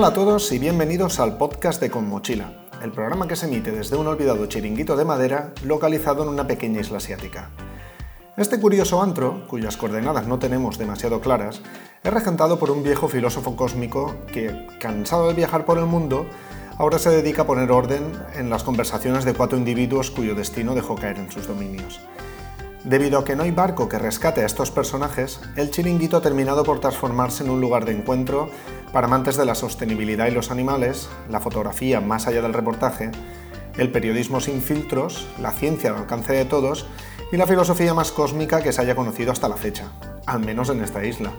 Hola a todos y bienvenidos al podcast de Con Mochila, el programa que se emite desde un olvidado chiringuito de madera localizado en una pequeña isla asiática. Este curioso antro, cuyas coordenadas no tenemos demasiado claras, es regentado por un viejo filósofo cósmico que, cansado de viajar por el mundo, ahora se dedica a poner orden en las conversaciones de cuatro individuos cuyo destino dejó caer en sus dominios. Debido a que no hay barco que rescate a estos personajes, el chiringuito ha terminado por transformarse en un lugar de encuentro para amantes de la sostenibilidad y los animales, la fotografía más allá del reportaje, el periodismo sin filtros, la ciencia al alcance de todos y la filosofía más cósmica que se haya conocido hasta la fecha, al menos en esta isla.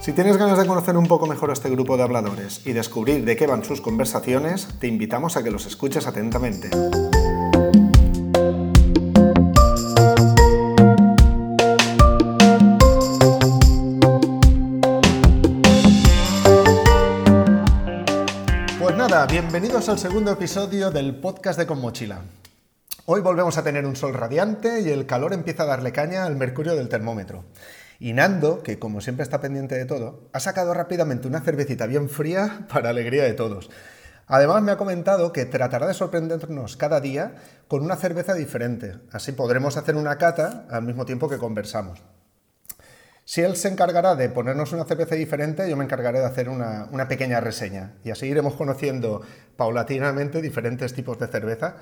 Si tienes ganas de conocer un poco mejor a este grupo de habladores y descubrir de qué van sus conversaciones, te invitamos a que los escuches atentamente. Bienvenidos al segundo episodio del podcast de Con Mochila. Hoy volvemos a tener un sol radiante y el calor empieza a darle caña al mercurio del termómetro. Y Nando, que como siempre está pendiente de todo, ha sacado rápidamente una cervecita bien fría para alegría de todos. Además me ha comentado que tratará de sorprendernos cada día con una cerveza diferente, así podremos hacer una cata al mismo tiempo que conversamos. Si él se encargará de ponernos una cerveza diferente, yo me encargaré de hacer una, pequeña reseña. Y así iremos conociendo paulatinamente diferentes tipos de cerveza.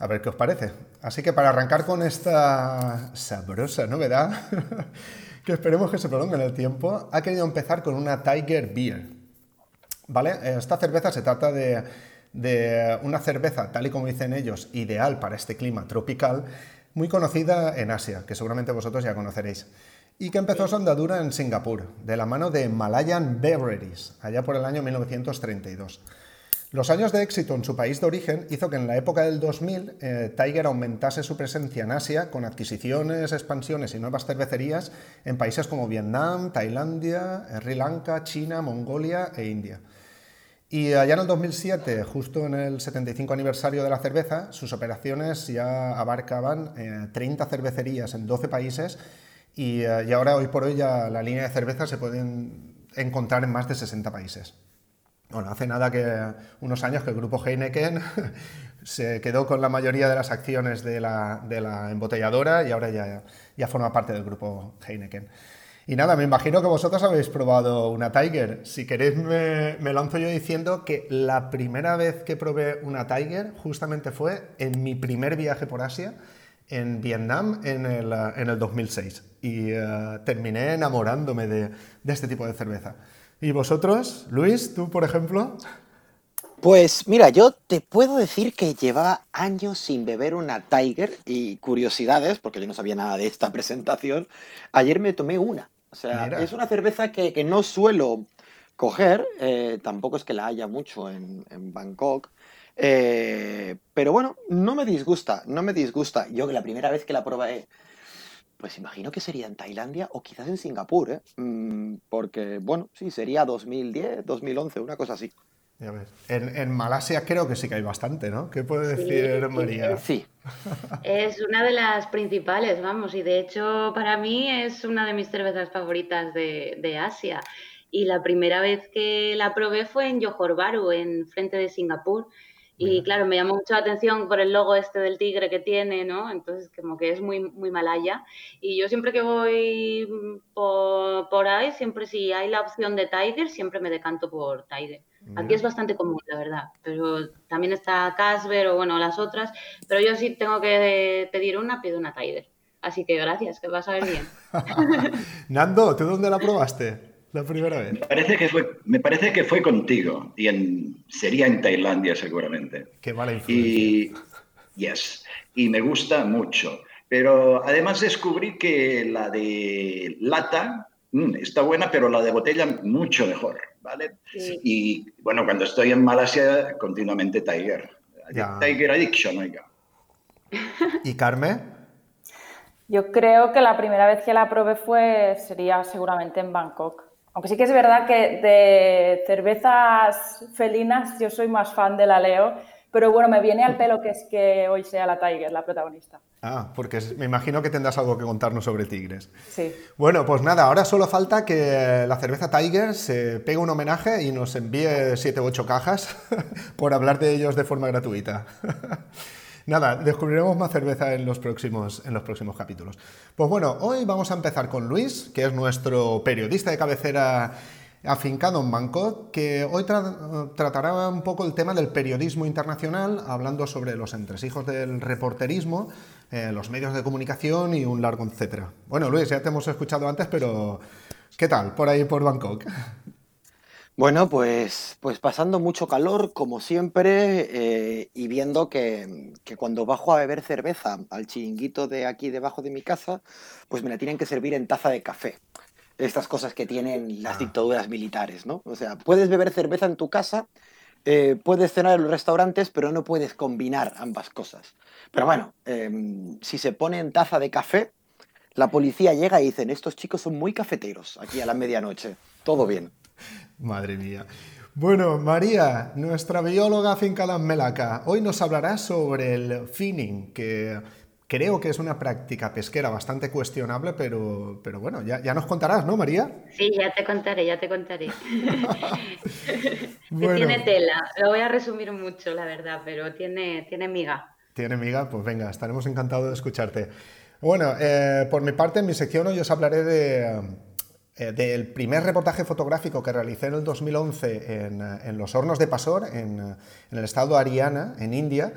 A ver qué os parece. Así que para arrancar con esta sabrosa novedad, que esperemos que se prolongue en el tiempo, ha querido empezar con una Tiger Beer. ¿Vale? Esta cerveza se trata de, de una cerveza, tal y como dicen ellos, ideal para este clima tropical, muy conocida en Asia, que seguramente vosotros ya conoceréis y que empezó su andadura en Singapur, de la mano de Malayan Beverages, allá por el año 1932. Los años de éxito en su país de origen hizo que en la época del 2000 eh, Tiger aumentase su presencia en Asia con adquisiciones, expansiones y nuevas cervecerías en países como Vietnam, Tailandia, Sri Lanka, China, Mongolia e India. Y allá en el 2007, justo en el 75 aniversario de la cerveza, sus operaciones ya abarcaban 30 eh, cervecerías en 12 países eh, y, ahora, hoy por hoy, ya la línea de cerveza se pueden encontrar en más de 60 países. Bueno, hace nada que unos años que el grupo Heineken se quedó con la mayoría de las acciones de la, de la embotelladora y ahora ya, ya, forma parte del grupo Heineken. Y nada, me imagino que vosotros habéis probado una Tiger. Si queréis, me, me, lanzo yo diciendo que la primera vez que probé una Tiger justamente fue en mi primer viaje por Asia en Vietnam en el, eh, en el 2006 y eh, terminé enamorándome de, de, este tipo de cerveza. ¿Y vosotros, Luis, tú por ejemplo? Pues mira, yo te puedo decir que llevaba años sin beber una Tiger y curiosidades, porque yo no sabía nada de esta presentación, ayer me tomé una. O sea, es una cerveza que, que no suelo coger, eh, tampoco es que la haya mucho en, en Bangkok, eh, pero bueno, no me disgusta, no me disgusta. Yo que la primera vez que la probé, pues imagino que sería en Tailandia o quizás en Singapur, ¿eh? Mm, porque bueno, sí, sería 2010, 2011, una cosa así. En, Malasia creo que sí que hay bastante, ¿no? ¿Qué puede decir María? Sí. Es una de las principales, vamos, y de hecho para mí es una de mis cervezas favoritas de, de Asia. Y la primera vez que la probé fue en Johor Bahru, en frente de Singapur. Y claro, me llamó mucho la atención por el logo este del tigre que tiene, ¿no? Entonces, como que es muy, muy malaya. Y yo siempre que voy por, ahí, siempre si hay la opción de Tiger, siempre me decanto por Tiger. Aquí es bastante común, la verdad. Pero también está Casper o, bueno, las otras. Pero yo sí tengo que pedir una, pido una Tiger. Así que gracias, que vas a ver bien. Nando, ¿tú dónde la probaste? La primera vez. Me parece que fue, me parece que fue contigo y en, sería en Tailandia seguramente. Qué mala influencia. Y, yes, y me gusta mucho. Pero además descubrí que la de lata mm, está buena, pero la de botella mucho mejor, ¿vale? Y bueno, cuando estoy en Malasia, continuamente Tiger. Tiger Addiction, oiga. ¿Y Carmen? Yo creo que la primera vez que la probé fue, sería seguramente en Bangkok. Aunque sí que es verdad que de cervezas felinas yo soy más fan de la Leo, Pero bueno, me viene al pelo que es que hoy sea la Tiger la protagonista. Ah, porque me imagino que tendrás algo que contarnos sobre tigres. Sí. Bueno, pues nada, ahora solo falta que la cerveza Tiger se pegue un homenaje y nos envíe siete u ocho cajas por hablar de ellos de forma gratuita. Nada, descubriremos más cerveza en los, próximos, en los próximos capítulos. Pues bueno, hoy vamos a empezar con Luis, que es nuestro periodista de cabecera afincado en Bangkok, que hoy tratará un poco el tema del periodismo internacional, hablando sobre los entresijos del reporterismo, eh, los medios de comunicación y un largo etcétera. Bueno, Luis, ya te hemos escuchado antes, pero ¿qué tal por ahí por Bangkok? Bueno, pues, pues pasando mucho calor, como siempre, eh, y viendo que, que, cuando bajo a beber cerveza al chiringuito de aquí debajo de mi casa, pues me la tienen que servir en taza de café estas cosas que tienen las ah. dictaduras militares, ¿no? O sea, puedes beber cerveza en tu casa, eh, puedes cenar en los restaurantes, pero no puedes combinar ambas cosas. Pero bueno, em, si se pone en taza de café, la policía llega y dicen, estos chicos son muy cafeteros aquí a la medianoche. Todo bien. Madre mía. Bueno, María, nuestra bióloga fincada en Melaca, hoy nos hablará sobre el finning, que Creo que es una práctica pesquera bastante cuestionable, pero, pero bueno, ya, nos contarás, ¿no, María? Sí, ya te contaré, ya te contaré. tiene tela, lo voy a resumir mucho, la verdad, pero tiene, tiene miga. Tiene miga, pues venga, estaremos encantados de escucharte. Bueno, eh, por mi parte, en mi sección hoy os hablaré de, eh, del primer reportaje fotográfico que realicé en el 2011 en, los hornos de Pasor, en, en el estado de Ariana, en India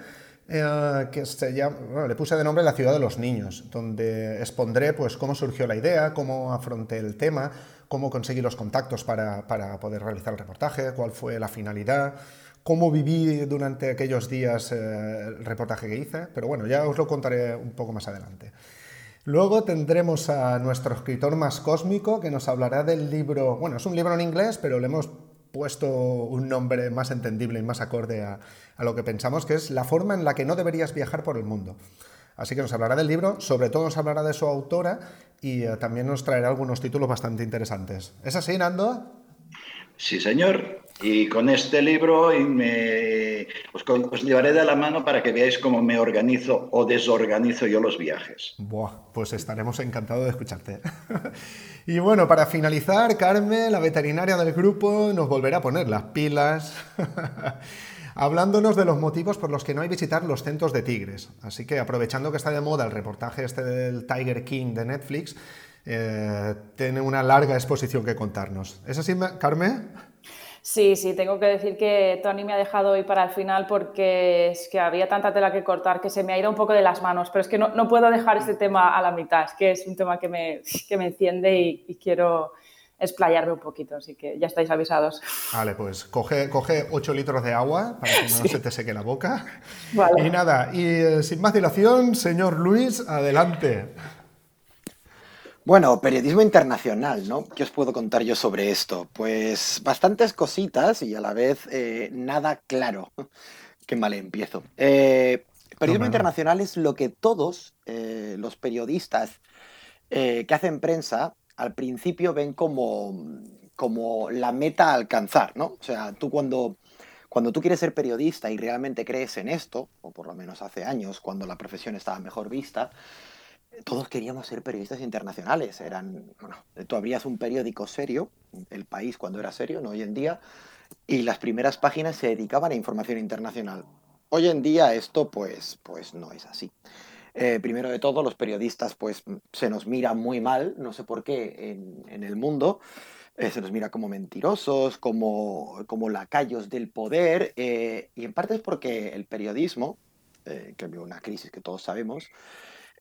eh, que se llama, le puse de nombre La ciudad de los niños, donde expondré pues, cómo surgió la idea, cómo afronté el tema, cómo conseguí los contactos para, para poder realizar el reportaje, cuál fue la finalidad, cómo viví durante aquellos días eh, el reportaje que hice, pero bueno, ya os lo contaré un poco más adelante. Luego tendremos a nuestro escritor más cósmico que nos hablará del libro, bueno, es un libro en inglés, pero le hemos puesto un nombre más entendible y más acorde a, lo que pensamos, que es la forma en la que no deberías viajar por el mundo. Así que nos hablará del libro, sobre todo nos hablará de su autora y eh, también nos traerá algunos títulos bastante interesantes. ¿Es así, Nando? Sí, señor. Y con este libro me, os, llevaré de la mano para que veáis cómo me organizo o desorganizo yo los viajes. Buah, pues estaremos encantados de escucharte. y bueno, para finalizar, Carmen, la veterinaria del grupo, nos volverá a poner las pilas. hablándonos de los motivos por los que no hay visitar los centros de tigres. Así que aprovechando que está de moda el reportaje este del Tiger King de Netflix, eh, tiene una larga exposición que contarnos. ¿Es así, Carmen? Sí, sí, tengo que decir que Tony me ha dejado hoy para el final porque es que había tanta tela que cortar que se me ha ido un poco de las manos, pero es que no, puedo dejar este tema a la mitad, es que es un tema que me, que me enciende y, quiero explayarme un poquito, así que ya estáis avisados. Vale, pues coge, coge 8 litros de agua para que no se te seque la boca. Vale. Y nada, y eh, sin más dilación, señor Luis, adelante. Bueno, periodismo internacional, ¿no? ¿Qué os puedo contar yo sobre esto? Pues bastantes cositas y a la vez eh, nada claro. Qué mal empiezo. Eh, periodismo internacional es lo que todos eh, los periodistas que hacen prensa al principio ven como, como la meta a alcanzar, ¿no? O sea, tú cuando, cuando tú quieres ser periodista y realmente crees en esto, o por lo menos hace años, cuando la profesión estaba mejor vista, todos queríamos ser periodistas internacionales. Eran, bueno, tú abrías un periódico serio, El País cuando era serio, no hoy en día, y las primeras páginas se dedicaban a información internacional. Hoy en día esto pues, pues no es así. Eh, primero de todo, los periodistas pues se nos mira muy mal, no sé por qué, en, el mundo. Eh, se nos mira como mentirosos, como, como lacayos del poder, eh, y en parte es porque el periodismo, que es una crisis que todos sabemos,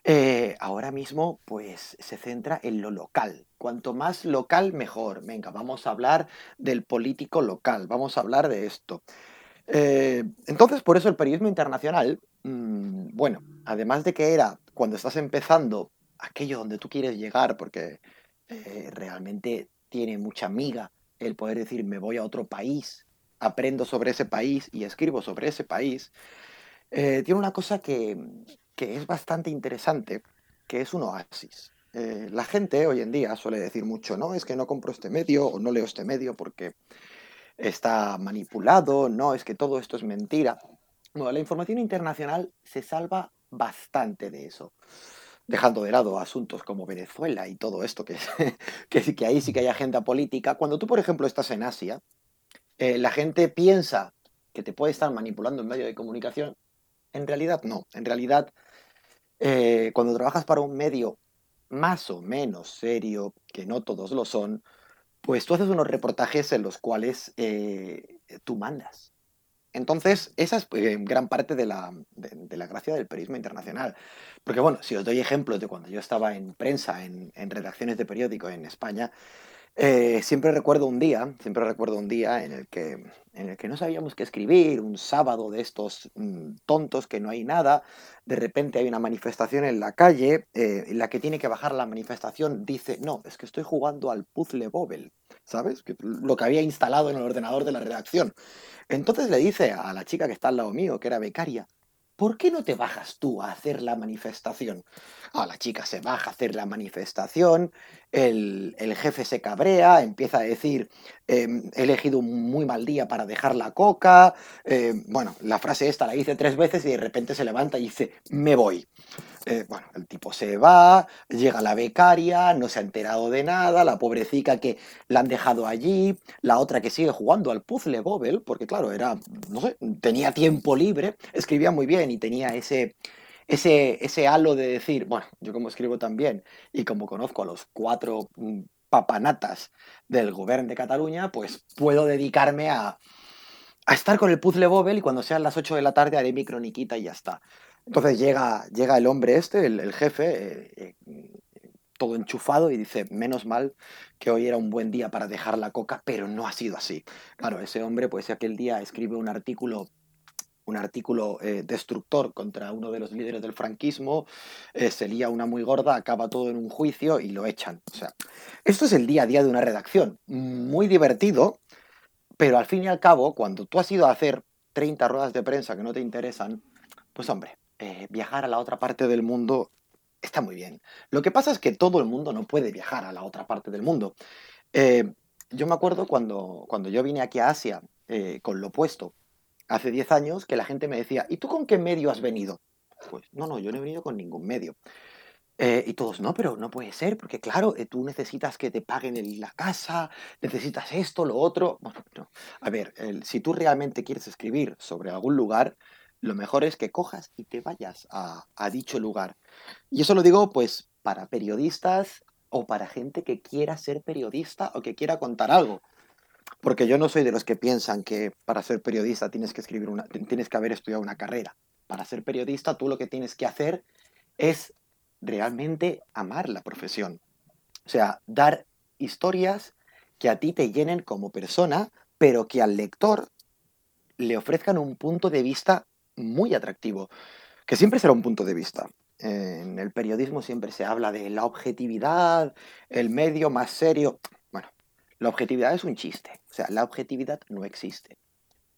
eh, ahora mismo, pues se centra en lo local. Cuanto más local, mejor. Venga, vamos a hablar del político local, vamos a hablar de esto. Eh, entonces, por eso el periodismo internacional, mm, bueno, además de que era cuando estás empezando aquello donde tú quieres llegar, porque eh, realmente tiene mucha miga el poder decir, me voy a otro país, aprendo sobre ese país y escribo sobre ese país, tiene una cosa que, que es bastante interesante, que es un oasis. Eh, la gente hoy en día suele decir mucho, no, es que no compro este medio o no leo este medio porque está manipulado, no, es que todo esto es mentira. Bueno, la información internacional se salva bastante de eso dejando de lado asuntos como Venezuela y todo esto, que, que, ahí sí que hay agenda política, cuando tú, por ejemplo, estás en Asia, eh, la gente piensa que te puede estar manipulando en medio de comunicación, en realidad no. En realidad, eh, cuando trabajas para un medio más o menos serio, que no todos lo son, pues tú haces unos reportajes en los cuales eh, tú mandas. Entonces, esa es eh, gran parte de la, gracia del periodismo internacional. Porque, bueno, si os doy ejemplos de cuando yo estaba en prensa, en, en redacciones de periódico en España, eh, siempre recuerdo un día, siempre recuerdo un día en el que, en el que no sabíamos qué escribir, un sábado de estos mm, tontos que no hay nada, de repente hay una manifestación en la calle, eh, la que tiene que bajar la manifestación dice, no, es que estoy jugando al puzzle Bobel, ¿sabes? lo que había instalado en el ordenador de la redacción. Entonces le dice a la chica que está al lado mío, que era becaria, ¿por qué no te bajas tú a hacer la manifestación? Ah, la chica se baja a hacer la manifestación, el, jefe se cabrea, empieza a decir, em, he elegido un muy mal día para dejar la coca, em, bueno, la frase esta la dice tres veces y de repente se levanta y dice, me voy. Eh, bueno, el tipo se va, llega la becaria, no se ha enterado de nada, la pobrecita que la han dejado allí, la otra que sigue jugando al puzzle Bobel, porque claro, era, no sé, tenía tiempo libre, escribía muy bien y tenía ese, ese, ese halo de decir, bueno, yo como escribo también y como conozco a los cuatro mm, papanatas del gobierno de Cataluña, pues puedo dedicarme a, a estar con el puzzle Bobel y cuando sean las 8 de la tarde haré mi croniquita y ya está. Entonces llega, llega el hombre este, el, jefe, eh, eh, todo enchufado y dice, menos mal que hoy era un buen día para dejar la coca, pero no ha sido así. Claro, ese hombre pues aquel día escribe un artículo un artículo eh, destructor contra uno de los líderes del franquismo, se lía una muy gorda, acaba todo en un juicio y lo echan. O sea, esto es el día a día de una redacción. Muy divertido, pero al fin y al cabo, cuando tú has ido a hacer 30 ruedas de prensa que no te interesan, pues hombre, eh, viajar a la otra parte del mundo está muy bien. Lo que pasa es que todo el mundo no puede viajar a la otra parte del mundo. Eh, yo me acuerdo cuando, cuando yo vine aquí a Asia eh, con lo opuesto, hace 10 años, que la gente me decía, ¿y tú con qué medio has venido? Pues no, no, yo no he venido con ningún medio. y todos, no, pero no puede ser, porque claro, tú necesitas que te paguen la casa, necesitas esto, lo otro. No. A ver, si tú realmente quieres escribir sobre algún lugar, lo mejor es que cojas y te vayas a, dicho lugar. Y eso lo digo pues para periodistas o para gente que quiera ser periodista o que quiera contar algo. Porque yo no soy de los que piensan que para ser periodista tienes que escribir una, tienes que haber estudiado una carrera. Para ser periodista tú lo que tienes que hacer es realmente amar la profesión. O sea, dar historias que a ti te llenen como persona, pero que al lector le ofrezcan un punto de vista muy atractivo, que siempre será un punto de vista. En el periodismo siempre se habla de la objetividad, el medio más serio. La objetividad es un chiste, o sea, la objetividad no existe.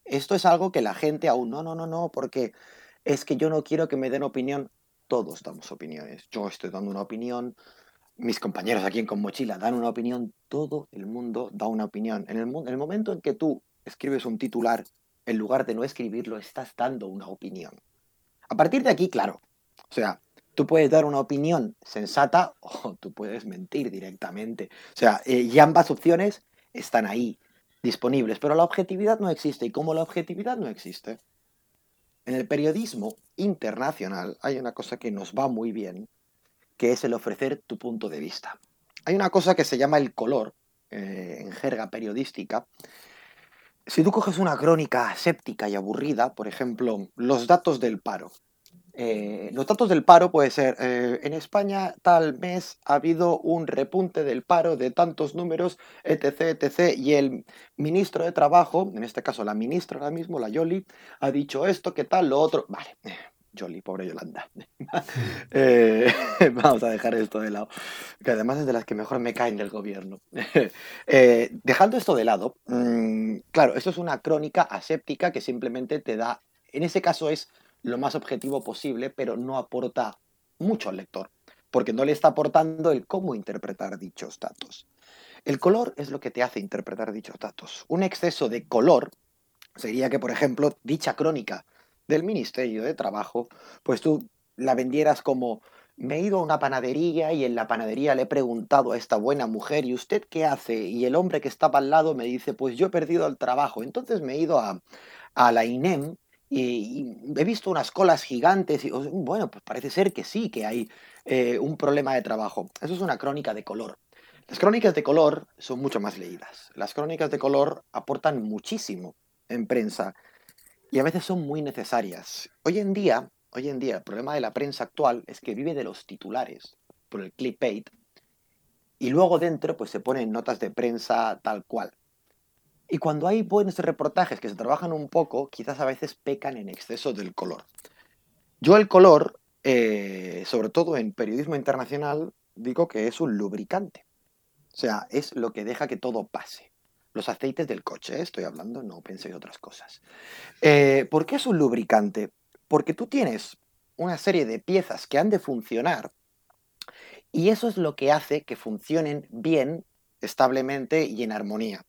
Esto es algo que la gente aún no, no, no, no, porque es que yo no quiero que me den opinión. Todos damos opiniones. Yo estoy dando una opinión, mis compañeros aquí en Con Mochila dan una opinión, todo el mundo da una opinión. En el, en el momento en que tú escribes un titular en lugar de no escribirlo, estás dando una opinión. A partir de aquí, claro, o sea, tú puedes dar una opinión sensata o tú puedes mentir directamente. O sea, eh, y ambas opciones están ahí, disponibles, pero la objetividad no existe. Y como la objetividad no existe, en el periodismo internacional hay una cosa que nos va muy bien, que es el ofrecer tu punto de vista. Hay una cosa que se llama el color, eh, en jerga periodística, si tú coges una crónica séptica y aburrida, por ejemplo, los datos del paro. Eh, los datos del paro puede ser, eh, en España tal mes ha habido un repunte del paro de tantos números, etc., etc., y el ministro de Trabajo, en este caso la ministra ahora mismo, la Yoli, ha dicho esto, qué tal, lo otro. Vale, Jolly, pobre Yolanda. Eh, vamos a dejar esto de lado, que además es de las que mejor me caen del gobierno. Dejando esto de lado, mm, claro, esto es una crónica aséptica que simplemente te da, en ese caso es lo más objetivo posible, pero no aporta mucho al lector, porque no le está aportando el cómo interpretar dichos datos. El color es lo que te hace interpretar dichos datos. Un exceso de color sería que, por ejemplo, dicha crónica del Ministerio de Trabajo, pues tú la vendieras como me he ido a una panadería y en la panadería le he preguntado a esta buena mujer, ¿y usted qué hace? Y el hombre que estaba al lado me dice, pues yo he perdido el trabajo. Entonces me he ido a, la INEM y, he visto unas colas gigantes y bueno, pues parece ser que sí, que hay eh, un problema de trabajo. Eso es una crónica de color. Las crónicas de color son mucho más leídas. Las crónicas de color aportan muchísimo en prensa y a veces son muy necesarias. Hoy en día, hoy en día el problema de la prensa actual es que vive de los titulares por el clickbait y luego dentro pues se ponen notas de prensa tal cual. Y cuando hay buenos reportajes que se trabajan un poco, quizás a veces pecan en exceso del color. Yo el color, eh, sobre todo en periodismo internacional, digo que es un lubricante. O sea, es lo que deja que todo pase. Los aceites del coche, ¿eh? estoy hablando, no pensé otras cosas. Eh, ¿Por qué es un lubricante? Porque tú tienes una serie de piezas que han de funcionar y eso es lo que hace que funcionen bien, establemente y en armonía.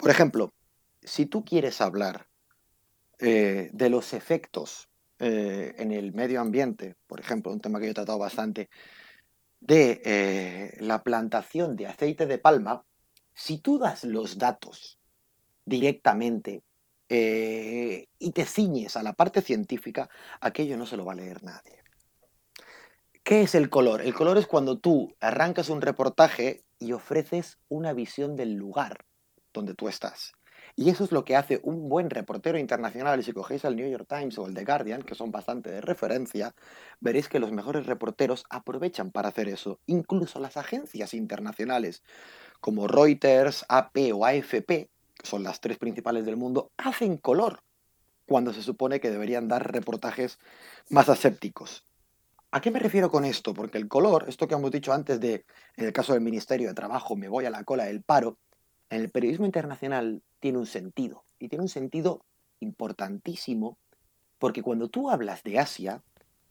Por ejemplo, si tú quieres hablar eh, de los efectos en el medio ambiente, por ejemplo, un tema que yo he tratado bastante, de eh, la plantación de aceite de palma, si tú das los datos directamente eh, y te ciñes a la parte científica, aquello no se lo va a leer nadie. ¿Qué es el color? El color es cuando tú arrancas un reportaje y ofreces una visión del lugar donde tú estás. Y eso es lo que hace un buen reportero internacional. Y si cogéis el New York Times o el The Guardian, que son bastante de referencia, veréis que los mejores reporteros aprovechan para hacer eso. Incluso las agencias internacionales como Reuters, AP o AFP, que son las tres principales del mundo, hacen color cuando se supone que deberían dar reportajes más asépticos. ¿A qué me refiero con esto? Porque el color, esto que hemos dicho antes de, en el caso del Ministerio de Trabajo, me voy a la cola del paro, el periodismo internacional tiene un sentido, y tiene un sentido importantísimo, porque cuando tú hablas de Asia,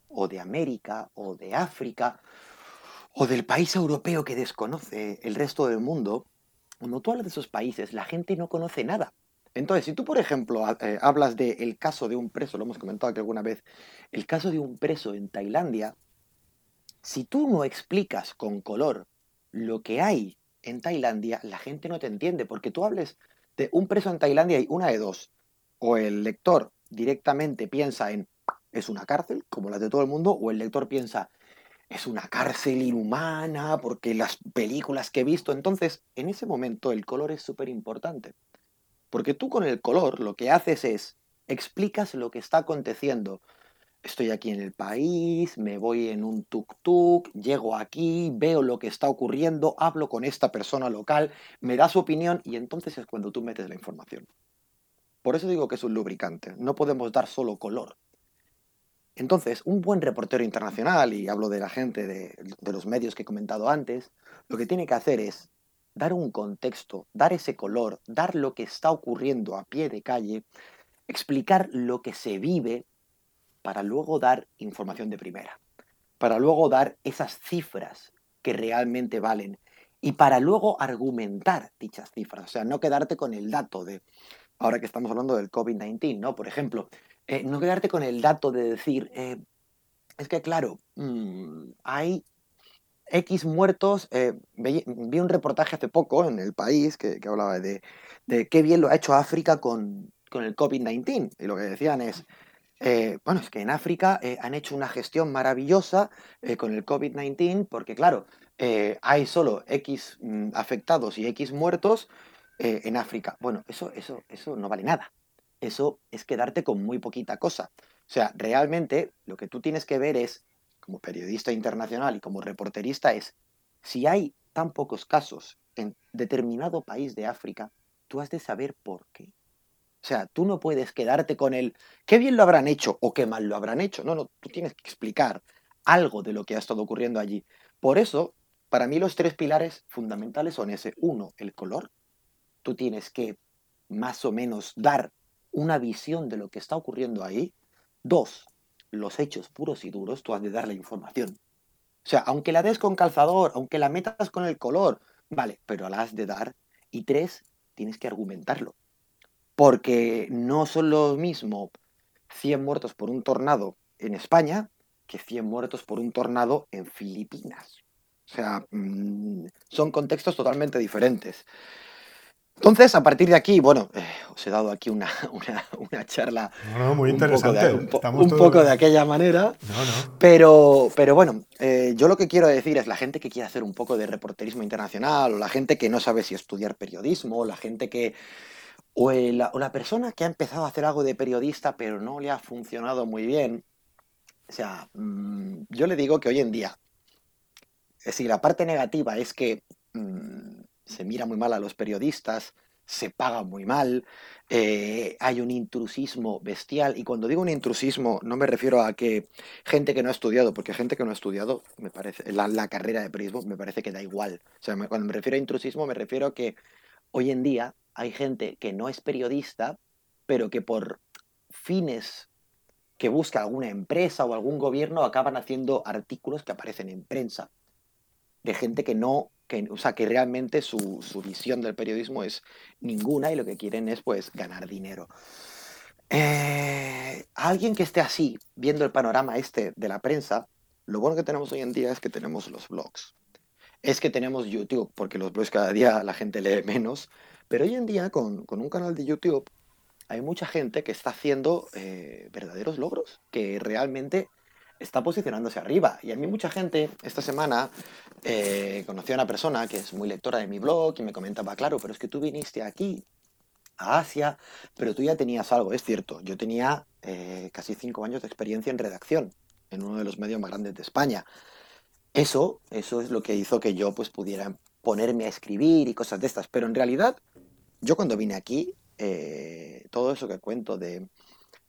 o de América, o de África, o del país europeo que desconoce el resto del mundo, cuando tú hablas de esos países, la gente no conoce nada. Entonces, si tú, por ejemplo, eh, hablas del caso de un preso, lo hemos comentado aquí alguna vez, el caso de un preso en Tailandia, si tú no explicas con color lo que hay en Tailandia, la gente no te entiende, porque tú hables de un preso en Tailandia y una de dos, o el lector directamente piensa en es una cárcel, como la de todo el mundo, o el lector piensa es una cárcel inhumana, porque las películas que he visto, entonces en ese momento el color es súper importante, porque tú con el color lo que haces es explicas lo que está aconteciendo, estoy aquí en el país, me voy en un tuk-tuk, llego aquí, veo lo que está ocurriendo, hablo con esta persona local, me da su opinión y entonces es cuando tú metes la información. Por eso digo que es un lubricante, no podemos dar solo color. Entonces, un buen reportero internacional, y hablo de la gente de, de los medios que he comentado antes, lo que tiene que hacer es dar un contexto, dar ese color, dar lo que está ocurriendo a pie de calle, explicar lo que se vive para luego dar información de primera, para luego dar esas cifras que realmente valen y para luego argumentar dichas cifras, o sea, no quedarte con el dato de, ahora que estamos hablando del COVID-19, ¿no? Por ejemplo, eh, no quedarte con el dato de decir, eh, es que claro, mm, hay X muertos, eh, vi, un reportaje hace poco en el país que, hablaba de, de, qué bien lo ha hecho África con, con el COVID-19, y lo que decían es, eh, bueno, es que en África eh, han hecho una gestión maravillosa eh, con el COVID-19 porque, claro, hay solo X mm, afectados y X muertos en África. Bueno, eso, eso, eso no vale nada. Eso es quedarte con muy poquita cosa. O sea, realmente lo que tú tienes que ver es, como periodista internacional y como reporterista, es si hay tan pocos casos en determinado país de África, tú has de saber por qué. O sea, tú no puedes quedarte con el qué bien lo habrán hecho o qué mal lo habrán hecho. No, no, tú tienes que explicar algo de lo que ha estado ocurriendo allí. Por eso, para mí los tres pilares fundamentales son ese. Uno, el color. Tú tienes que más o menos dar una visión de lo que está ocurriendo ahí. Dos, los hechos puros y duros, tú has de dar la información. O sea, aunque la des con calzador, aunque la metas con el color, vale, pero la has de dar. Y tres, tienes que argumentarlo porque no son lo mismo 100 muertos por un tornado en España que 100 muertos por un tornado en Filipinas. O sea, mm, son contextos totalmente diferentes. Entonces, a partir de aquí, bueno, eh, os he dado aquí una, una, charla. muy interesante. Un poco de, aquella manera. Pero, pero bueno, eh, yo lo que quiero decir es la gente que quiere hacer un poco de reporterismo internacional, o la gente que no sabe si estudiar periodismo, o la gente que. O, la, persona que ha empezado a hacer algo de periodista, pero no le ha funcionado muy bien. O sea, mm, yo le digo que hoy en día, es decir, la parte negativa es que. Mm, se mira muy mal a los periodistas, se paga muy mal, eh, hay un intrusismo bestial. Y cuando digo un intrusismo, no me refiero a que gente que no ha estudiado, porque gente que no ha estudiado, me parece, la, carrera de periodismo me parece que da igual. O sea, cuando me refiero a intrusismo, me refiero a que hoy en día hay gente que no es periodista, pero que por fines que busca alguna empresa o algún gobierno acaban haciendo artículos que aparecen en prensa de gente que no que, o sea, que realmente su, visión del periodismo es ninguna y lo que quieren es pues ganar dinero. Eh, alguien que esté así, viendo el panorama este de la prensa, lo bueno que tenemos hoy en día es que tenemos los blogs. Es que tenemos YouTube, porque los blogs cada día la gente lee menos, pero hoy en día con, con un canal de YouTube hay mucha gente que está haciendo eh, verdaderos logros, que realmente está posicionándose arriba. Y a mí mucha gente esta semana eh, conoció a una persona que es muy lectora de mi blog y me comentaba, claro, pero es que tú viniste aquí, a Asia, pero tú ya tenías algo. Es cierto, yo tenía eh, casi cinco años de experiencia en redacción en uno de los medios más grandes de España. Eso, eso es lo que hizo que yo pues pudiera ponerme a escribir y cosas de estas. Pero en realidad, yo cuando vine aquí, eh, todo eso que cuento de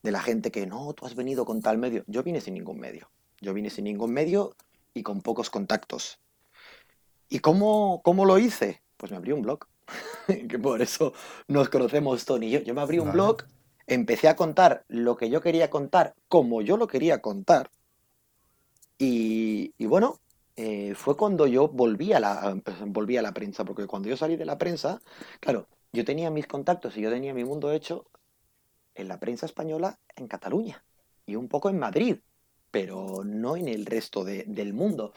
de la gente que no, tú has venido con tal medio. Yo vine sin ningún medio. Yo vine sin ningún medio y con pocos contactos. ¿Y cómo, cómo lo hice? Pues me abrí un blog. que por eso nos conocemos Tony y yo. Yo me abrí un blog, empecé a contar lo que yo quería contar, como yo lo quería contar. Y, bueno, eh, fue cuando yo volví a, la, volví a la prensa, porque cuando yo salí de la prensa, claro, yo tenía mis contactos y yo tenía mi mundo hecho, en la prensa española en Cataluña y un poco en Madrid, pero no en el resto del mundo.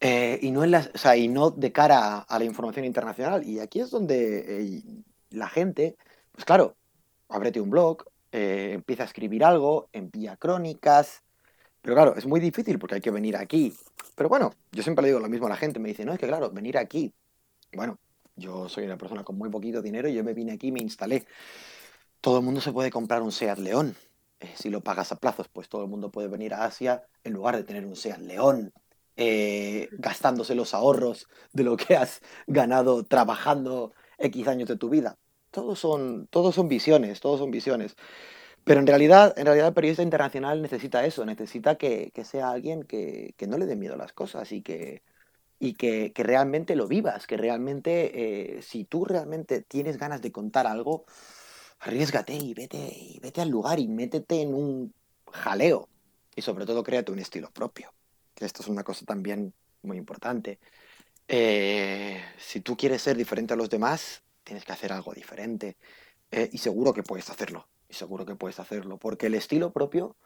Eh, y, no en o sea, y no de cara a, la información internacional. Y aquí es donde eh, la gente, pues claro, ábrete un blog, empieza a escribir algo, envía crónicas. Pero claro, es muy difícil porque hay que venir aquí. Pero bueno, yo siempre le digo lo mismo a la gente. Me dice, no, es que claro, venir aquí. Bueno, yo soy una persona con muy poquito dinero y yo me vine aquí y me instalé todo el mundo se puede comprar un SEAT León. Eh, si lo pagas a plazos, pues todo el mundo puede venir a Asia en lugar de tener un SEAT León, eh, gastándose los ahorros de lo que has ganado trabajando X años de tu vida. Todos son, todos son visiones, todos son visiones. Pero en realidad, en realidad el periodista internacional necesita eso, necesita que, sea alguien que, no le dé miedo a las cosas y que, y que, realmente lo vivas, que realmente, eh, si tú realmente tienes ganas de contar algo, arriesgate y vete, y vete al lugar y métete en un jaleo. Y sobre todo créate un estilo propio, esto es una cosa también muy importante. Eh, si tú quieres ser diferente a los demás, tienes que hacer algo diferente. Eh, y seguro que puedes hacerlo. Y seguro que puedes hacerlo. Porque el estilo propio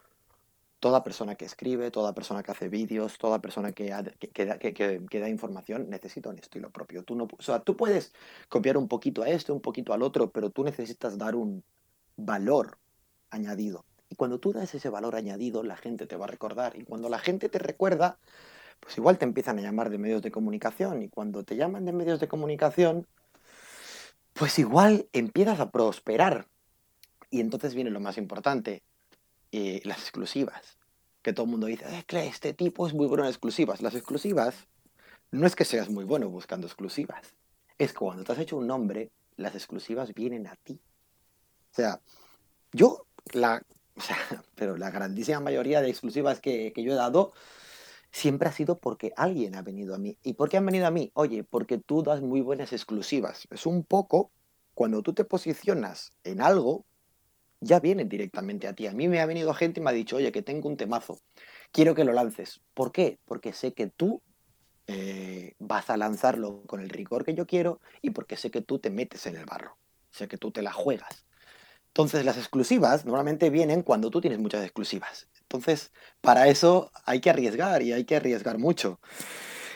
toda persona que escribe, toda persona que hace vídeos, toda persona que, que, da, información necesita un estilo propio. Tú, no, o sea, tú puedes copiar un poquito a este, un poquito al otro, pero tú necesitas dar un valor añadido. Y cuando tú das ese valor añadido, la gente te va a recordar. Y cuando la gente te recuerda, pues igual te empiezan a llamar de medios de comunicación. Y cuando te llaman de medios de comunicación, pues igual empiezas a prosperar. Y entonces viene lo más importante, eh, las exclusivas. Que todo el mundo dice, este tipo es muy bueno en exclusivas. Las exclusivas no es que seas muy bueno buscando exclusivas. Es que cuando te has hecho un nombre, las exclusivas vienen a ti. O sea, yo, la, pero la grandísima mayoría de exclusivas que, que yo he dado siempre ha sido porque alguien ha venido a mí. ¿Y por qué han venido a mí? Oye, porque tú das muy buenas exclusivas. Es un poco cuando tú te posicionas en algo, ya vienen directamente a ti. A mí me ha venido gente y me ha dicho, oye, que tengo un temazo, quiero que lo lances. ¿Por qué? Porque sé que tú eh, vas a lanzarlo con el rigor que yo quiero y porque sé que tú te metes en el barro, sé que tú te la juegas. Entonces, las exclusivas normalmente vienen cuando tú tienes muchas exclusivas. Entonces, para eso hay que arriesgar y hay que arriesgar mucho.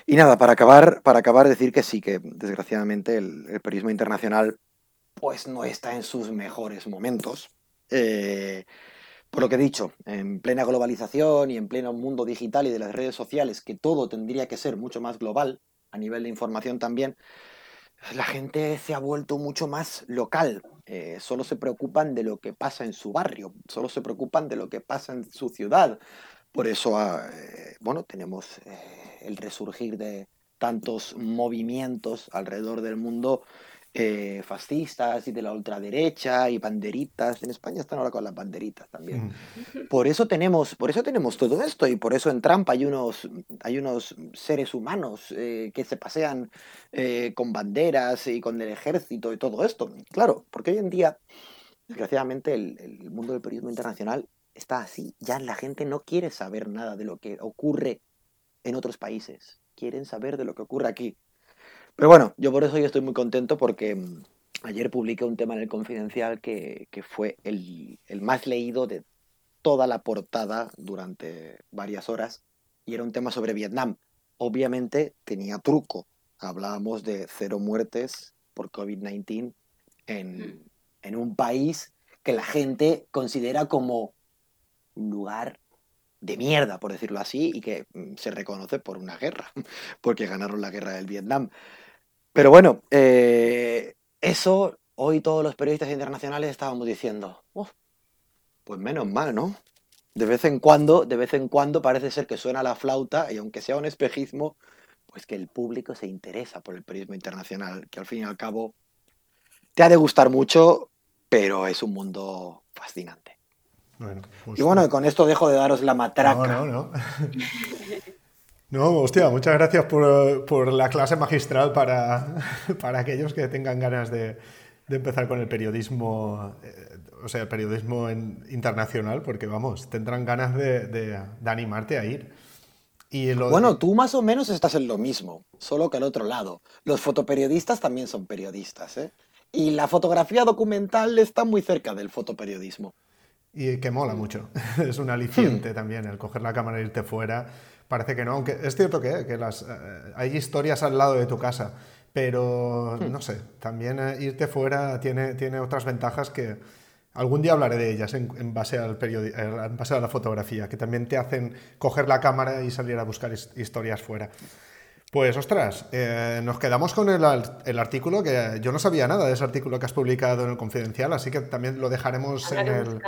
Y nada, para acabar, para acabar decir que sí, que desgraciadamente el, periodismo internacional pues no está en sus mejores momentos. Eh, por lo que he dicho, en plena globalización y en pleno mundo digital y de las redes sociales, que todo tendría que ser mucho más global, a nivel de información también, la gente se ha vuelto mucho más local. Eh, solo se preocupan de lo que pasa en su barrio, solo se preocupan de lo que pasa en su ciudad. Por eso, ah, eh, bueno, tenemos el resurgir de tantos movimientos alrededor del mundo eh, fascistas y de la ultraderecha y banderitas. En España están ahora con las banderitas también. Por eso tenemos, por eso tenemos todo esto y por eso en Trump hay unos, hay unos seres humanos eh, que se pasean eh, con banderas y con el ejército y todo esto. Claro, porque hoy en día, desgraciadamente, el, el mundo del periodismo internacional está así. Ya la gente no quiere saber nada de lo que ocurre en otros países. Quieren saber de lo que ocurre aquí. Pero bueno, yo por eso yo estoy muy contento porque mm, ayer publiqué un tema en el Confidencial que, fue el, más leído de toda la portada durante varias horas y era un tema sobre Vietnam. Obviamente tenía truco. Hablábamos de cero muertes por COVID-19 en, mm. en un país que la gente considera como un lugar de mierda, por decirlo así, y que mm, se reconoce por una guerra, porque ganaron la guerra del Vietnam. Pero bueno, eh, eso hoy todos los periodistas internacionales estábamos diciendo, pues menos mal, ¿no? De vez en cuando, de vez en cuando parece ser que suena la flauta y aunque sea un espejismo, pues que el público se interesa por el periodismo internacional, que al fin y al cabo te ha de gustar mucho, pero es un mundo fascinante. y bueno, con esto dejo de daros la matraca. No, no, no. No, hostia, muchas gracias por, la clase magistral para, para, aquellos que tengan ganas de, empezar con el periodismo, eh, o sea, el periodismo internacional, porque vamos, tendrán ganas de, animarte a ir. Y bueno, tú más o menos estás en lo mismo, solo que al otro lado. Los fotoperiodistas también son periodistas, ¿eh? Y la fotografía documental está muy cerca del fotoperiodismo. Y que mola mucho. Es un aliciente hmm. también el coger la cámara e irte fuera Parece que no, aunque es cierto que, las, eh, hay historias al lado de tu casa, pero hmm. no sé, también eh, irte fuera tiene, tiene otras ventajas que algún día hablaré de ellas en, base al en base a la fotografía, que también te hacen coger la cámara y salir a buscar historias fuera. Pues ostras, eh, nos quedamos con el, artículo, que yo no sabía nada de ese artículo que has publicado en el Confidencial, así que también lo dejaremos en el...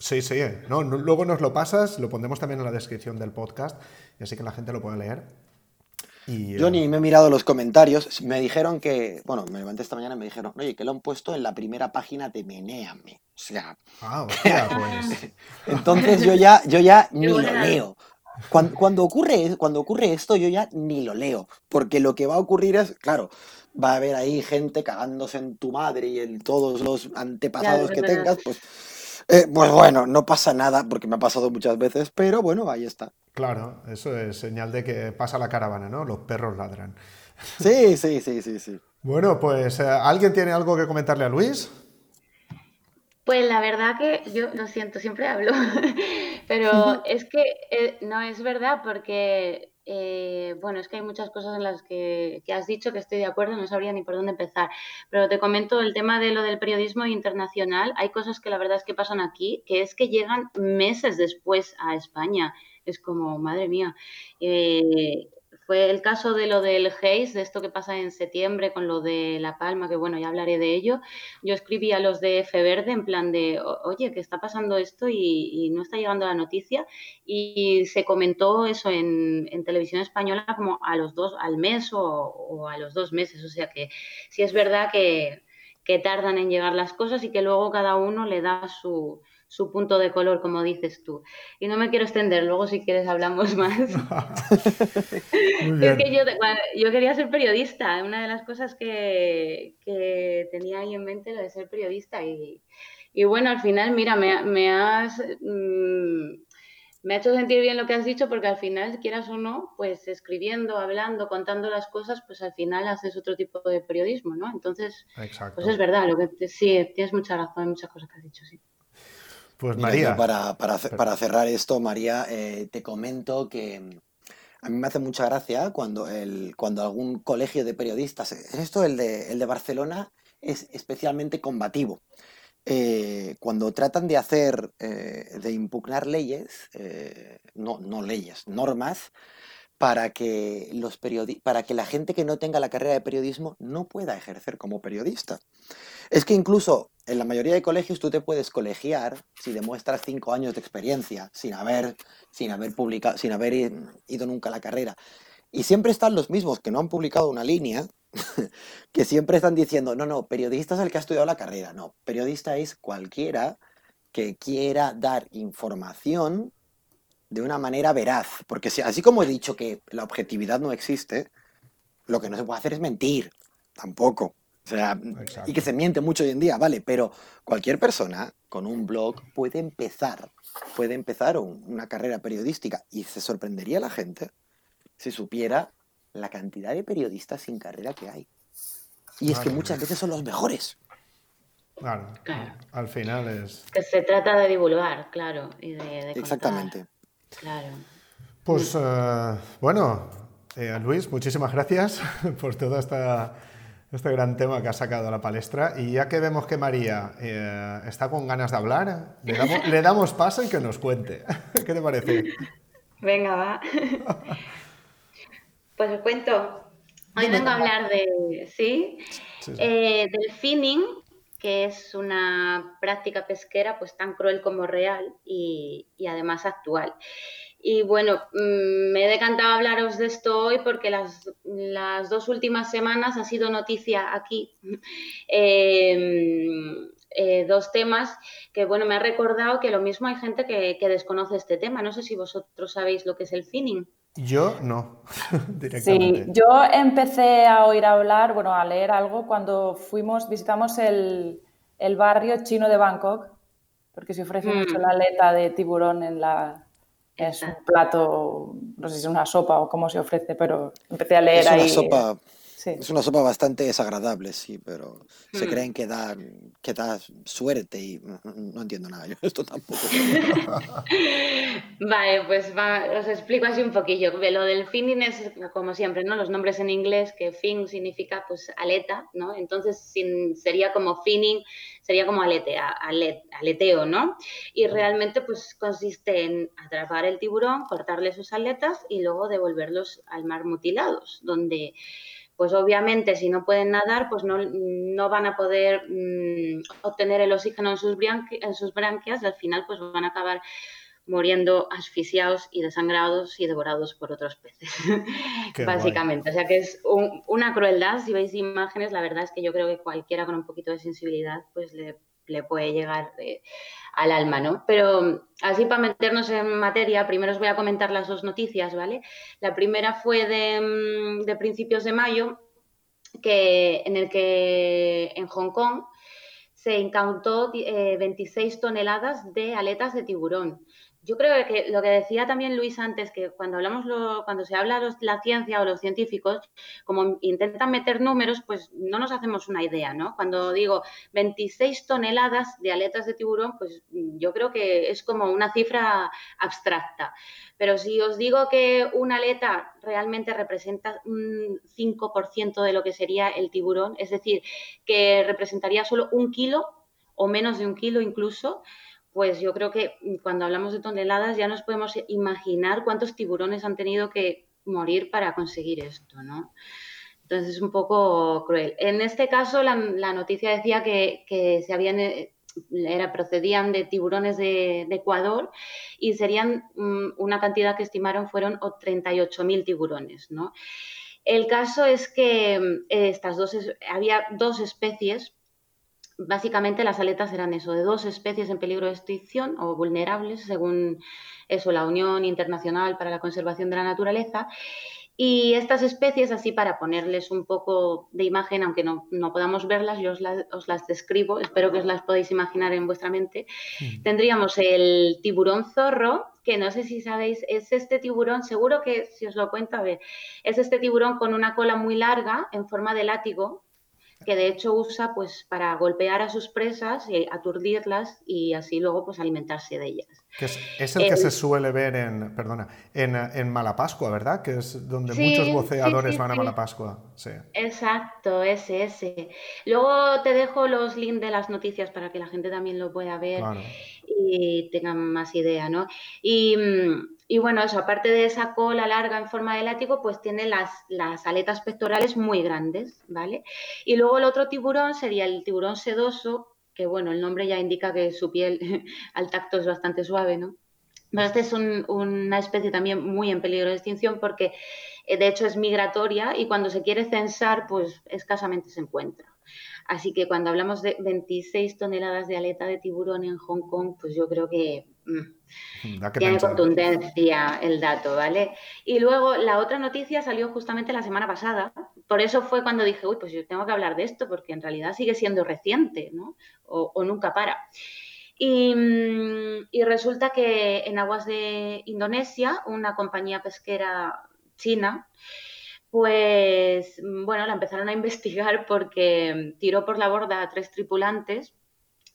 Sí, sí, no, luego nos lo pasas, lo pondremos también en la descripción del podcast, y así que la gente lo puede leer. Y, yo ni me he mirado los comentarios, me dijeron que, bueno, me levanté esta mañana y me dijeron, oye, que lo han puesto en la primera página de Meneame. O sea... Ah, hostia, pues... Entonces yo ya, yo ya ni lo leo. Cuando, ocurre, cuando ocurre esto, yo ya ni lo leo, porque lo que va a ocurrir es, claro, va a haber ahí gente cagándose en tu madre y en todos los antepasados que tengas, pues, eh, pues bueno, no pasa nada, porque me ha pasado muchas veces, pero bueno, ahí está. Claro, eso es señal de que pasa la caravana, ¿no? Los perros ladran. Sí, sí, sí, sí, sí. Bueno, pues, eh, ¿alguien tiene algo que comentarle a Luis? Pues la verdad que yo lo siento, siempre hablo, pero es que eh, no es verdad porque, eh, bueno, es que hay muchas cosas en las que, que, has dicho que estoy de acuerdo, no sabría ni por dónde empezar, pero te comento el tema de lo del periodismo internacional, hay cosas que la verdad es que pasan aquí, que es que llegan meses después a España, es como, madre mía, eh, fue el caso de lo del Haze, de esto que pasa en septiembre con lo de La Palma, que bueno, ya hablaré de ello. Yo escribí a los de F Verde en plan de, oye, que está pasando esto y, no está llegando la noticia. Y se comentó eso en, televisión española como a los dos, al mes o, a los dos meses. O sea que sí es verdad que, que tardan en llegar las cosas y que luego cada uno le da su, su punto de color, como dices tú. Y no me quiero extender, luego si quieres hablamos más. es que yo, quería ser periodista, una de las cosas que, tenía ahí en mente era de ser periodista y, bueno, al final, mira, me, has... Mm, me ha hecho sentir bien lo que has dicho porque al final, quieras o no, pues escribiendo, hablando, contando las cosas, pues al final haces otro tipo de periodismo, ¿no? Entonces, pues es verdad, lo que sí, tienes mucha razón en muchas cosas que has dicho, sí. Pues María. para, para, cerrar esto, María, eh, te comento que a mí me hace mucha gracia cuando, el, cuando algún colegio de periodistas, esto el de, el de Barcelona, es especialmente combativo. Eh, cuando tratan de hacer, eh, de impugnar leyes, eh, no, no, leyes, normas, para que, los para que la gente que no tenga la carrera de periodismo no pueda ejercer como periodista. Es que incluso en la mayoría de colegios tú te puedes colegiar si demuestras cinco años de experiencia sin haber, sin haber publicado, sin haber ido nunca a la carrera. Y siempre están los mismos que no han publicado una línea que siempre están diciendo, no, no, periodista es el que ha estudiado la carrera. No, periodista es cualquiera que quiera dar información de una manera veraz. Porque así como he dicho que la objetividad no existe, lo que no se puede hacer es mentir. Tampoco. O sea, y que se miente mucho hoy en día, vale, pero cualquier persona con un blog puede empezar, puede empezar una carrera periodística y se sorprendería a la gente si supiera la cantidad de periodistas sin carrera que hay. Y es que muchas veces son los mejores. Claro. Al final es. Que se trata de divulgar, claro. Y de, Exactamente. Claro. Pues eh, bueno, eh, Luis, muchísimas gracias por todo esta, este gran tema que ha sacado a la palestra. Y ya que vemos que María eh, está con ganas de hablar, le damos, le damos paso y que nos cuente. ¿Qué te parece? Venga, va. Pues os cuento. Hoy vengo a hablar de, ¿sí? Eh, del finning, que es una práctica pesquera pues tan cruel como real y, además actual. Y bueno, mm, me he decantado a hablaros de esto hoy porque las, dos últimas semanas ha sido noticia aquí. Em, eh, dos temas que, bueno, me ha recordado que lo mismo hay gente que, que desconoce este tema. No sé si vosotros sabéis lo que es el finning. Yo no, directamente. Sí, yo empecé a oír hablar, bueno, a leer algo cuando fuimos, visitamos el, barrio chino de Bangkok, porque se ofrece mm. mucho la aleta de tiburón en la... Es un plato, no sé si es una sopa o cómo se ofrece, pero empecé a leer es ahí. Una sopa es una sopa bastante desagradable, sí, pero se hmm. creen que da, que da suerte y no, entiendo nada yo esto tampoco. vale, pues os explico así un poquillo. Lo del finning es como siempre, ¿no? Los nombres en inglés, que fin significa pues aleta, ¿no? Entonces sin, sería como finning, sería como aletea, aleteo, ¿no? Y realmente pues consiste en atrapar el tiburón, cortarle sus aletas y luego devolverlos al mar mutilados, donde pues obviamente si no pueden nadar, pues no, no van a poder mm, obtener el oxígeno en sus, en sus branquias y al final pues van a acabar muriendo asfixiados y desangrados y devorados por otros peces, básicamente. O sea que es una crueldad, si veis imágenes, la verdad es que yo creo que cualquiera con un poquito de sensibilidad pues le, le puede llegar eh, al alma, ¿no? Pero así para meternos en materia, primero os voy a comentar las dos noticias, ¿vale? La primera fue de, mm, principios de mayo, que, en el que en Hong Kong se incautó 26 eh, toneladas de aletas de tiburón yo creo que lo que decía también Luis antes, que cuando hablamos lo, cuando se habla de la ciencia o los científicos, como intentan meter números, pues no nos hacemos una idea, ¿no? Cuando digo 26 toneladas de aletas de tiburón, pues yo creo que es como una cifra abstracta. Pero si os digo que una aleta realmente representa un 5% de lo que sería el tiburón, es decir, que representaría solo un kilo o menos de un kilo incluso, pues yo creo que cuando hablamos de toneladas ya nos podemos imaginar cuántos tiburones han tenido que morir para conseguir esto, ¿no? Entonces es un poco cruel. En este caso la, noticia decía que, se habían eh, era, procedían de tiburones de, Ecuador y serían mm, una cantidad que estimaron fueron 38.000 tiburones, ¿no? El caso es que mm, estas dos había dos especies básicamente las aletas eran eso, de dos especies en peligro de extinción o vulnerables, según eso, la Unión Internacional para la Conservación de la Naturaleza. Y estas especies, así para ponerles un poco de imagen, aunque no, podamos verlas, yo os, las describo, espero que os las podáis imaginar en vuestra mente. Tendríamos el tiburón zorro, que no sé si sabéis, es este tiburón, seguro que si os lo cuento, a ver, es este tiburón con una cola muy larga en forma de látigo, que de hecho usa pues para golpear a sus presas y aturdirlas y así luego pues alimentarse de ellas. es, el que se suele ver en, perdona, en, en Malapascua, ¿verdad? Que es donde muchos boceadores van a Malapascua. Sí. Exacto, ese, ese. Luego te dejo los links de las noticias para que la gente también lo pueda ver y tengan más idea, ¿no? Y, mm, y bueno, eso, aparte de esa cola larga en forma de látigo, pues tiene las, las, aletas pectorales muy grandes, ¿vale? Y luego el otro tiburón sería el tiburón sedoso, que bueno, el nombre ya indica que su piel al tacto es bastante suave, ¿no? Pero esta es una especie también muy en peligro de extinción porque eh, de hecho es migratoria y cuando se quiere censar, pues escasamente se encuentra. Así que cuando hablamos de 26 toneladas de aleta de tiburón en Hong Kong, pues yo creo que Mm. Tiene contundencia el dato, ¿vale? Y luego la otra noticia salió justamente la semana pasada. Por eso fue cuando dije, uy, pues yo tengo que hablar de esto, porque en realidad sigue siendo reciente, ¿no? O, nunca para. Y, mm, y, resulta que en aguas de Indonesia, una compañía pesquera china, pues bueno, la empezaron a investigar porque tiró por la borda a tres tripulantes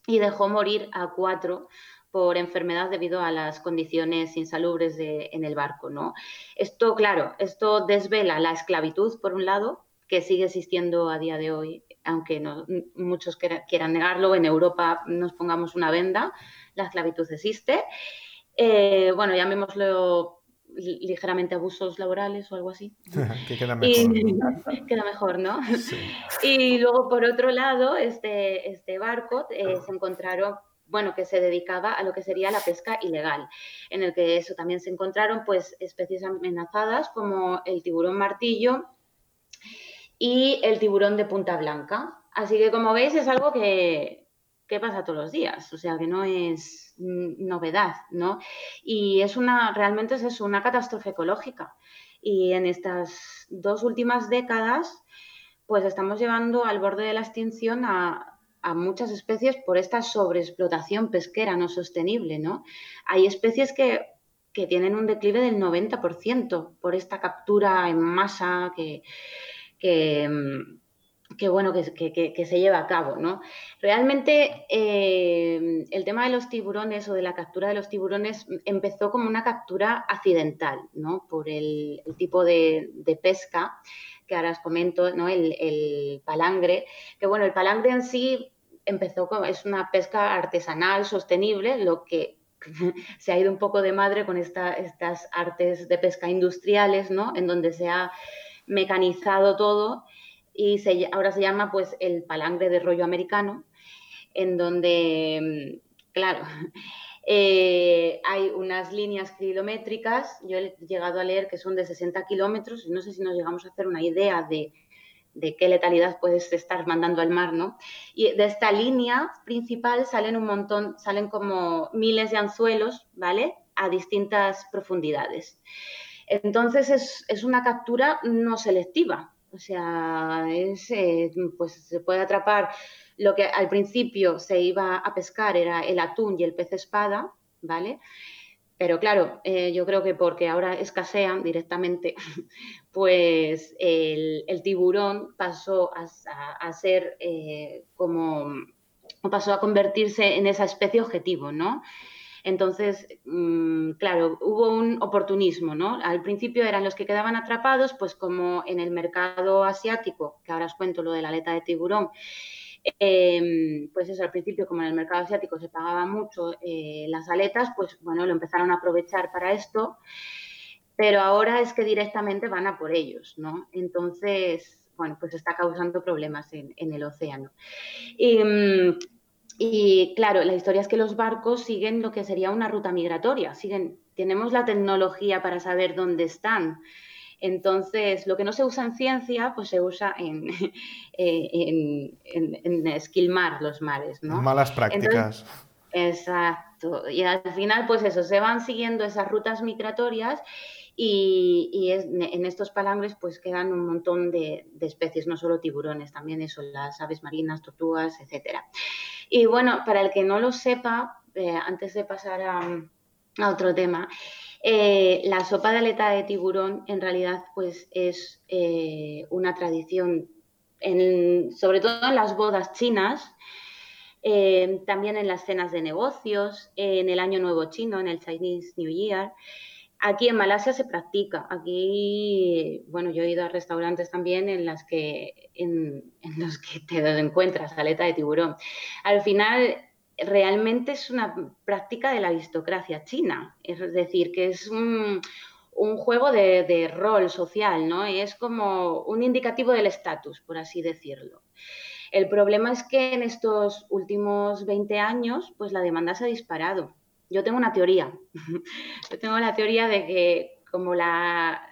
y dejó morir a cuatro por enfermedad debido a las condiciones insalubres de, en el barco, ¿no? Esto, claro, esto desvela la esclavitud, por un lado, que sigue existiendo a día de hoy, aunque no, muchos quieran negarlo, en Europa nos pongamos una venda, la esclavitud existe. Eh, bueno, llamémoslo ligeramente abusos laborales o algo así. que queda mejor. Y, queda mejor, ¿no? Y luego, por otro lado, este, este barco eh, se encontraron bueno, que se dedicaba a lo que sería la pesca ilegal, en el que eso también se encontraron pues especies amenazadas como el tiburón martillo y el tiburón de punta blanca. Así que como veis es algo que, pasa todos los días, o sea que no es novedad, ¿no? Y es una, realmente es eso, una catástrofe ecológica. Y en estas dos últimas décadas, pues estamos llevando al borde de la extinción a, muchas especies por esta sobreexplotación pesquera no sostenible, ¿no? Hay especies que, tienen un declive del 90% por esta captura en masa que, que, bueno, que, se lleva a cabo, ¿no? Realmente eh, el tema de los tiburones o de la captura de los tiburones empezó como una captura accidental, ¿no? Por el, tipo de, de pesca que ahora os comento, ¿no? El, palangre, que bueno, el palangre en sí empezó como, es una pesca artesanal, sostenible, lo que se ha ido un poco de madre con estas artes de pesca industriales, ¿no? En donde se ha mecanizado todo y ahora se llama pues el palangre de rollo americano, en donde, mm, claro, eh, hay unas líneas kilométricas, yo he llegado a leer que son de 60 kilómetros, no sé si nos llegamos a hacer una idea de, qué letalidad puedes estar mandando al mar, ¿no? Y de esta línea principal salen un montón, salen como miles de anzuelos, ¿vale? A distintas profundidades. Entonces es, una captura no selectiva, o sea, eh, pues se puede atrapar lo que al principio se iba a pescar era el atún y el pez espada, ¿vale? Pero claro, eh, yo creo que porque ahora escasean directamente, pues el, tiburón pasó a, ser eh, como, pasó a convertirse en esa especie objetivo, ¿no? Entonces, mm, claro, hubo un oportunismo, ¿no? Al principio eran los que quedaban atrapados, pues como en el mercado asiático, que ahora os cuento lo de la aleta de tiburón, Em, pues eso, al principio, como en el mercado asiático se pagaba mucho eh, las aletas, pues bueno, lo empezaron a aprovechar para esto, pero ahora es que directamente van a por ellos, ¿no? Entonces, bueno, pues está causando problemas en, el océano. Y, mm, y, claro, la historia es que los barcos siguen lo que sería una ruta migratoria, siguen, tenemos la tecnología para saber dónde están. Entonces, lo que no se usa en ciencia, pues se usa en, en, esquilmar los mares, ¿no? Malas prácticas. exacto. Y al final, pues eso, se van siguiendo esas rutas migratorias y, en estos palangres pues quedan un montón de, especies, no solo tiburones, también eso, las aves marinas, tortugas, etcétera. Y bueno, para el que no lo sepa, eh, antes de pasar a, otro tema. Eh, la sopa de aleta de tiburón en realidad pues es eh, una tradición, sobre todo en las bodas chinas, también en las cenas de negocios, en el Año Nuevo Chino, en el Chinese New Year. Aquí en Malasia se practica. Aquí, bueno, yo he ido a restaurantes también en, los que te encuentras aleta de tiburón. Al final, realmente es una práctica de la aristocracia china, es decir, que es un, juego de, rol social, ¿no? Y es como un indicativo del estatus, por así decirlo. El problema es que en estos últimos 20 años, pues la demanda se ha disparado. Yo tengo una teoría. Yo tengo la teoría de que como la,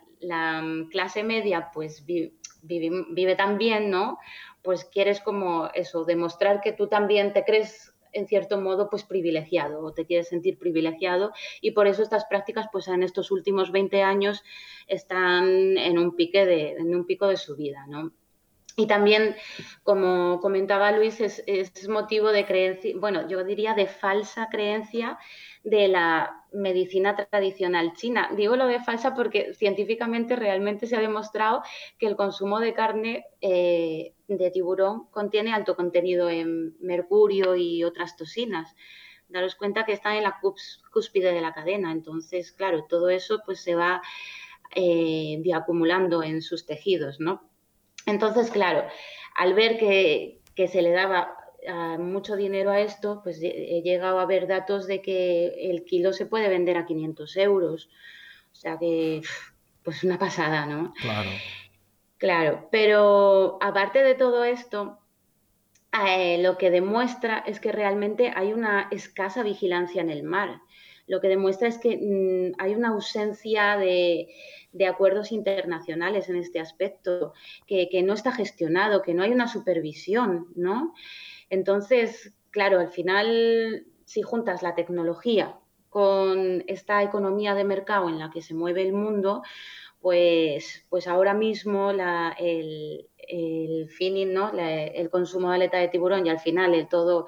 clase media pues vive, vive tan bien, ¿no? Pues quieres como eso, demostrar que tú también te crees en cierto modo pues privilegiado o te quieres sentir privilegiado y por eso estas prácticas pues en estos últimos 20 años están en un pique de en un pico de subida, ¿no? Y también, como comentaba Luis, es, motivo de creencia, bueno, yo diría de falsa creencia de la medicina tradicional china. Digo lo de falsa porque científicamente realmente se ha demostrado que el consumo de carne eh, de tiburón contiene alto contenido en mercurio y otras toxinas. Daros cuenta que están en la cúspide de la cadena. Entonces, claro, todo eso pues se va eh, bioacumulando en sus tejidos, ¿no? Entonces, claro, al ver que, que se le daba mucho dinero a esto, pues he llegado a ver datos de que el kilo se puede vender a 500 euros. O sea que, pues una pasada, ¿no? Claro. Claro, pero aparte de todo esto, eh, lo que demuestra es que realmente hay una escasa vigilancia en el mar. Lo que demuestra es que mm, hay una ausencia de, acuerdos internacionales en este aspecto, que, que, no está gestionado, que no hay una supervisión, ¿no? Entonces, claro, al final, si juntas la tecnología con esta economía de mercado en la que se mueve el mundo, pues, pues ahora mismo el, el finning, ¿no? el consumo de aleta de tiburón y al final el todo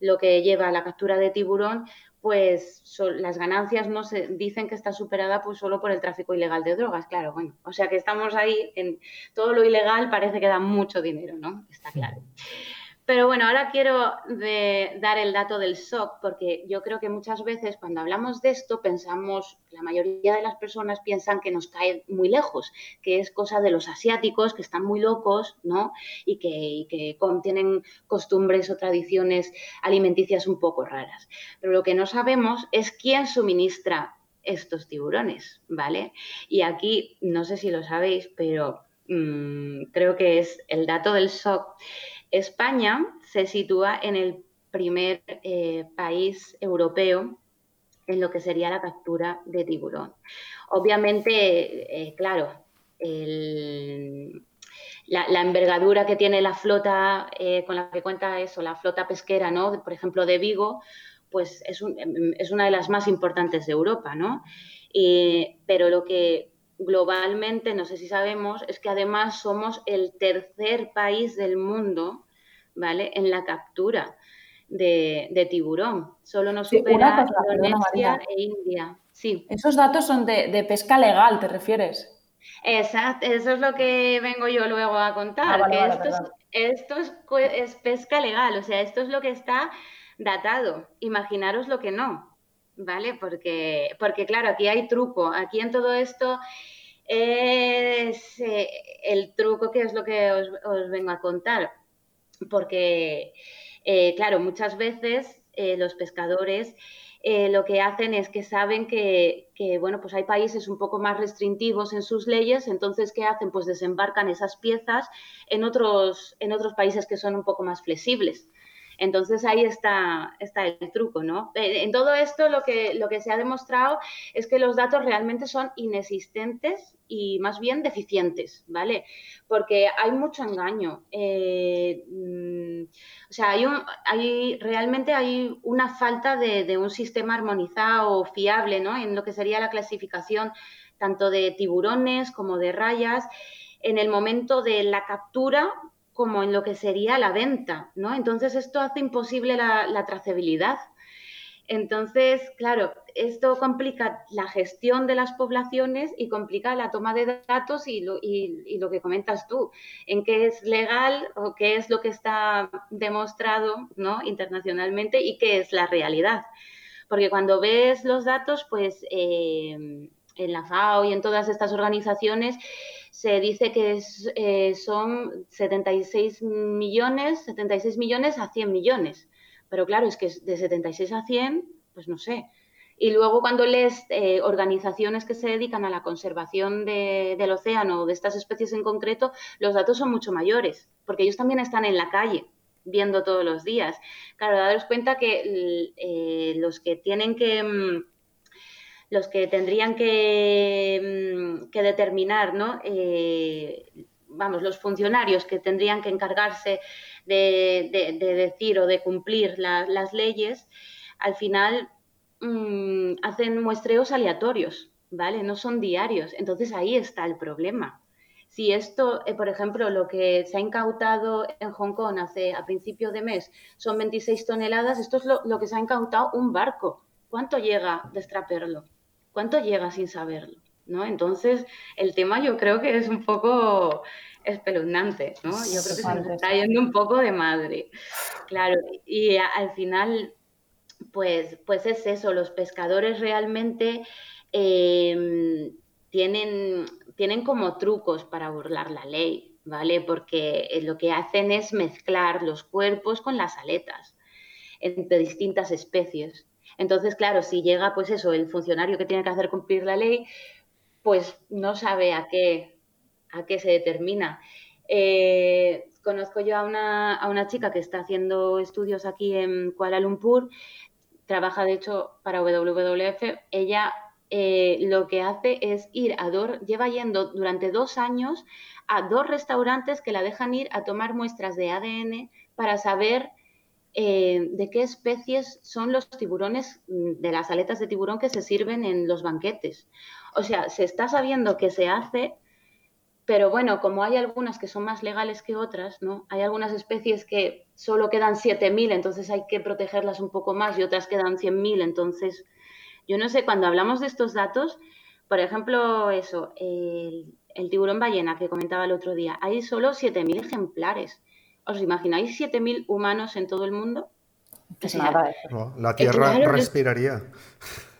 lo que lleva a la captura de tiburón, pues las ganancias no se dicen que está superada pues solo por el tráfico ilegal de drogas, claro, bueno, o sea que estamos ahí en todo lo ilegal parece que da mucho dinero, ¿no? Está claro. Pero bueno, ahora quiero dar el dato del shock, porque yo creo que muchas veces cuando hablamos de esto pensamos, la mayoría de las personas piensan que nos cae muy lejos, que es cosa de los asiáticos, que están muy locos, ¿no? Y que, y que tienen costumbres o tradiciones alimenticias un poco raras. Pero lo que no sabemos es quién suministra estos tiburones, ¿vale? Y aquí, no sé si lo sabéis, pero mm, creo que es el dato del shock España se sitúa en el primer eh, país europeo en lo que sería la captura de tiburón. Obviamente, eh, claro, la, envergadura que tiene la flota eh, con la que cuenta eso, la flota pesquera, ¿no? Por ejemplo, de Vigo, pues es, es una de las más importantes de Europa, ¿no? pero lo que globalmente, no sé si sabemos, es que además somos el tercer país del mundo, ¿vale? En la captura de, tiburón. Solo nos supera Indonesia e India. Sí. Esos datos son de, pesca legal, ¿te refieres? Exacto, eso es lo que vengo yo luego a contar, ah, que esto, es, pesca legal, o sea, esto es lo que está datado. Imaginaros lo que no. ¿Vale? Porque, porque claro, aquí hay truco. Aquí en todo esto es eh, el truco que es lo que os, vengo a contar. Porque, eh, claro, muchas veces eh, los pescadores lo que hacen es que saben que, que, bueno, pues hay países un poco más restrictivos en sus leyes, entonces, ¿qué hacen? Pues desembarcan esas piezas en otros, en otros países que son un poco más flexibles. Entonces ahí está, el truco, ¿no? Eh, en todo esto lo que, lo que se ha demostrado es que los datos realmente son inexistentes y más bien deficientes, ¿vale? Porque hay mucho engaño. Eh, mm, o sea, hay, un, hay realmente hay una falta de, de, un sistema armonizado fiable, ¿no? En lo que sería la clasificación tanto de tiburones como de rayas en el momento de la captura como en lo que sería la venta, ¿no? Entonces esto hace imposible la, trazabilidad. Entonces, claro, esto complica la gestión de las poblaciones y complica la toma de datos y lo, y, lo, que comentas tú, en qué es legal o qué es lo que está demostrado ¿no? internacionalmente y qué es la realidad. Porque cuando ves los datos, pues eh, en la FAO y en todas estas organizaciones se dice que eh, son 76 millones, 76 millones a 100 millones. Pero claro, es que de 76 a 100, pues no sé. Y luego cuando lees eh, organizaciones que se dedican a la conservación del océano o de estas especies en concreto, los datos son mucho mayores, porque ellos también están en la calle viendo todos los días. Claro, daros cuenta que eh, los que tienen que mm, los que tendrían que, mm, determinar, ¿no? Eh, vamos, los funcionarios que tendrían que encargarse de, decir o de cumplir las leyes, al final mm, hacen muestreos aleatorios, ¿vale? No son diarios. Entonces ahí está el problema. Si esto, eh, por ejemplo, lo que se ha incautado en Hong Kong hace a principio de mes son 26 toneladas, esto es lo, que se ha incautado un barco. ¿Cuánto llega de extraperlo? ¿Cuánto llega sin saberlo? ¿no? Entonces, el tema yo creo que es un poco espeluznante, ¿no? Yo creo que se nos está yendo un poco de madre. Claro, y al final, pues, pues es eso, los pescadores realmente em, tienen, tienen como trucos para burlar la ley, ¿vale? Porque eh, lo que hacen es mezclar los cuerpos con las aletas entre distintas especies. Entonces, claro, si llega, pues eso, el funcionario que tiene que hacer cumplir la ley, pues no sabe a qué, a qué se determina. Eh, conozco yo a una, a una chica que está haciendo estudios aquí en Kuala Lumpur, trabaja de hecho para WWF. Ella eh, lo que hace es ir a dos, lleva yendo durante dos años a dos restaurantes que la dejan ir a tomar muestras de ADN para saber eh, de qué especies son los tiburones mm, de las aletas de tiburón que se sirven en los banquetes. O sea, se está sabiendo que se hace, pero bueno, como hay algunas que son más legales que otras, ¿no? Hay algunas especies que solo quedan 7.000, entonces hay que protegerlas un poco más y otras quedan 100.000, entonces yo no sé, cuando hablamos de estos datos, por ejemplo, eso, el, el tiburón ballena que comentaba el otro día, hay solo 7.000 ejemplares. ¿Os imagináis 7.000 humanos en todo el mundo? Pues nada, ¿eh? la Tierra respiraría.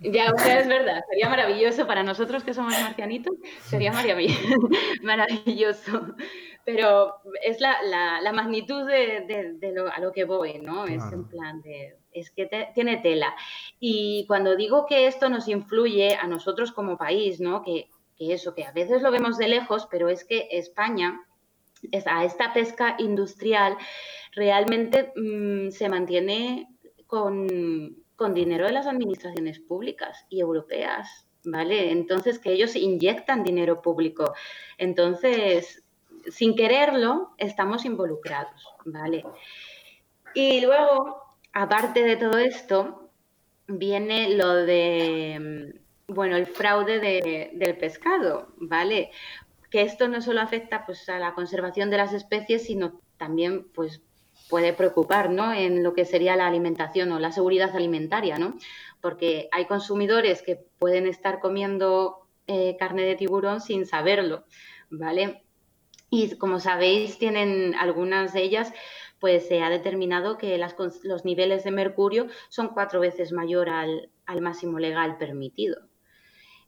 Ya, es verdad, sería maravilloso para nosotros que somos marcianitos, sería maravilloso. Pero es la, magnitud de, lo, a lo que voy, ¿no? Es en plan de, es que tiene tela. Y cuando digo que esto nos influye a nosotros como país, ¿no? Que, que eso, que a veces lo vemos de lejos, pero es que España a esta pesca industrial realmente mm, se mantiene con, dinero de las administraciones públicas y europeas, ¿vale? Entonces, que ellos inyectan dinero público. Entonces, sin quererlo, estamos involucrados, ¿vale? Y luego, aparte de todo esto, viene lo de, mm, bueno, el fraude del pescado, ¿vale? Que esto no solo afecta pues, a la conservación de las especies, sino también pues, puede preocupar ¿no? en lo que sería la alimentación o la seguridad alimentaria, ¿no? porque hay consumidores que pueden estar comiendo eh, carne de tiburón sin saberlo, ¿vale? Y como sabéis, tienen algunas de ellas, pues se ha determinado que los niveles de mercurio son cuatro veces mayor al máximo legal permitido.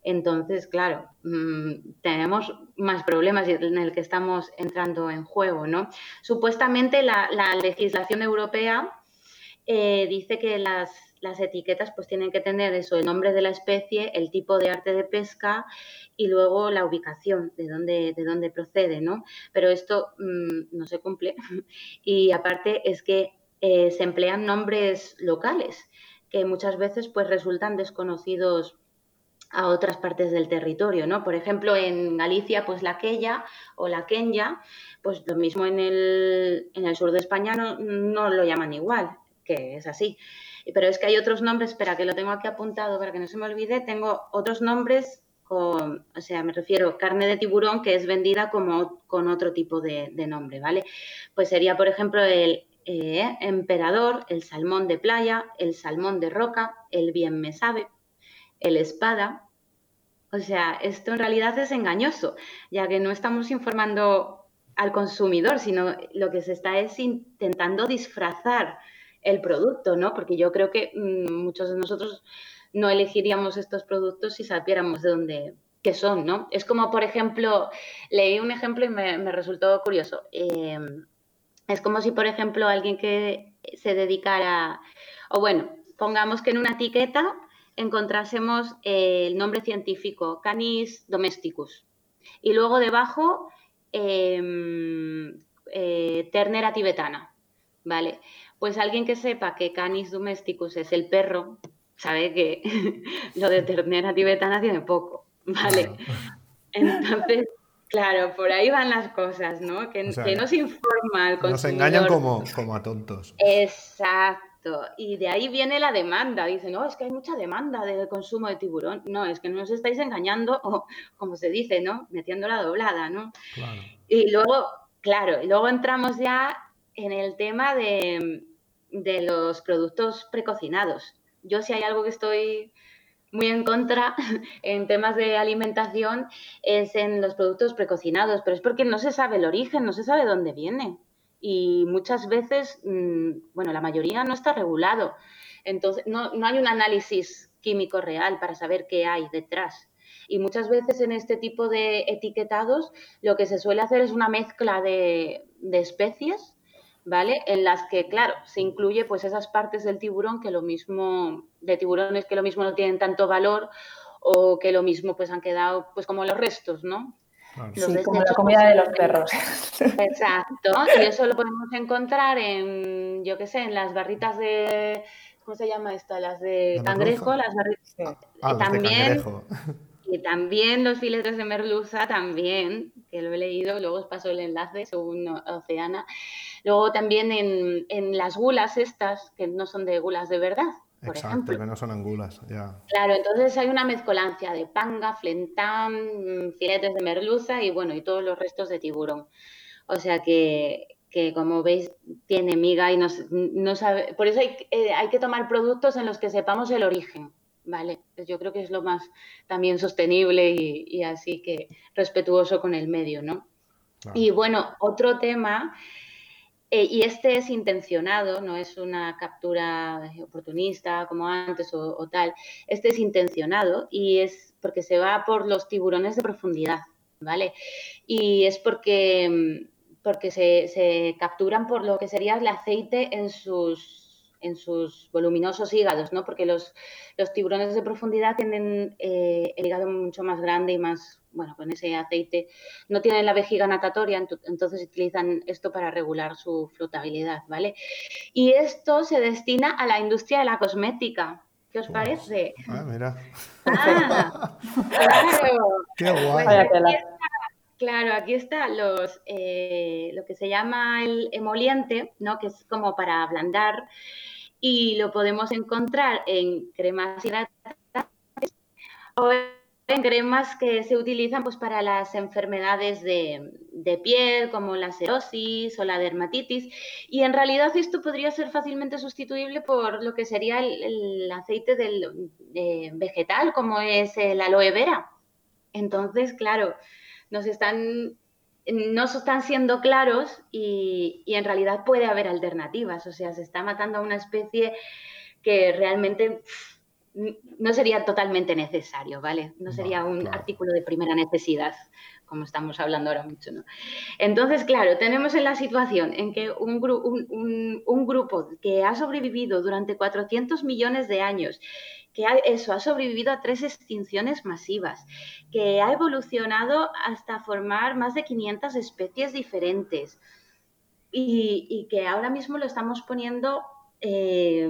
Entonces, claro, mm, tenemos más problemas en el que estamos entrando en juego, ¿no? Supuestamente la, legislación europea eh, dice que las, etiquetas pues tienen que tener eso, el nombre de la especie, el tipo de arte de pesca y luego la ubicación de dónde, de dónde procede, ¿no? Pero esto mm, no se cumple. Y aparte es que eh, se emplean nombres locales que muchas veces pues resultan desconocidos a otras partes del territorio, ¿no? Por ejemplo, en Galicia, pues la queya o la quenya, pues lo mismo en el, en el sur de España no, lo llaman igual, que es así. Pero es que hay otros nombres, espera, que lo tengo aquí apuntado para que no se me olvide, tengo otros nombres con, o sea, me refiero carne de tiburón que es vendida como con otro tipo de, nombre, ¿vale? Pues sería, por ejemplo, el, eh, emperador, el salmón de playa, el salmón de roca, el bien me sabe, el espada. O sea, esto en realidad es engañoso, ya que no estamos informando al consumidor, sino lo que se está es intentando disfrazar el producto, ¿no? Porque yo creo que mm, muchos de nosotros no elegiríamos estos productos si supiéramos de dónde que son, ¿no? Es como, por ejemplo, leí un ejemplo y me, resultó curioso. Em, es como si, por ejemplo, alguien que se dedicara, o bueno, pongamos que en una etiqueta encontrásemos el nombre científico, Canis domesticus, y luego debajo em, eh, ternera tibetana, ¿vale? Pues alguien que sepa que Canis domesticus es el perro, sabe que lo de ternera tibetana tiene poco, ¿vale? Entonces, claro, por ahí van las cosas, ¿no? Que, no se informa al consumidor. Nos engañan como, como a tontos. Exacto. Y de ahí viene la demanda. Dicen, no, es que hay mucha demanda de consumo de tiburón. No, es que no os estáis engañando, o como se dice, ¿no? Metiendo la doblada, ¿no? Claro. Y luego, claro, y luego entramos ya en el tema de, de los productos precocinados yo si hay algo que estoy muy en contra en temas de alimentación es en los productos precocinados, pero es porque no se sabe el origen, no se sabe dónde viene. Y muchas veces, mm, bueno, la mayoría no está regulado. Entonces, no, hay un análisis químico real para saber qué hay detrás. Y muchas veces en este tipo de etiquetados lo que se suele hacer es una mezcla de, de especies ¿vale? En las que, claro, se incluye pues esas partes del tiburón que lo mismo, de tiburones que lo mismo no tienen tanto valor o que lo mismo pues han quedado pues como los restos, ¿no? Sí, como la comida de los perros. Exacto, y eso lo podemos encontrar en, yo qué sé, en las barritas de, ¿cómo se llama esta? Las de cangrejo, las barritas. Ah, también, y también los filetes de merluza, también, que lo he leído, luego os paso el enlace según Oceana. Luego también en, en las gulas estas, que no son de gulas de verdad, por Exacto, ejemplo. que no son angulas, ya. Claro, entonces hay una mezcolancia de panga, flentán, filetes de merluza y bueno, y todos los restos de tiburón. O sea que, que como veis tiene miga y no, no sabe, por eso hay, eh, hay que tomar productos en los que sepamos el origen ¿vale? Pues yo creo que es lo más también sostenible y, así que respetuoso con el medio, ¿no? Y bueno, otro tema, eh, y este es intencionado, no es una captura oportunista como antes o, tal, este es intencionado y es porque se va por los tiburones de profundidad, ¿vale? Y es porque, porque se, se capturan por lo que sería el aceite en sus en sus voluminosos hígados, ¿no? Porque los, los tiburones de profundidad tienen eh, el hígado mucho más grande y más, bueno, con ese aceite, no tienen la vejiga natatoria, entonces utilizan esto para regular su flotabilidad, ¿vale? Y esto se destina a la industria de la cosmética. ¿Qué os parece? Ah, mira. Ah, claro. Qué guay. Pues claro, aquí está los, eh, lo que se llama el emoliente, ¿no? que es como para ablandar y lo podemos encontrar en cremas hidratantes o en cremas que se utilizan pues, para las enfermedades de, piel como la serosis o la dermatitis y en realidad esto podría ser fácilmente sustituible por lo que sería el, aceite del, vegetal como es el aloe vera. Entonces, claro, nos están no están siendo claros y, en realidad puede haber alternativas. O sea, se está matando a una especie que realmente no sería totalmente necesario, ¿vale? No sería un artículo de primera necesidad, como estamos hablando ahora mucho, ¿no? Entonces, claro, tenemos en la situación en que un, grupo que ha sobrevivido durante 400 millones de años que eso ha sobrevivido a tres extinciones masivas, que ha evolucionado hasta formar más de 500 especies diferentes y, que ahora mismo lo estamos poniendo eh,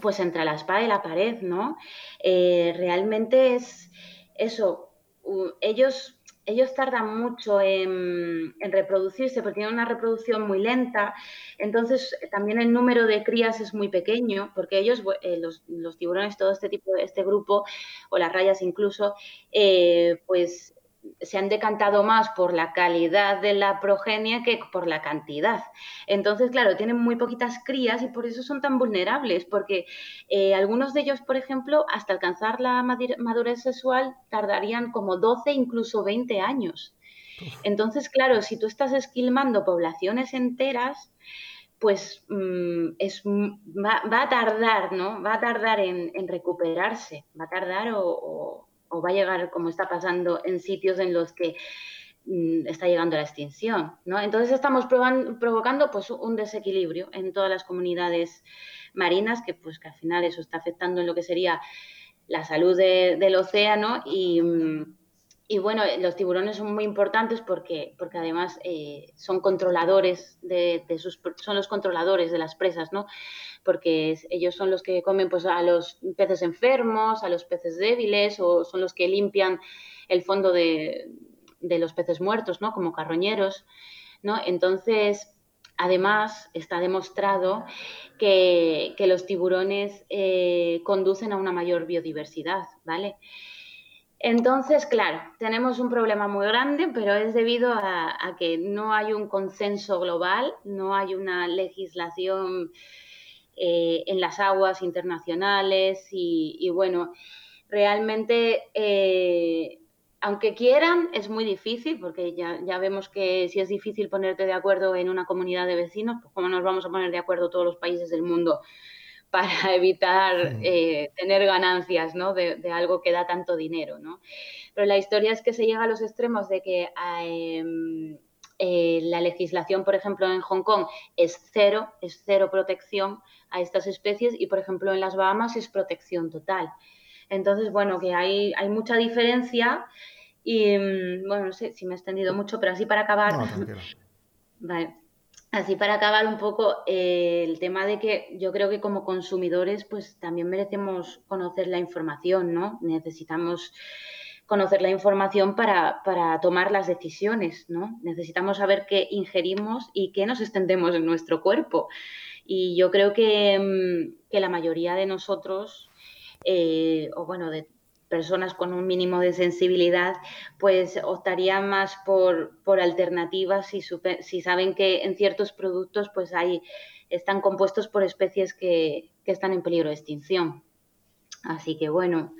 pues entre la espada y la pared, ¿no? Eh, realmente es eso, ellos ellos tardan mucho en, reproducirse porque tienen una reproducción muy lenta, entonces también el número de crías es muy pequeño porque ellos, eh, los, tiburones, todo este tipo, este grupo, o las rayas incluso, eh, pues se han decantado más por la calidad de la progenie que por la cantidad. Entonces, claro, tienen muy poquitas crías y por eso son tan vulnerables, porque eh, algunos de ellos, por ejemplo, hasta alcanzar la madurez sexual tardarían como 12, incluso 20 años. Entonces, claro, si tú estás esquilmando poblaciones enteras, pues mm, es, va, a tardar, ¿no? Va a tardar en, recuperarse, va a tardar o, va a llegar como está pasando en sitios en los que mm, está llegando la extinción, ¿no? Entonces estamos provocando pues un desequilibrio en todas las comunidades marinas que pues que al final eso está afectando en lo que sería la salud del océano y mm, y bueno, los tiburones son muy importantes porque, porque además eh, son controladores de, sus, son los controladores de las presas, ¿no? Porque ellos son los que comen pues, a los peces enfermos, a los peces débiles, o son los que limpian el fondo de, los peces muertos, ¿no? Como carroñeros, ¿no? Entonces, además, está demostrado que, los tiburones eh, conducen a una mayor biodiversidad, ¿vale? Entonces, claro, tenemos un problema muy grande, pero es debido a, que no hay un consenso global, no hay una legislación eh, en las aguas internacionales y, bueno, realmente, eh, aunque quieran, es muy difícil, porque ya, ya, vemos que si es difícil ponerte de acuerdo en una comunidad de vecinos, pues cómo nos vamos a poner de acuerdo todos los países del mundo para evitar eh, tener ganancias ¿no? de, algo que da tanto dinero. ¿no? Pero la historia es que se llega a los extremos de que em, eh, la legislación, por ejemplo, en Hong Kong es cero, es cero protección a estas especies y, por ejemplo, en las Bahamas es protección total. Entonces, bueno, que hay, hay mucha diferencia y, mm, bueno, no sé si me he extendido mucho, pero así para acabar... vale. Así para acabar un poco eh, el tema de que yo creo que como consumidores pues también merecemos conocer la información, ¿no? Necesitamos conocer la información para, tomar las decisiones, ¿no? Necesitamos saber qué ingerimos y qué nos extendemos en nuestro cuerpo. Y yo creo que, mm, que la mayoría de nosotros, eh, o bueno, de personas con un mínimo de sensibilidad, pues optarían más por, por alternativas si, si saben que en ciertos productos pues hay, están compuestos por especies que, están en peligro de extinción. Así que bueno,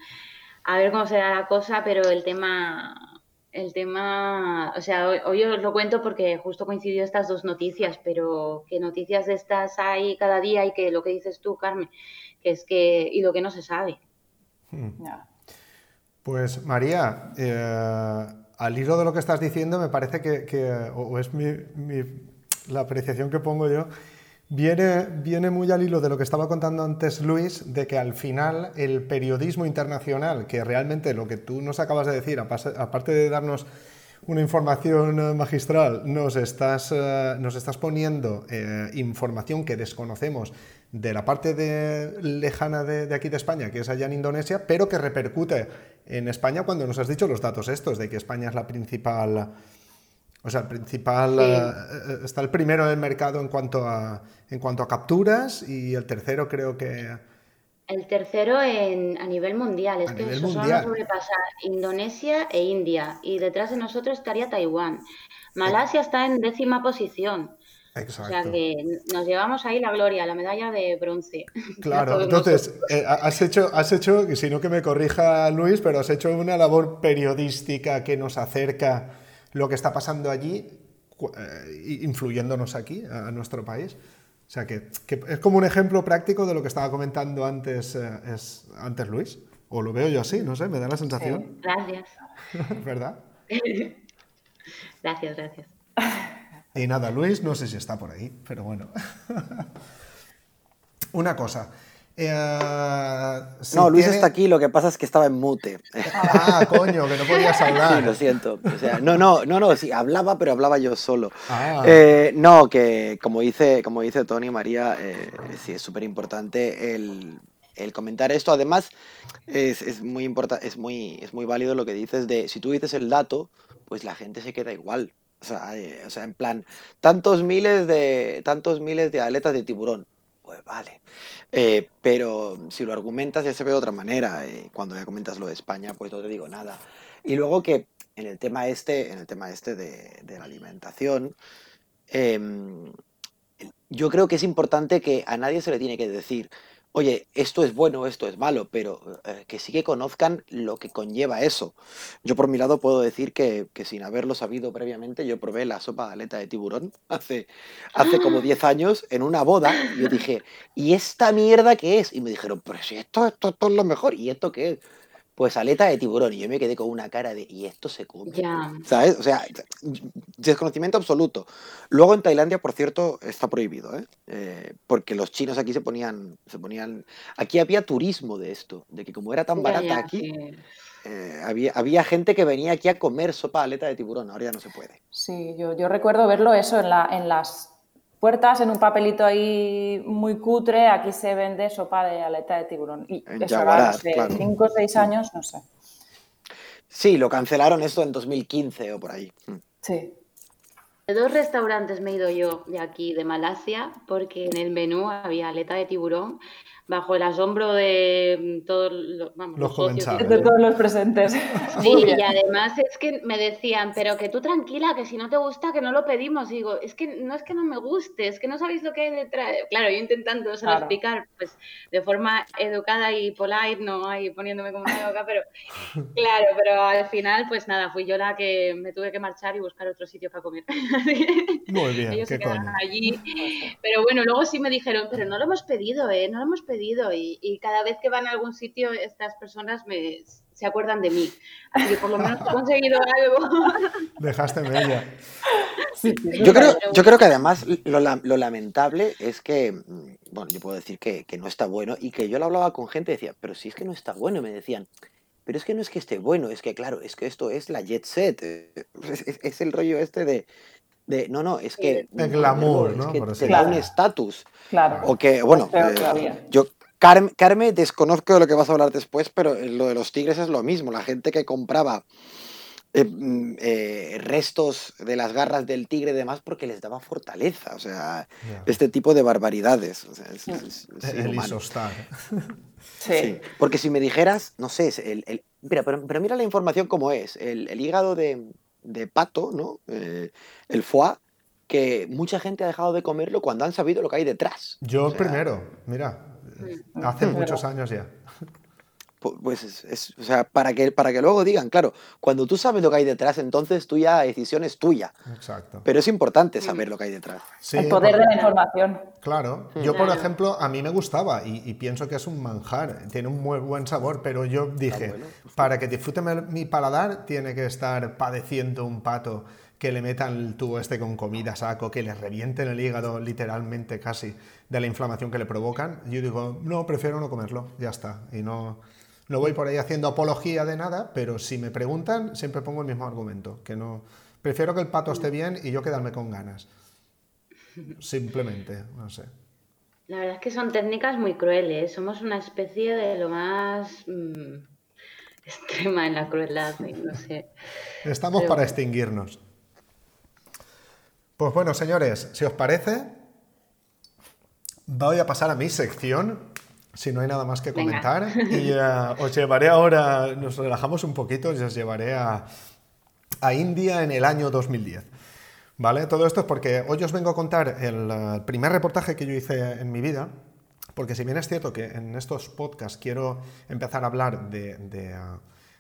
a ver cómo será la cosa, pero el tema, el tema, o sea, hoy, hoy, os lo cuento porque justo coincidió estas dos noticias, pero que noticias de estas hay cada día y que lo que dices tú, Carmen, que es que, y lo que no se sabe. Hmm. Pues María, eh, al hilo de lo que estás diciendo, me parece que, o es la apreciación que pongo yo, viene, viene muy al hilo de lo que estaba contando antes Luis, de que al final el periodismo internacional, que realmente lo que tú nos acabas de decir, aparte de darnos una información magistral, nos estás, eh, nos estás poniendo eh, información que desconocemos de la parte de, lejana de, aquí de España, que es allá en Indonesia, pero que repercute en España cuando nos has dicho los datos estos, de que España es la principal... O sea, el principal eh, eh, está el primero en el mercado en cuanto a en cuanto a capturas y el tercero creo que el tercero en, a nivel mundial, es que eso solo sobrepasa Indonesia e India y detrás de nosotros estaría Taiwán. Malasia está en décima posición. Exacto. O sea que nos llevamos ahí la gloria, la medalla de bronce. Claro, entonces, eh, has hecho, has hecho, si no que me corrija Luis, pero has hecho una labor periodística que nos acerca lo que está pasando allí, eh, influyéndonos aquí, a, nuestro país. O sea que, es como un ejemplo práctico de lo que estaba comentando antes, eh, es, antes Luis. O lo veo yo así, no sé, me da la sensación. Gracias. ¿Verdad? gracias, gracias. Y nada, Luis, no sé si está por ahí, pero bueno. Una cosa. Eh, no, Luis está aquí, lo que pasa es que estaba en mute. Ah, coño, que no podías hablar. Sí, lo siento. no, no, no, no, sí, hablaba, pero hablaba yo solo. Ah. Eh, no, que como dice, como dice Tony María, eh, sí, es súper importante el, comentar esto. Además, es, es muy importante, es muy, es muy válido lo que dices de si tú dices el dato, pues la gente se queda igual. Eh, o sea, en plan, tantos miles de, tantos miles de aletas de tiburón. Pues vale. Eh, pero si lo argumentas ya se ve de otra manera. Eh, cuando ya comentas lo de España, pues no te digo nada. Y luego que en el tema este, en el tema este de, la alimentación, em, yo creo que es importante que a nadie se le tiene que decir, oye, esto es bueno, esto es malo, pero eh, que sí que conozcan lo que conlleva eso. Yo por mi lado puedo decir que, sin haberlo sabido previamente, yo probé la sopa de aleta de tiburón hace, hace como 10 años en una boda y yo dije, ¿y esta mierda qué es? Y me dijeron, pero si esto, esto, esto es lo mejor, ¿y esto qué es? Pues aleta de tiburón. Y yo me quedé con una cara de, ¿y esto se come? ¿Sabes? O sea, desconocimiento absoluto. Luego en Tailandia, por cierto, está prohibido, ¿eh? ¿eh? porque los chinos aquí se ponían, se ponían. Aquí había turismo de esto, de que como era tan barata aquí. Eh, había, había gente que venía aquí a comer sopa aleta de tiburón, ahora ya no se puede. Sí, yo, yo recuerdo verlo eso en, la, en las puertas en un papelito ahí muy cutre, aquí se vende sopa de aleta de tiburón. Y eso hace 5 o 6 años, no sé. Sí, lo cancelaron esto en 2015 o por ahí. Mm. Sí. De dos restaurantes me he ido yo de aquí, de Malasia, porque en el menú había aleta de tiburón bajo el asombro de mm, todos los, vamos, de todos los presentes. Sí, y además es que me decían, pero que tú tranquila, que si no te gusta, que no lo pedimos. Y digo, es que no es que no me guste, es que no sabéis lo que hay detrás. Claro, yo intentando explicar, pues de forma educada y polite, no ahí poniéndome como una loca, pero claro, pero al final, pues nada, fui yo la que me tuve que marchar y buscar otro sitio para comer. Muy bien, Ellos se quedaron allí. Pero bueno, luego sí me dijeron, pero no lo hemos pedido, ¿eh? No lo hemos pedido y, cada vez que van a algún sitio estas personas me, se acuerdan de mí. Así que por lo menos he conseguido algo. Dejaste bella. yo, creo, yo creo que además lo, lo, lamentable es que, mm, bueno, yo puedo decir que, que, no está bueno y que yo lo hablaba con gente y decía, pero si es que no está bueno, me decían, pero es que no es que esté bueno, es que claro, es que esto es la jet set, es el rollo este de no, no, es que... El glamour, ¿no? Es que te da un estatus. Claro. O que, bueno, eh, yo, Carme, desconozco de lo que vas a hablar después, pero lo de los tigres es lo mismo. La gente que compraba eh, mm, eh, restos de las garras del tigre y demás porque les daba fortaleza. O sea, este tipo de barbaridades. O sea, es, el Sí. Porque si me dijeras, no sé, el, mira, pero, mira la información como es. el hígado de, de pato, ¿no? Eh, el foie, que mucha gente ha dejado de comerlo cuando han sabido lo que hay detrás. Yo primero, mira, hace muchos años ya. Pues es, o sea, para que, para que luego digan, claro, cuando tú sabes lo que hay detrás, entonces tuya decisión es tuya. Exacto. Pero es importante saber lo que hay detrás. el poder de la información. Claro. Yo, por ejemplo, a mí me gustaba y, pienso que es un manjar, tiene un muy buen sabor, pero yo dije, para que disfrute mi paladar, tiene que estar padeciendo un pato que le metan el tubo este con comida saco, que le revienten el hígado literalmente casi de la inflamación que le provocan. Yo digo, no, prefiero no comerlo, ya está. Y no, no voy por ahí haciendo apología de nada, pero si me preguntan, siempre pongo el mismo argumento, que no prefiero que el pato esté bien y yo quedarme con ganas. Simplemente, no sé. La verdad es que son técnicas muy crueles. Somos una especie de lo más mm, extrema en la crueldad, no sé. Estamos para extinguirnos. Pues bueno, señores, si os parece, voy a pasar a mi sección si no hay nada más que comentar. Y eh, os llevaré ahora, nos relajamos un poquito y os llevaré a, a, India en el año 2010. ¿Vale? Todo esto es porque hoy os vengo a contar el, eh, primer reportaje que yo hice en mi vida, porque si bien es cierto que en estos podcasts quiero empezar a hablar de, de, eh,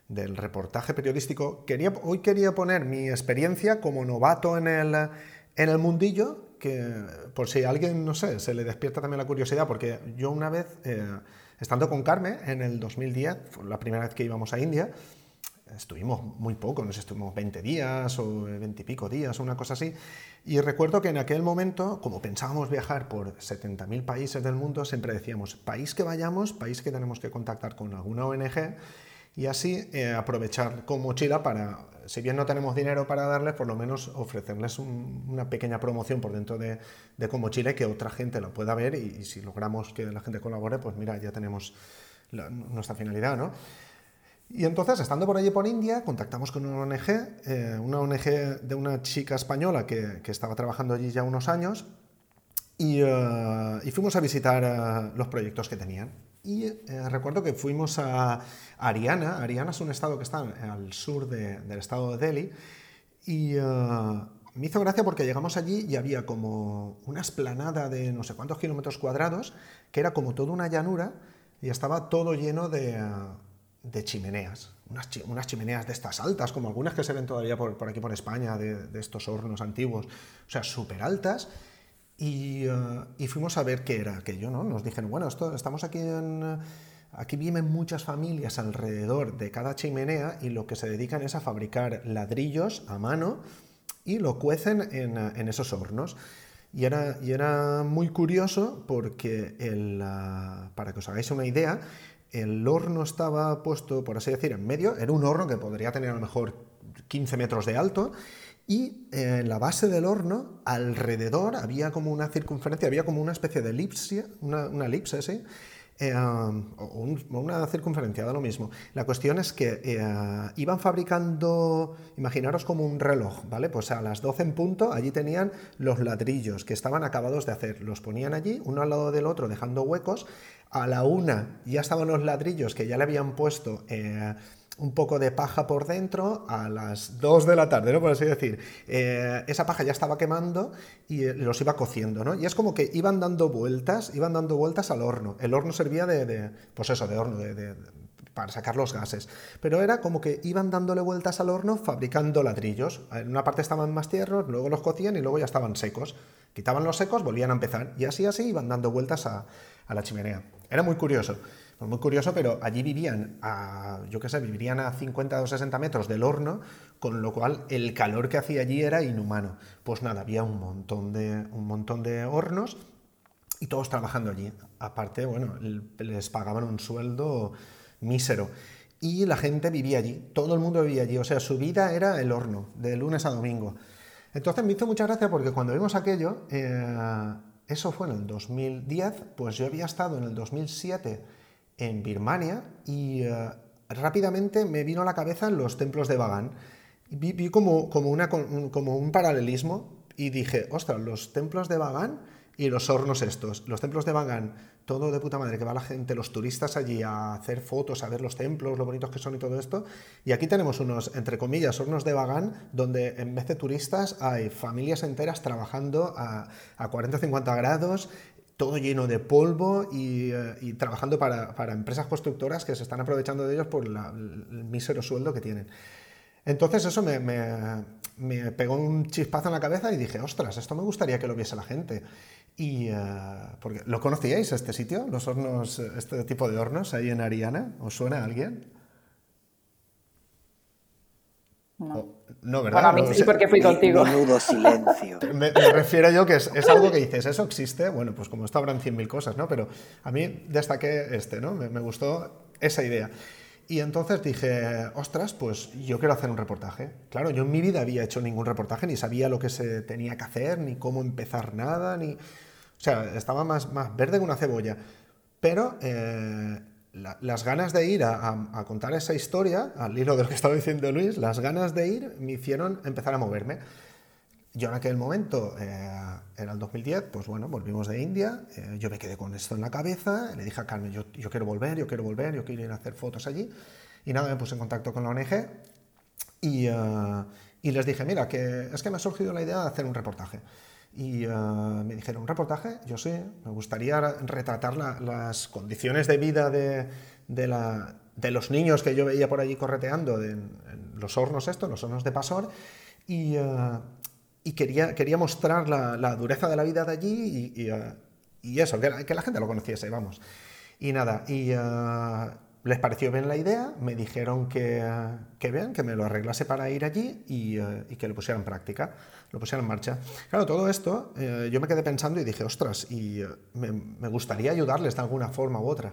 del reportaje periodístico, quería, hoy quería poner mi experiencia como novato en el, en el mundillo que por si alguien, no sé, se le despierta también la curiosidad, porque yo una vez, eh, estando con Carmen en el 2010, fue la primera vez que íbamos a India, estuvimos muy poco, no sé, estuvimos 20 días o 20 y pico días una cosa así, y recuerdo que en aquel momento, como pensábamos viajar por 70.000 países del mundo, siempre decíamos, país que vayamos, país que tenemos que contactar con alguna ONG, y así eh, aprovechar con mochila para si bien no tenemos dinero para darles, por lo menos ofrecerles una pequeña promoción por dentro de, de, Como Chile que otra gente lo pueda ver y, si logramos que la gente colabore, pues mira, ya tenemos nuestra finalidad, ¿no? Y entonces, estando por allí por India, contactamos con una ONG, eh, una ONG de una chica española que, que, estaba trabajando allí ya unos años, y, fuimos a visitar los proyectos que tenían. Y recuerdo que fuimos a Ariana. Ariana es un estado que está al sur del estado de Delhi. Y me hizo gracia porque llegamos allí y había como una esplanada de no sé cuántos kilómetros cuadrados, que era como toda una llanura y estaba todo lleno de, chimeneas. Unas, chimeneas de estas altas, como algunas que se ven todavía por, aquí por España, de, estos hornos antiguos, o sea, súper altas. Y, uh, fuimos a ver qué era aquello, ¿no? Nos dijeron, bueno, esto, estamos aquí en... Aquí viven muchas familias alrededor de cada chimenea y lo que se dedican es a fabricar ladrillos a mano y lo cuecen en, esos hornos. Y era, y era, muy curioso porque, para que os hagáis una idea, el horno estaba puesto, por así decir, en medio, era un horno que podría tener a lo mejor 15 metros de alto, y en la base del horno, alrededor, había como una circunferencia, había como una especie de elipse, una, elipse, ¿sí? Eh, o una circunferencia, da lo mismo. La cuestión es que eh, iban fabricando, imaginaros como un reloj, ¿vale? Pues a las 12 en punto, allí tenían los ladrillos que estaban acabados de hacer, los ponían allí, uno al lado del otro, dejando huecos. A la una ya estaban los ladrillos que ya le habían puesto eh, un poco de paja por dentro a las 2 de la tarde, ¿no? Por así decir. Eh, esa paja ya estaba quemando y eh, los iba cociendo, ¿no? Y es como que iban dando vueltas, iban dando vueltas al horno. El horno servía de, pues eso, de horno, de, para sacar los gases. Pero era como que iban dándole vueltas al horno fabricando ladrillos. En una parte estaban más tiernos, luego los cocían y luego ya estaban secos. Quitaban los secos, volvían a empezar. Y así, así iban dando vueltas a, a la chimenea. Era muy curioso. Pues muy curioso, pero allí vivían a, yo qué sé, vivirían a 50 o 60 metros del horno, con lo cual el calor que hacía allí era inhumano. Pues nada, había un montón de, un montón de hornos y todos trabajando allí. Aparte, bueno, les pagaban un sueldo mísero. Y la gente vivía allí, todo el mundo vivía allí, o sea, su vida era el horno, de lunes a domingo. Entonces me hizo mucha gracia porque cuando vimos aquello, eh, eso fue en el 2010, pues yo había estado en el 2007 en Birmania y eh, rápidamente me vino a la cabeza los templos de Bagan. Vi, como, como, como un paralelismo y dije, ostras, los templos de Bagan y los hornos estos. Los templos de Bagan, todo de puta madre, que va la gente, los turistas allí a hacer fotos, a ver los templos, lo bonitos que son y todo esto. Y aquí tenemos unos, entre comillas, hornos de Bagan, donde en vez de turistas hay familias enteras trabajando a, a 40 o 50 grados, todo lleno de polvo y, eh, trabajando para, empresas constructoras que se están aprovechando de ellos por el mísero sueldo que tienen. Entonces eso me, pegó un chispazo en la cabeza y dije, ostras, esto me gustaría que lo viese la gente. Y, eh, porque, ¿Lo conocíais este sitio? ¿Los hornos, este tipo de hornos ahí en Ariana? ¿Os suena a alguien? No. no, ¿verdad? Para mí sí, porque fui contigo. Menudo silencio. Me, refiero yo que es, algo que dices, ¿eso existe? Bueno, pues como esto habrán 100.000 cosas, ¿no? Pero a mí destaqué este, ¿no? Me, gustó esa idea. Y entonces dije, ostras, pues yo quiero hacer un reportaje. Claro, yo en mi vida había hecho ningún reportaje, ni sabía lo que se tenía que hacer, ni cómo empezar nada, ni... O sea, estaba más, más verde que una cebolla. Pero eh, las ganas de ir a, contar esa historia, al hilo de lo que estaba diciendo Luis, las ganas de ir me hicieron empezar a moverme. Yo en aquel momento, eh, era el 2010, pues bueno, volvimos de India, eh, yo me quedé con esto en la cabeza, le dije a Carmen, yo, quiero volver, yo quiero volver, yo quiero ir a hacer fotos allí, y nada, me puse en contacto con la ONG y, eh, y les dije, mira, que es que me ha surgido la idea de hacer un reportaje. Y eh, me dijeron, ¿un reportaje? Yo sí, me gustaría retratar las condiciones de vida de, de, la, de, los niños que yo veía por allí correteando en, los hornos estos, los hornos de Pasor, y, eh, y quería, quería mostrar la, la, dureza de la vida de allí y, y, eh, y eso, que la, que la, gente lo conociese, vamos. Y nada, y les pareció bien la idea, me dijeron que, que vean, que me lo arreglase para ir allí y, y que lo pusiera en práctica lo pusieron en marcha. Claro, todo esto eh, yo me quedé pensando y dije, ostras, y eh, me, gustaría ayudarles de alguna forma u otra.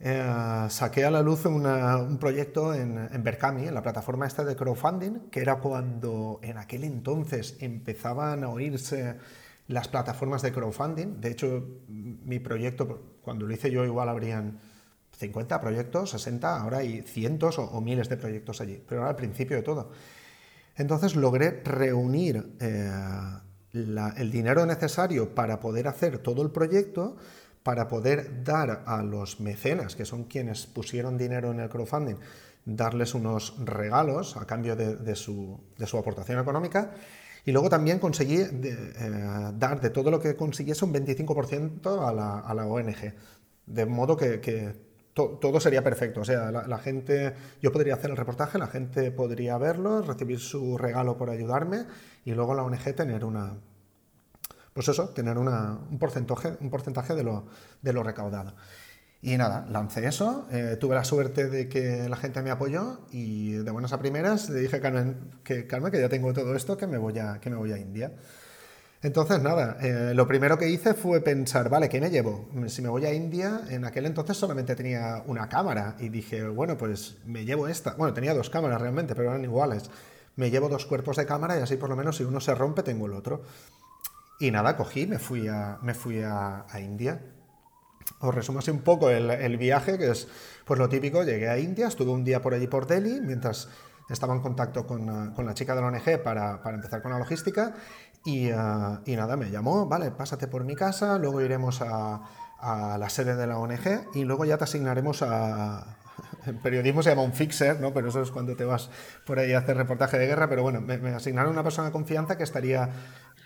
Eh, saqué a la luz un proyecto en, en en la plataforma esta de crowdfunding, que era cuando en aquel entonces empezaban a oírse las plataformas de crowdfunding. De hecho, mi proyecto, cuando lo hice yo, igual habrían 50 proyectos, 60, ahora hay cientos o, miles de proyectos allí, pero era al principio de todo. Entonces logré reunir eh, el dinero necesario para poder hacer todo el proyecto, para poder dar a los mecenas, que son quienes pusieron dinero en el crowdfunding, darles unos regalos a cambio de, su, aportación económica. Y luego también conseguí eh, dar de todo lo que consiguiese un 25% a la, a la, ONG. De modo que, todo sería perfecto. O sea, la, gente, yo podría hacer el reportaje, la gente podría verlo, recibir su regalo por ayudarme y luego la ONG tener una, pues eso, tener un porcentaje, un porcentaje de, lo, de lo recaudado. Y nada, lancé eso, eh, tuve la suerte de que la gente me apoyó y de buenas a primeras le dije que, Carmen, que ya tengo todo esto, que me voy que me voy a India. Entonces, nada, eh, lo primero que hice fue pensar, vale, ¿qué me llevo? Si me voy a India, en aquel entonces solamente tenía una cámara y dije, bueno, pues me llevo esta. Bueno, tenía dos cámaras realmente, pero eran iguales. Me llevo dos cuerpos de cámara y así por lo menos si uno se rompe tengo el otro. Y nada, cogí, me fui a, me fui a, India. Os resumo así un poco el, viaje, que es pues lo típico, llegué a India, estuve un día por allí por Delhi, mientras estaba en contacto con, con la chica de la ONG para, para empezar con la logística, y, y, nada, me llamó, vale, pásate por mi casa, luego iremos a, a la sede de la ONG y luego ya te asignaremos a, en periodismo se llama un fixer, ¿no? pero eso es cuando te vas por ahí a hacer reportaje de guerra, pero bueno, me, me asignaron una persona de confianza que estaría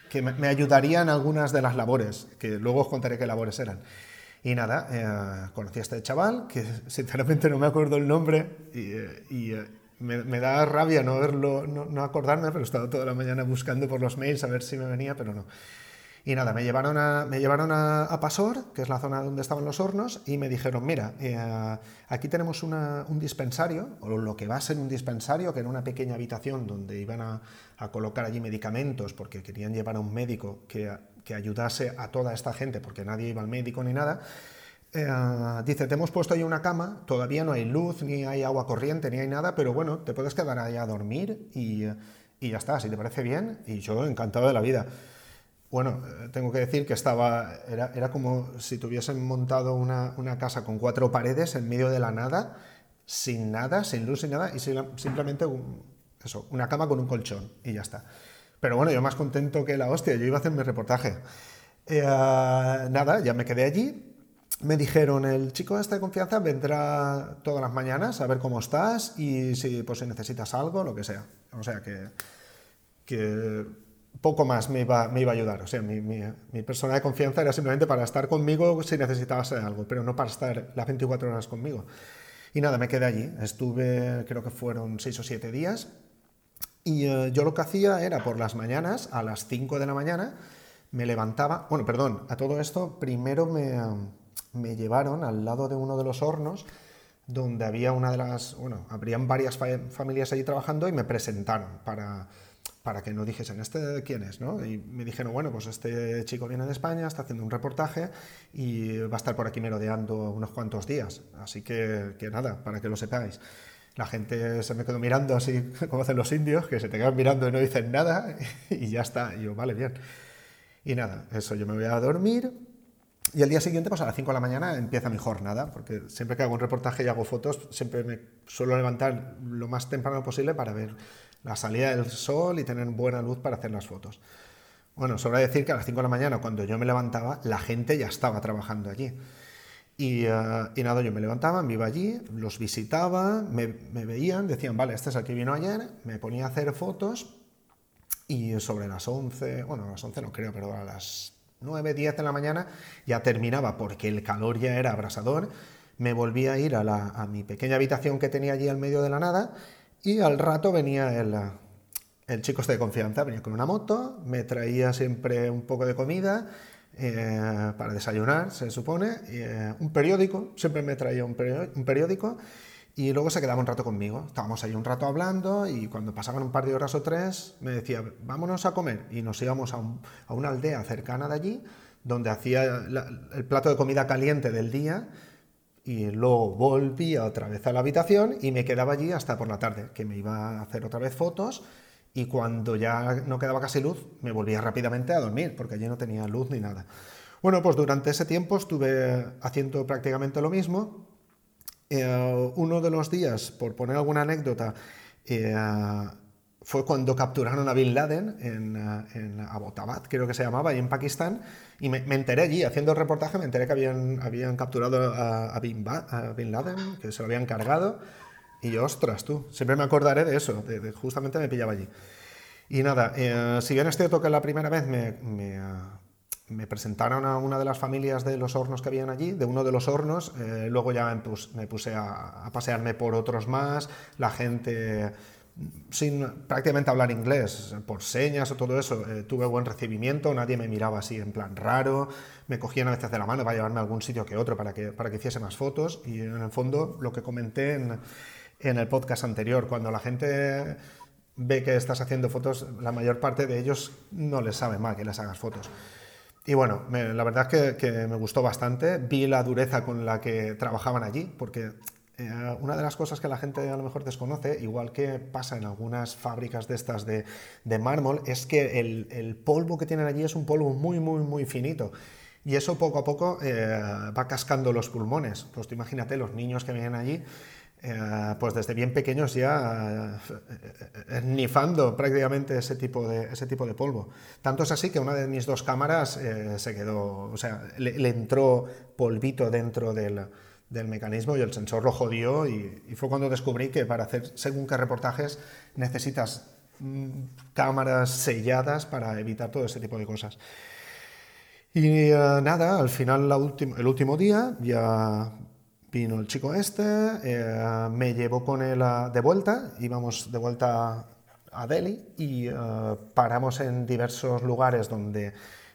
que me, ayudarían algunas de las labores, que luego os contaré qué labores eran. Y nada, eh, conocí a este chaval, que sinceramente no me acuerdo el nombre y, eh, eh, me, da rabia no, verlo, no, acordarme, pero he estado toda la mañana buscando por los mails a ver si me venía, pero no. Y nada, me llevaron a, me llevaron a, Pasor, que es la zona donde estaban los hornos, y me dijeron, mira, aquí tenemos un dispensario, o lo que va a ser un dispensario, que era una pequeña habitación donde iban a, a colocar allí medicamentos porque querían llevar a un médico que, que, ayudase a toda esta gente porque nadie iba al médico ni nada. Eh, dice, te hemos puesto ahí una cama, todavía no hay luz, ni hay agua corriente, ni hay nada, pero bueno, te puedes quedar ahí a dormir y, y ya está, si te parece bien, y yo encantado de la vida. Bueno, eh, tengo que decir que estaba, era, era como si tuviesen montado una, una, casa con cuatro paredes en medio de la nada, sin nada, sin luz, sin nada, y simplemente eso, una cama con un colchón y ya está. Pero bueno, yo más contento que la hostia, yo iba a hacer mi reportaje. Eh, nada, ya me quedé allí. Me dijeron, el chico este de confianza vendrá todas las mañanas a ver cómo estás y si, pues, si necesitas algo, lo que sea. O sea que, poco más me iba, me iba a ayudar. O sea, mi, mi, mi, persona de confianza era simplemente para estar conmigo si necesitabas algo, pero no para estar las 24 horas conmigo. Y nada, me quedé allí. Estuve, creo que fueron 6 o 7 días y eh, yo lo que hacía era por las mañanas, a las 5 de la mañana, me levantaba, bueno, perdón, a todo esto, primero me, me llevaron al lado de uno de los hornos donde había una de las, bueno, habrían varias familias allí trabajando y me presentaron para, para que no dijesen, ¿este quién es? ¿no? Y me dijeron, bueno, pues este chico viene de España, está haciendo un reportaje y va a estar por aquí merodeando unos cuantos días. Así que, que nada, para que lo sepáis la gente se me quedó mirando así como hacen los indios, que se te quedan mirando y no dicen nada y ya está. Y yo, vale, bien. Y nada, eso, yo me voy a dormir y el día siguiente, pues a las 5 de la mañana empieza mi jornada, porque siempre que hago un reportaje y hago fotos, siempre me suelo levantar lo más temprano posible para ver la salida del sol y tener buena luz para hacer las fotos. Bueno, sobra decir que a las 5 de la mañana, cuando yo me levantaba, la gente ya estaba trabajando allí. Eh, y, nada, yo me levantaba, me iba allí, los visitaba, me, veían, decían, vale, este es el que vino ayer, me ponía a hacer fotos y sobre las 11, bueno, a las 11 no creo, pero a las 9, 10 de la mañana ya terminaba porque el calor ya era abrasador, me volvía a ir a, la, a mi pequeña habitación que tenía allí al medio de la nada y al rato venía el, el chico este de confianza, venía con una moto, me traía siempre un poco de comida, eh, para desayunar, se supone, eh, un periódico, siempre me traía un, periódico y luego se quedaba un rato conmigo. Estábamos ahí un rato hablando y cuando pasaban un par de horas o tres me decía, vámonos a comer y nos íbamos a, a una aldea cercana de allí donde hacía el plato de comida caliente del día y luego volvía otra vez a la habitación y me quedaba allí hasta por la tarde, que me iba a hacer otra vez fotos y cuando ya no quedaba casi luz, me volvía rápidamente a dormir, porque allí no tenía luz ni nada. Bueno, pues durante ese tiempo estuve haciendo prácticamente lo mismo. Eh, uno de los días, por poner alguna anécdota, eh, fue cuando capturaron a Bin Laden en, en Abbottabad, creo que se llamaba, ahí en Pakistán, y me, enteré allí, haciendo el reportaje, me enteré que habían, habían capturado a, Bin, Laden, que se lo habían cargado, y yo, ostras, tú, siempre me acordaré de eso, de, justamente me pillaba allí. Y nada, eh, si bien es cierto que la primera vez me, me, presentaron a una de las familias de los hornos que habían allí, de uno de los hornos, eh, luego ya me, puse a, pasearme por otros más, la gente sin prácticamente hablar inglés, por señas o todo eso, eh, tuve buen recibimiento, nadie me miraba así en plan raro, me cogían a veces de la mano para llevarme a algún sitio que otro para que, para que hiciese más fotos y en el fondo lo que comenté en, en el podcast anterior, cuando la gente ve que estás haciendo fotos, la mayor parte de ellos no les sabe mal que les hagas fotos. Y bueno, la verdad es que, me gustó bastante, vi la dureza con la que trabajaban allí, porque eh, una de las cosas que la gente a lo mejor desconoce, igual que pasa en algunas fábricas de estas de, mármol, es que el, polvo que tienen allí es un polvo muy, muy, muy finito. Y eso poco a poco eh, va cascando los pulmones. Pues imagínate, los niños que vienen allí, eh, pues desde bien pequeños ya nifando prácticamente ese tipo, de, ese tipo de polvo. Tanto es así que una de mis dos cámaras se quedó, o sea, le entró polvito dentro del del mecanismo y el sensor lo jodió y, fue cuando descubrí que para hacer según qué reportajes necesitas mm, cámaras selladas para evitar todo ese tipo de cosas. Y eh, nada, al final el último día ya vino el chico este, eh, me llevó con él de vuelta, íbamos de vuelta a Delhi y eh, paramos en diversos lugares donde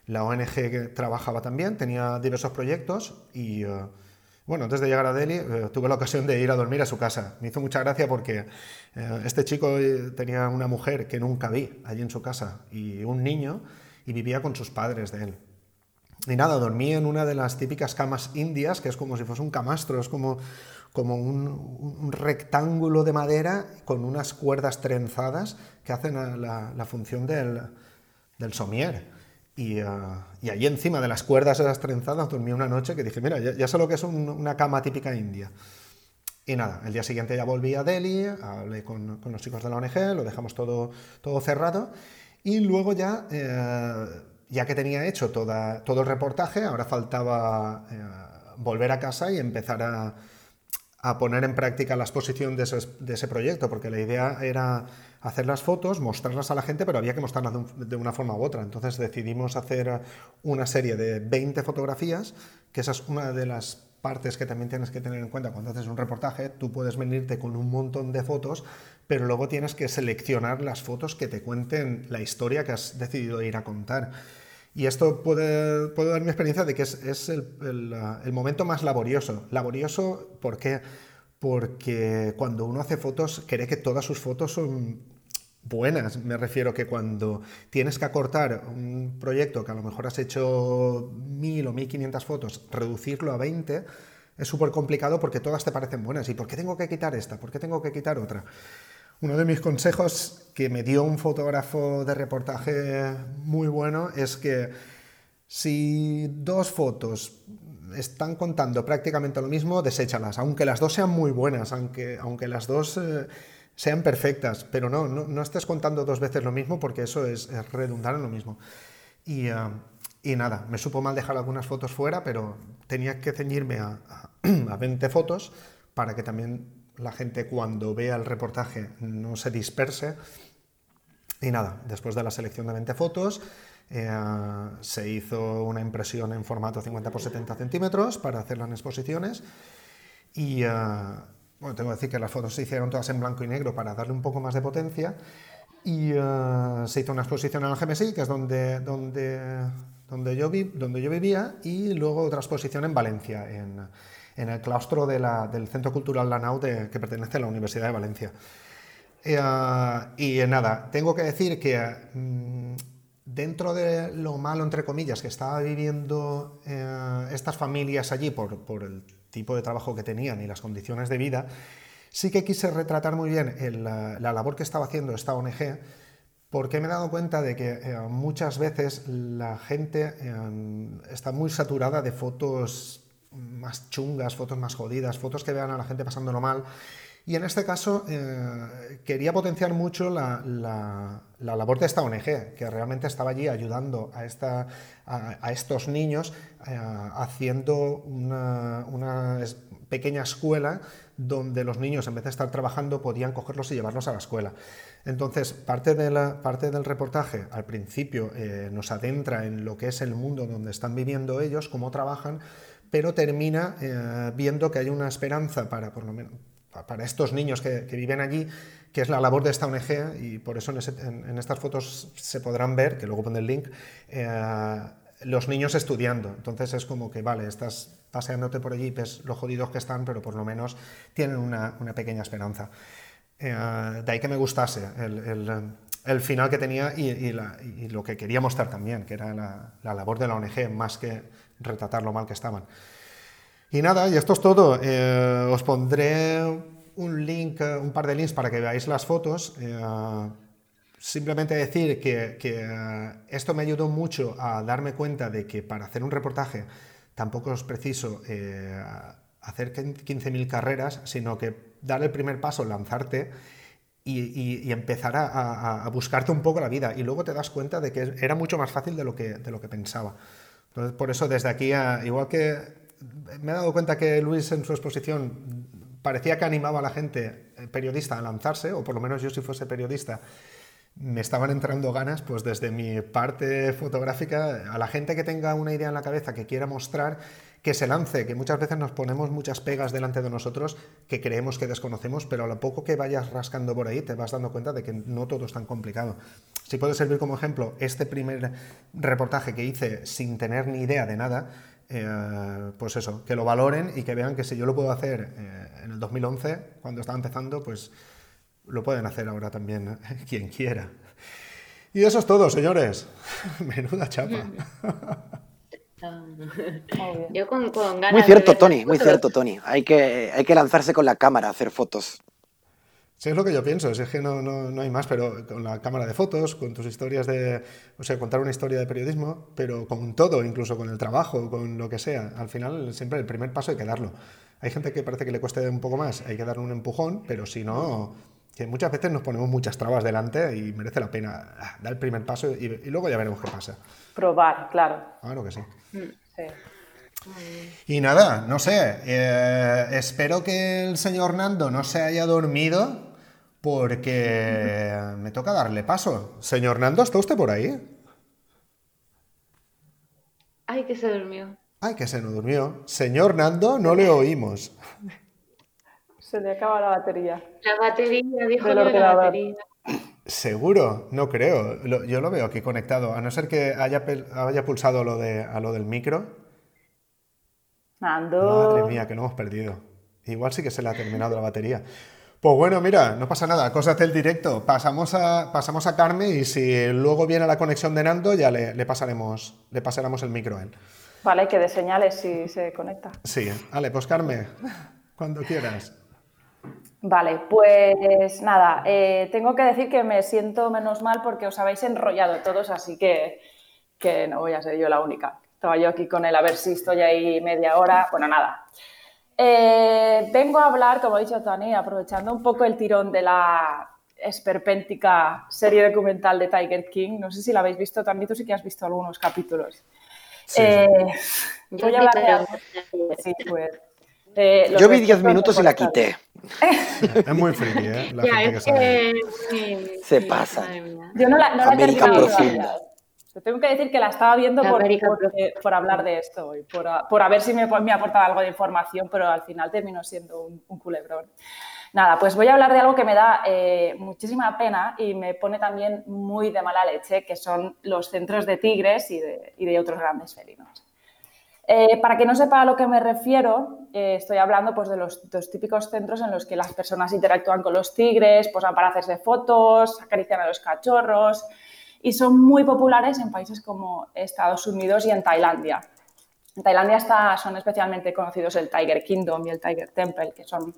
la ONG trabajaba también, tenía diversos proyectos y bueno, antes de llegar a Delhi eh, tuve la ocasión de ir a dormir a su casa. Me hizo mucha gracia porque eh, este chico eh, tenía una mujer que nunca vi allí en su casa y un niño y vivía con sus padres de él. Y nada, dormí en una de las típicas camas indias, que es como si fuese un camastro, es como, como un, rectángulo de madera con unas cuerdas trenzadas que hacen la, función del, del somier. Y, uh, y, allí encima de las cuerdas de las trenzadas dormí una noche que dije, mira, ya, sé lo que es una cama típica india. Y nada, el día siguiente ya volví a Delhi, hablé con, con los chicos de la ONG, lo dejamos todo, todo cerrado. Y luego ya, eh, ya que tenía hecho todo el reportaje, ahora faltaba eh, volver a casa y empezar a, poner en práctica la exposición de ese, de ese proyecto, porque la idea era hacer las fotos, mostrarlas a la gente, pero había que mostrarlas de, una forma u otra. Entonces decidimos hacer una serie de 20 fotografías, que esa es una de las partes que también tienes que tener en cuenta cuando haces un reportaje. Tú puedes venirte con un montón de fotos, pero luego tienes que seleccionar las fotos que te cuenten la historia que has decidido ir a contar. Y esto puede, puede dar mi experiencia de que es, el, el, momento más laborioso. Laborioso, ¿por qué? Porque cuando uno hace fotos, cree que todas sus fotos son buenas. Me refiero que cuando tienes que acortar un proyecto que a lo mejor has hecho mil o mil quinientas fotos, reducirlo a 20, es súper complicado porque todas te parecen buenas. ¿Y por qué tengo que quitar esta? ¿Por qué tengo que quitar otra? Uno de mis consejos que me dio un fotógrafo de reportaje muy bueno es que si dos fotos están contando prácticamente lo mismo, deséchalas, aunque las dos sean muy buenas, aunque, aunque las dos... Eh, sean perfectas, pero no, no, estés contando dos veces lo mismo porque eso es, redundar en lo mismo. Y, eh, y, nada, me supo mal dejar algunas fotos fuera, pero tenía que ceñirme a, a, 20 fotos para que también la gente cuando vea el reportaje no se disperse. Y nada, después de la selección de 20 fotos, eh, se hizo una impresión en formato 50 x 70 centímetros para hacerla en exposiciones. Y, eh, bueno, tengo que decir que las fotos se hicieron todas en blanco y negro para darle un poco más de potencia y eh, se hizo una exposición en el GMSI, que es donde, donde, donde, yo, vi, donde yo vivía, y luego otra exposición en Valencia, en, en el claustro de la, del Centro Cultural Lanau, de, que pertenece a la Universidad de Valencia. Eh, y nada, tengo que decir que mm, dentro de lo malo, entre comillas, que estaba viviendo eh, estas familias allí por, por el tipo de trabajo que tenían y las condiciones de vida, sí que quise retratar muy bien la, labor que estaba haciendo esta ONG, porque me he dado cuenta de que eh, muchas veces la gente eh, está muy saturada de fotos más chungas, fotos más jodidas, fotos que vean a la gente pasándolo mal. Y en este caso quería potenciar mucho la, labor de esta ONG, que realmente estaba allí ayudando a, estos niños haciendo una, pequeña escuela donde los niños en vez de estar trabajando podían cogerlos y llevarlos a la escuela. Entonces, parte, del reportaje al principio eh, nos adentra en lo que es el mundo donde están viviendo ellos, cómo trabajan, pero termina eh, viendo que hay una esperanza para, por lo menos, para estos niños que, viven allí, que es la labor de esta ONG, y por eso en, estas fotos se podrán ver, que luego pone el link, eh, los niños estudiando. Entonces es como que, vale, estás paseándote por allí, ves lo jodidos que están, pero por lo menos tienen una, una pequeña esperanza. Eh, de ahí que me gustase el, final que tenía y, lo que quería mostrar también, que era la, labor de la ONG, más que retratar lo mal que estaban. Y nada, y esto es todo. Eh, os pondré un link, un par de links para que veáis las fotos. Eh, simplemente decir que, esto me ayudó mucho a darme cuenta de que para hacer un reportaje tampoco es preciso hacer 15.000 carreras, sino que dar el primer paso, lanzarte y, empezar a, buscarte un poco la vida. Y luego te das cuenta de que era mucho más fácil de lo que, de lo que pensaba. Entonces, por eso desde aquí, igual que me he dado cuenta que Luis en su exposición parecía que animaba a la gente eh, periodista a lanzarse, o por lo menos yo si fuese periodista, me estaban entrando ganas, pues desde mi parte fotográfica, a la gente que tenga una idea en la cabeza que quiera mostrar, que se lance, que muchas veces nos ponemos muchas pegas delante de nosotros que creemos que desconocemos, pero a lo poco que vayas rascando por ahí te vas dando cuenta de que no todo es tan complicado. Si puede servir como ejemplo este primer reportaje que hice sin tener ni idea de nada, eh, pues eso, que lo valoren y que vean que si yo lo puedo hacer eh, en el 2011, cuando estaba empezando, pues lo pueden hacer ahora también quien quiera. Y eso es todo, señores. Menuda chapa. Yo con, ganas Muy cierto, Tony, muy cierto, Tony. Hay que, hay que lanzarse con la cámara a hacer fotos. Sí, es lo que yo pienso, es que no, no, hay más, pero con la cámara de fotos, con tus historias de, o sea, contar una historia de periodismo, pero con todo, incluso con el trabajo, con lo que sea. Al final, siempre el primer paso hay que darlo. Hay gente que parece que le cueste un poco más, hay que darle un empujón, pero si no, que muchas veces nos ponemos muchas trabas delante y merece la pena ah, dar el primer paso y, luego ya veremos qué pasa. Probar, claro. Claro que sí. Mm, y nada, no sé, eh, espero que el señor Nando no se haya dormido porque me toca darle paso. Señor Nando, ¿está usted por ahí? Ay, que se durmió. Ay, que se nos durmió. Señor Nando, no le oímos. Se le acaba la batería. La batería, dijo de la batería. Seguro, no creo. yo lo veo aquí conectado, a no ser que haya, haya pulsado lo de, a lo del micro. Nando. Madre mía, que no hemos perdido. Igual sí que se le ha terminado la batería. Pues bueno, mira, no pasa nada, cosas del directo. Pasamos a, pasamos a Carmen y si luego viene la conexión de Nando, ya le, le, pasaremos, le pasaremos el micro a él. Vale, que de señales si se conecta. Sí, vale, pues Carmen, cuando quieras. Vale, pues nada, eh, tengo que decir que me siento menos mal porque os habéis enrollado todos, así que, que no voy a ser yo la única. Estaba yo aquí con él a ver si estoy ahí media hora. Bueno, nada. Eh, vengo a hablar, como ha dicho Tony, aprovechando un poco el tirón de la esperpéntica serie documental de Tiger King. No sé si la habéis visto, también tú sí que has visto algunos capítulos. Eh, voy a hablar de... Sí, pues, yo vi 10 minutos y la quité. es muy friki, ¿eh? La gente que, Se pasa. Yo no la, no América profunda. Tengo que decir que la estaba viendo por, por, hablar de esto y por, por a ver si me, me aportaba algo de información, pero al final terminó siendo un, culebrón. Nada, pues voy a hablar de algo que me da eh, muchísima pena y me pone también muy de mala leche, que son los centros de tigres y de, y de otros grandes felinos. Eh, para que no sepa a lo que me refiero, eh, estoy hablando pues, de los dos típicos centros en los que las personas interactúan con los tigres, pues, para hacerse fotos, acarician a los cachorros y son muy populares en países como Estados Unidos y en Tailandia. En Tailandia está, son especialmente conocidos el Tiger Kingdom y el Tiger Temple, que son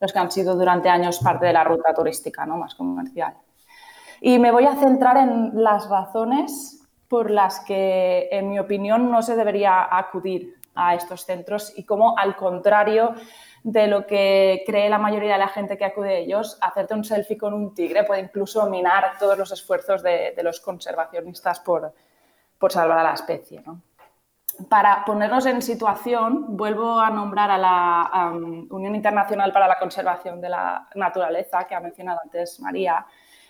los que han sido durante años parte de la ruta turística ¿no? más comercial. Y me voy a centrar en las razones por las que, en mi opinión, no se debería acudir a estos centros y cómo, al contrario, de lo que cree la mayoría de la gente que acude a ellos, hacerte un selfie con un tigre puede incluso minar todos los esfuerzos de, los conservacionistas por, por, salvar a la especie. Para ponernos en situación, vuelvo a nombrar a la Unión Internacional para la Conservación de la Naturaleza, que ha mencionado antes María.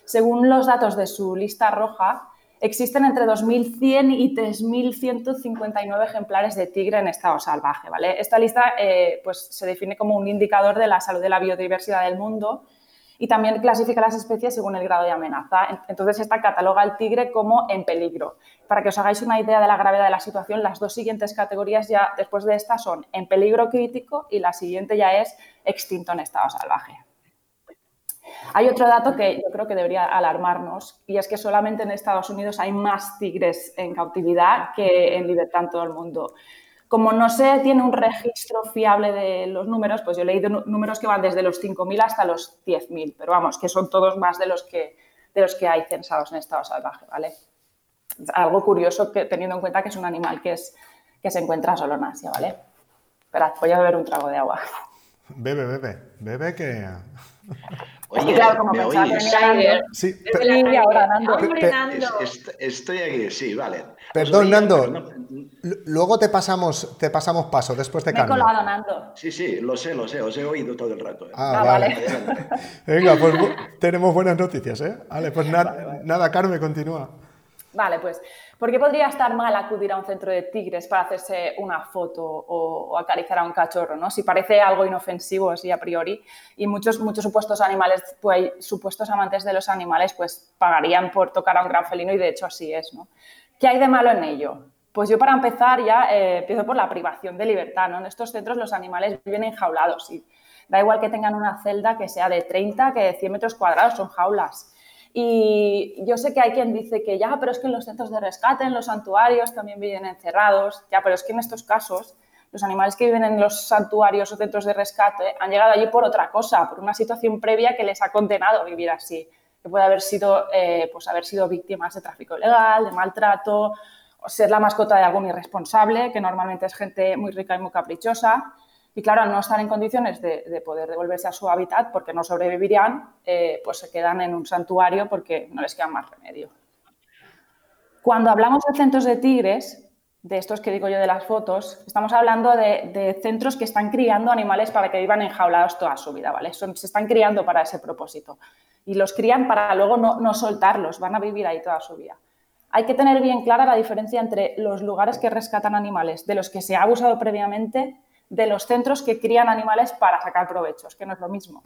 Según los datos de su lista roja, existen entre 2.100 y 3.159 ejemplares de tigre en estado salvaje. ¿vale? Esta lista eh, pues, se define como un indicador de la salud de la biodiversidad del mundo y también clasifica las especies según el grado de amenaza. Entonces, esta cataloga al tigre como en peligro. Para que os hagáis una idea de la gravedad de la situación, las dos siguientes categorías ya después de esta son en peligro crítico y la siguiente ya es extinto en estado salvaje. Hay otro dato que yo creo que debería alarmarnos y es que solamente en Estados Unidos hay más tigres en cautividad que en libertad en todo el mundo. Como no se tiene un registro fiable de los números, pues yo he leído números que van desde los 5.000 hasta los 10.000, pero vamos, que son todos más de los que, de los que hay censados en estado salvaje, ¿vale? Algo curioso que, teniendo en cuenta que es un animal que, es, que se encuentra solo en Asia, ¿vale? Esperad, voy a beber un trago de agua. Bebe, bebe, bebe que... Oye, claro, como ¿me oyes? Sí, ahora, Nando. estoy aquí, sí, vale. Perdón, Nando. Luego te pasamos, te pasamos paso después de Carmen. colado, Nando. Sí, sí, lo sé, lo sé, os he oído todo el rato. ¿eh? Ah, ah, vale. Venga, pues tenemos buenas noticias, ¿eh? Vale, pues nada, Carmen, continúa. Vale, pues, ¿por qué podría estar mal acudir a un centro de tigres para hacerse una foto o, acariciar a un cachorro, ¿no? Si parece algo inofensivo así a priori, y muchos, muchos supuestos animales, pues, supuestos amantes de los animales, pues pagarían por tocar a un gran felino y de hecho así es, ¿no? ¿Qué hay de malo en ello? Pues yo para empezar ya eh, empiezo por la privación de libertad, ¿no? En estos centros los animales viven enjaulados y da igual que tengan una celda que sea de 30 que de 100 metros cuadrados, son jaulas. Y yo sé que hay quien dice que ya, pero es que en los centros de rescate, en los santuarios también viven encerrados, ya, pero es que en estos casos los animales que viven en los santuarios o centros de rescate han llegado allí por otra cosa, por una situación previa que les ha condenado a vivir así, que puede haber sido, eh, pues haber sido víctimas de tráfico ilegal, de maltrato, o ser la mascota de algún irresponsable, que normalmente es gente muy rica y muy caprichosa, y claro, al no estar en condiciones de, poder devolverse a su hábitat porque no sobrevivirían, eh, pues se quedan en un santuario porque no les queda más remedio. Cuando hablamos de centros de tigres, de estos que digo yo de las fotos, estamos hablando de, centros que están criando animales para que vivan enjaulados toda su vida, ¿vale? se están criando para ese propósito. Y los crían para luego no, no soltarlos, van a vivir ahí toda su vida. Hay que tener bien clara la diferencia entre los lugares que rescatan animales, de los que se ha abusado previamente, de los centros que crían animales para sacar provechos, que no es lo mismo.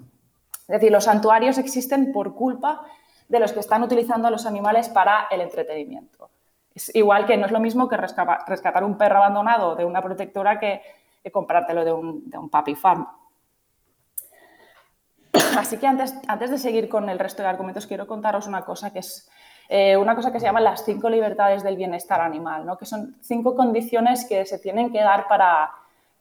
Es decir, los santuarios existen por culpa de los que están utilizando a los animales para el entretenimiento. Es igual que no es lo mismo que rescatar un perro abandonado de una protectora que, comprártelo de un, de puppy farm. Así que antes, antes de seguir con el resto de argumentos, quiero contaros una cosa que es eh, una cosa que se llama las cinco libertades del bienestar animal, ¿no? que son cinco condiciones que se tienen que dar para,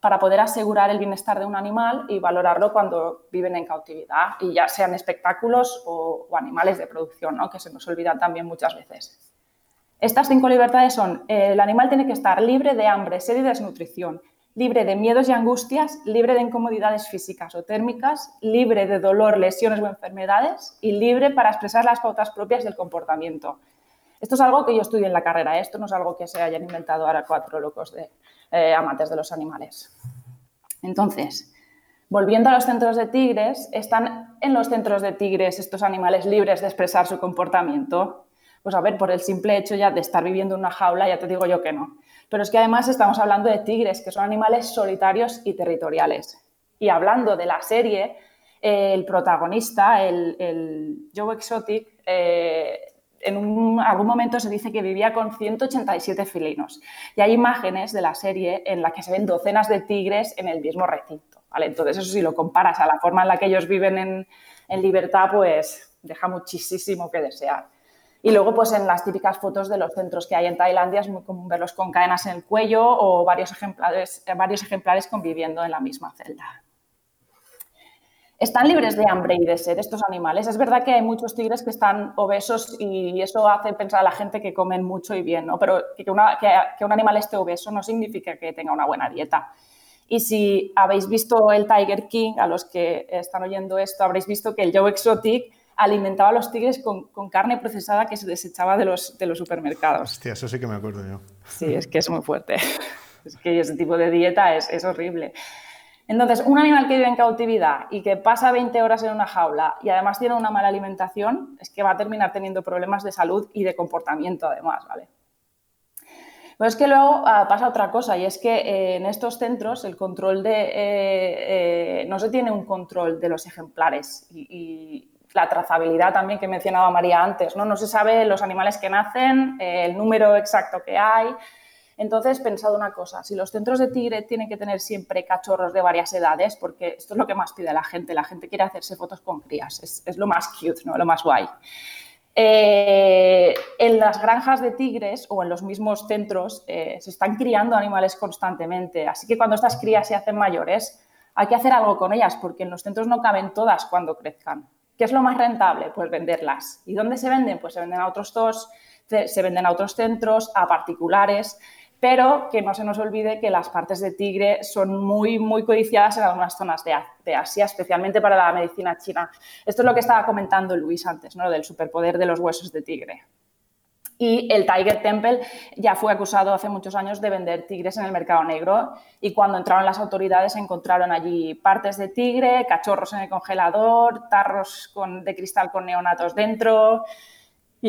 para poder asegurar el bienestar de un animal y valorarlo cuando viven en cautividad, y ya sean espectáculos o, animales de producción, ¿no? que se nos olvidan también muchas veces. Estas cinco libertades son, el animal tiene que estar libre de hambre, sed y desnutrición, libre de miedos y angustias, libre de incomodidades físicas o térmicas, libre de dolor, lesiones o enfermedades y libre para expresar las pautas propias del comportamiento. Esto es algo que yo estudié en la carrera, ¿eh? esto no es algo que se hayan inventado ahora cuatro locos de eh, amantes de los animales. Entonces, volviendo a los centros de tigres, ¿están en los centros de tigres estos animales libres de expresar su comportamiento? Pues a ver, por el simple hecho ya de estar viviendo en una jaula, ya te digo yo que no. Pero es que además estamos hablando de tigres, que son animales solitarios y territoriales. Y hablando de la serie, el protagonista, el, Joe Exotic, eh, en algún momento se dice que vivía con 187 felinos. Y hay imágenes de la serie en las que se ven docenas de tigres en el mismo recinto. ¿vale? Entonces, eso si lo comparas a la forma en la que ellos viven en, en libertad, pues deja muchísimo que desear. Y luego, pues en las típicas fotos de los centros que hay en Tailandia, es muy común verlos con cadenas en el cuello o varios ejemplares, varios ejemplares conviviendo en la misma celda. ¿Están libres de hambre y de sed estos animales? Es verdad que hay muchos tigres que están obesos y eso hace pensar a la gente que comen mucho y bien, ¿no? Pero que, que un animal esté obeso no significa que tenga una buena dieta. Y si habéis visto el Tiger King, a los que están oyendo esto, habréis visto que el Joe Exotic alimentaba a los tigres con, carne procesada que se desechaba de los, de los supermercados. Hostia, eso sí que me acuerdo yo. Sí, es que es muy fuerte. Es que ese tipo de dieta es, es horrible. Entonces, un animal que vive en cautividad y que pasa 20 horas en una jaula y además tiene una mala alimentación, es que va a terminar teniendo problemas de salud y de comportamiento además, ¿vale? Pero es que luego ah, pasa otra cosa y es que eh, en estos centros el control de... Eh, eh, no se tiene un control de los ejemplares y, la trazabilidad también que mencionaba María antes, ¿no? No se sabe los animales que nacen, el número exacto que hay, entonces, pensado una cosa, si los centros de tigre tienen que tener siempre cachorros de varias edades, porque esto es lo que más pide la gente, la gente quiere hacerse fotos con crías, es, lo más cute, ¿no? lo más guay. Eh, en las granjas de tigres o en los mismos centros eh, se están criando animales constantemente, así que cuando estas crías se hacen mayores, hay que hacer algo con ellas, porque en los centros no caben todas cuando crezcan. ¿Qué es lo más rentable? Pues venderlas. ¿Y dónde se venden? Pues se venden a otros dos, se venden a otros centros, a particulares pero que no se nos olvide que las partes de tigre son muy, muy codiciadas en algunas zonas de, Asia, especialmente para la medicina china. Esto es lo que estaba comentando Luis antes, ¿no? del superpoder de los huesos de tigre. Y el Tiger Temple ya fue acusado hace muchos años de vender tigres en el mercado negro y cuando entraron las autoridades encontraron allí partes de tigre, cachorros en el congelador, tarros de cristal con neonatos dentro,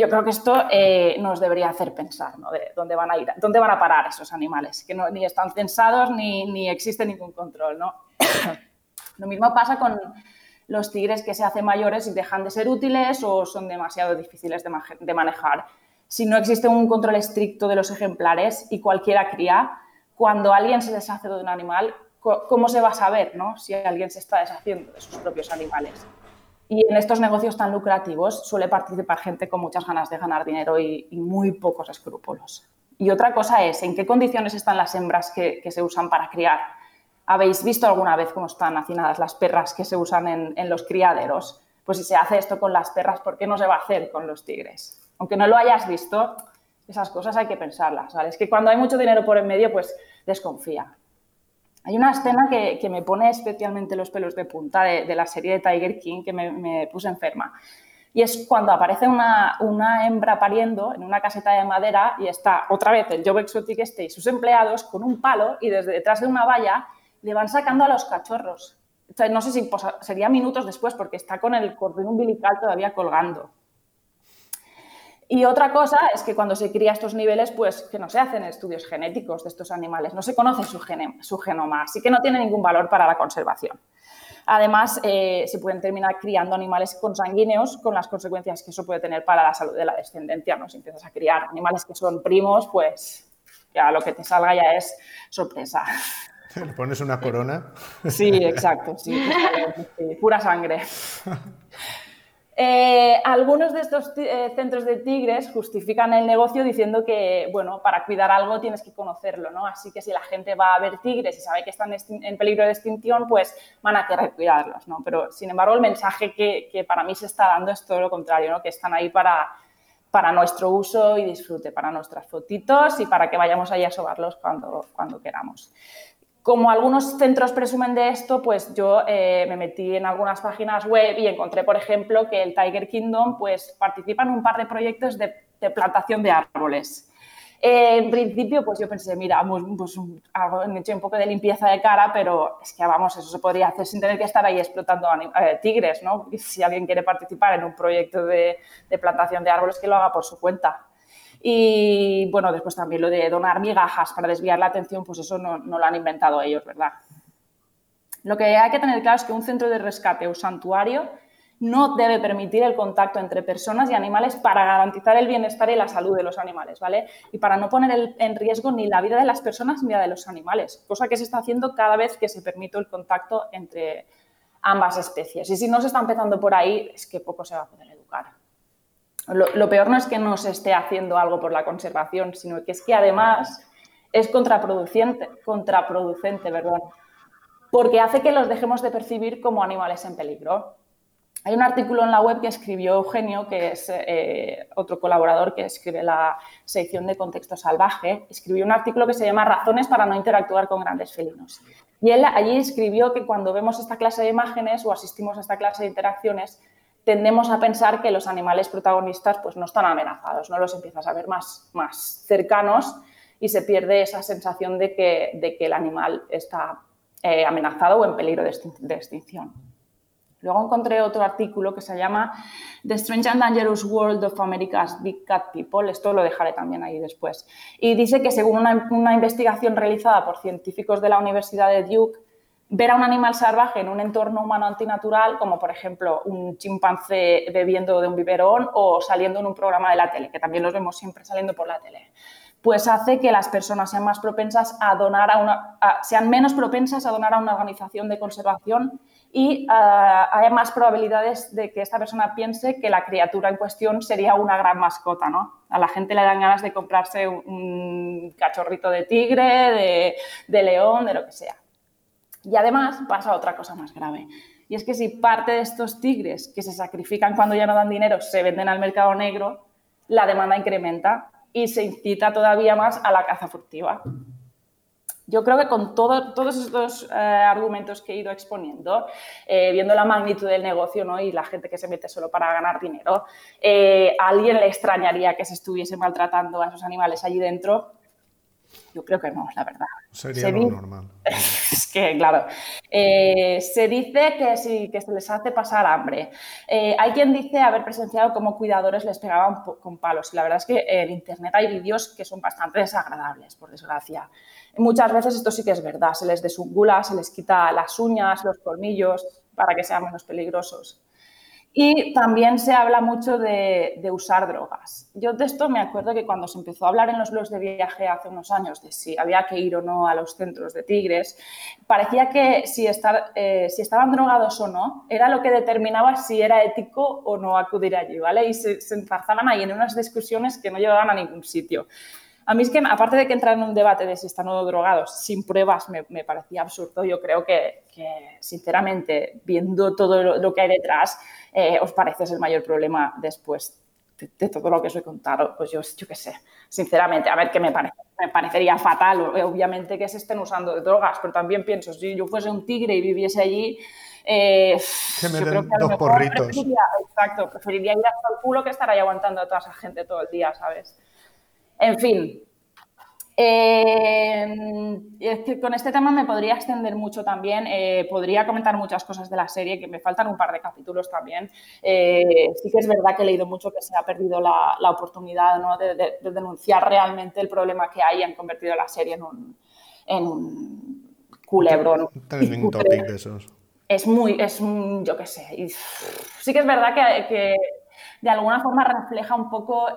yo creo que esto eh, nos debería hacer pensar, ¿no? De dónde van a ir, dónde van a parar esos animales, que ni están censados ni, ni existe ningún control, ¿no? Lo mismo pasa con los tigres que se hacen mayores y dejan de ser útiles o son demasiado difíciles de, de manejar. Si no existe un control estricto de los ejemplares y cualquiera cría, cuando alguien se deshace de un animal, ¿cómo se va a saber ¿no? si alguien se está deshaciendo de sus propios animales? Y en estos negocios tan lucrativos suele participar gente con muchas ganas de ganar dinero y, muy pocos escrúpulos. Y otra cosa es, ¿en qué condiciones están las hembras que, se usan para criar? ¿Habéis visto alguna vez cómo están hacinadas las perras que se usan en, los criaderos? Pues si se hace esto con las perras, ¿por qué no se va a hacer con los tigres? Aunque no lo hayas visto, esas cosas hay que pensarlas. Es que cuando hay mucho dinero por en medio, pues desconfía. Hay una escena que, me pone especialmente los pelos de punta de, la serie de Tiger King que me, puse enferma. Y es cuando aparece una, hembra pariendo en una caseta de madera y está otra vez el Job Exotic este y sus empleados con un palo y desde detrás de una valla le van sacando a los cachorros. no sé si sería minutos después porque está con el cordón umbilical todavía colgando. Y otra cosa es que cuando se cría a estos niveles, pues que no se hacen estudios genéticos de estos animales, no se conoce su, su genoma, así que no tiene ningún valor para la conservación. Además, eh, se pueden terminar criando animales consanguíneos con las consecuencias que eso puede tener para la salud de la descendencia. ¿no? Si empiezas a criar animales que son primos, pues ya lo que te salga ya es sorpresa. ¿Le pones una corona? Sí, exacto, sí, pura sangre. Eh, algunos de estos eh, centros de tigres justifican el negocio diciendo que, bueno, para cuidar algo tienes que conocerlo, ¿no? Así que si la gente va a ver tigres y sabe que están en peligro de extinción, pues van a querer cuidarlos, ¿no? Pero, sin embargo, el mensaje que, para mí se está dando es todo lo contrario, ¿no? Que están ahí para, para nuestro uso y disfrute, para nuestras fotitos y para que vayamos ahí a sobarlos cuando, cuando queramos. Como algunos centros presumen de esto, pues yo eh, me metí en algunas páginas web y encontré, por ejemplo, que el Tiger Kingdom pues, participa en un par de proyectos de, plantación de árboles. Eh, en principio, pues yo pensé, mira, pues, pues hecho un poco de limpieza de cara, pero es que, vamos, eso se podría hacer sin tener que estar ahí explotando eh, tigres, ¿no? si alguien quiere participar en un proyecto de, de plantación de árboles, que lo haga por su cuenta. Y bueno, después también lo de donar migajas para desviar la atención, pues eso no, lo han inventado ellos, ¿verdad? Lo que hay que tener claro es que un centro de rescate o santuario no debe permitir el contacto entre personas y animales para garantizar el bienestar y la salud de los animales, ¿vale? Y para no poner en riesgo ni la vida de las personas ni la de los animales, cosa que se está haciendo cada vez que se permite el contacto entre ambas especies. Y si no se está empezando por ahí, es que poco se va a poder educar. Lo, peor no es que no se esté haciendo algo por la conservación, sino que es que además es contraproducente, contraproducente porque hace que los dejemos de percibir como animales en peligro. Hay un artículo en la web que escribió Eugenio, que es eh, otro colaborador que escribe la sección de Contexto Salvaje, escribió un artículo que se llama Razones para no interactuar con grandes felinos. Y él allí escribió que cuando vemos esta clase de imágenes o asistimos a esta clase de interacciones, tendemos a pensar que los animales protagonistas pues, no están amenazados, no los empiezas a ver más, más cercanos y se pierde esa sensación de que, de que el animal está eh, amenazado o en peligro de extinción. Luego encontré otro artículo que se llama The Strange and Dangerous World of America's Big Cat People. Esto lo dejaré también ahí después. Y dice que según una, investigación realizada por científicos de la Universidad de Duke, ver a un animal salvaje en un entorno humano antinatural, como por ejemplo un chimpancé bebiendo de un biberón o saliendo en un programa de la tele, que también los vemos siempre saliendo por la tele, pues hace que las personas sean más propensas a donar a una, sean menos propensas a donar a una organización de conservación y uh, hay más probabilidades de que esta persona piense que la criatura en cuestión sería una gran mascota, ¿no? A la gente le dan ganas de comprarse un, cachorrito de tigre, de, león, de lo que sea. Y además pasa otra cosa más grave. Y es que si parte de estos tigres que se sacrifican cuando ya no dan dinero se venden al mercado negro, la demanda incrementa y se incita todavía más a la caza furtiva. Yo creo que con todos estos eh, argumentos que he ido exponiendo, eh, viendo la magnitud del negocio ¿no? y la gente que se mete solo para ganar dinero, eh, a alguien le extrañaría que se estuviese maltratando a esos animales allí dentro. Yo creo que no, la verdad. Sería lo normal. es que, claro, se dice que, sí, que se les hace pasar hambre. hay quien dice haber presenciado cómo cuidadores les pegaban con palos. Y la verdad es que en Internet hay vídeos que son bastante desagradables, por desgracia. Muchas veces esto sí que es verdad, se les desungula, se les quita las uñas, los colmillos para que sean menos peligrosos. Y también se habla mucho de, usar drogas. Yo de esto me acuerdo que cuando se empezó a hablar en los blogs de viaje hace unos años de si había que ir o no a los centros de tigres, parecía que si, eh, estaban drogados o no era lo que determinaba si era ético o no acudir allí, ¿vale? Y se, se ahí en unas discusiones que no llevaban a ningún sitio. A mí es que, aparte de que entrar en un debate de si están o no drogados sin pruebas me, parecía absurdo, yo creo que, sinceramente, viendo todo lo, que hay detrás, eh, os parece el mayor problema después de, todo lo que os he contado. Pues yo, yo qué sé, sinceramente, a ver qué me parece. Me parecería fatal, obviamente, que se estén usando drogas, pero también pienso, si yo fuese un tigre y viviese allí, eh, que me den dos porritos. exacto, preferiría ir hasta el culo que estar ahí aguantando a toda esa gente todo el día, ¿sabes? En fin, eh, con este tema me podría extender mucho también, eh, podría comentar muchas cosas de la serie, que me faltan un par de capítulos también. Eh, sí que es verdad que he leído mucho que se ha perdido la, oportunidad de, denunciar realmente el problema que hay y han convertido la serie en un, en culebrón. Es muy, es yo qué sé. sí que es verdad que, de alguna forma refleja un poco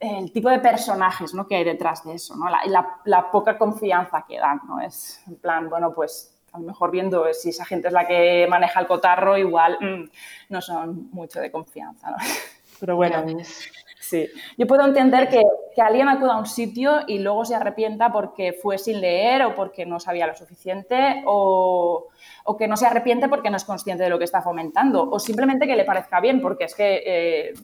el tipo de personajes ¿no? que hay detrás de eso, ¿no? la, la, poca confianza que dan. ¿no? Es en plan, bueno, pues a lo mejor viendo si esa gente es la que maneja el cotarro, igual mm, no son mucho de confianza. ¿no? Pero bueno, sí. Yo puedo entender que, que, alguien acuda a un sitio y luego se arrepienta porque fue sin leer o porque no sabía lo suficiente o, o que no se arrepiente porque no es consciente de lo que está fomentando o simplemente que le parezca bien porque es que... Eh,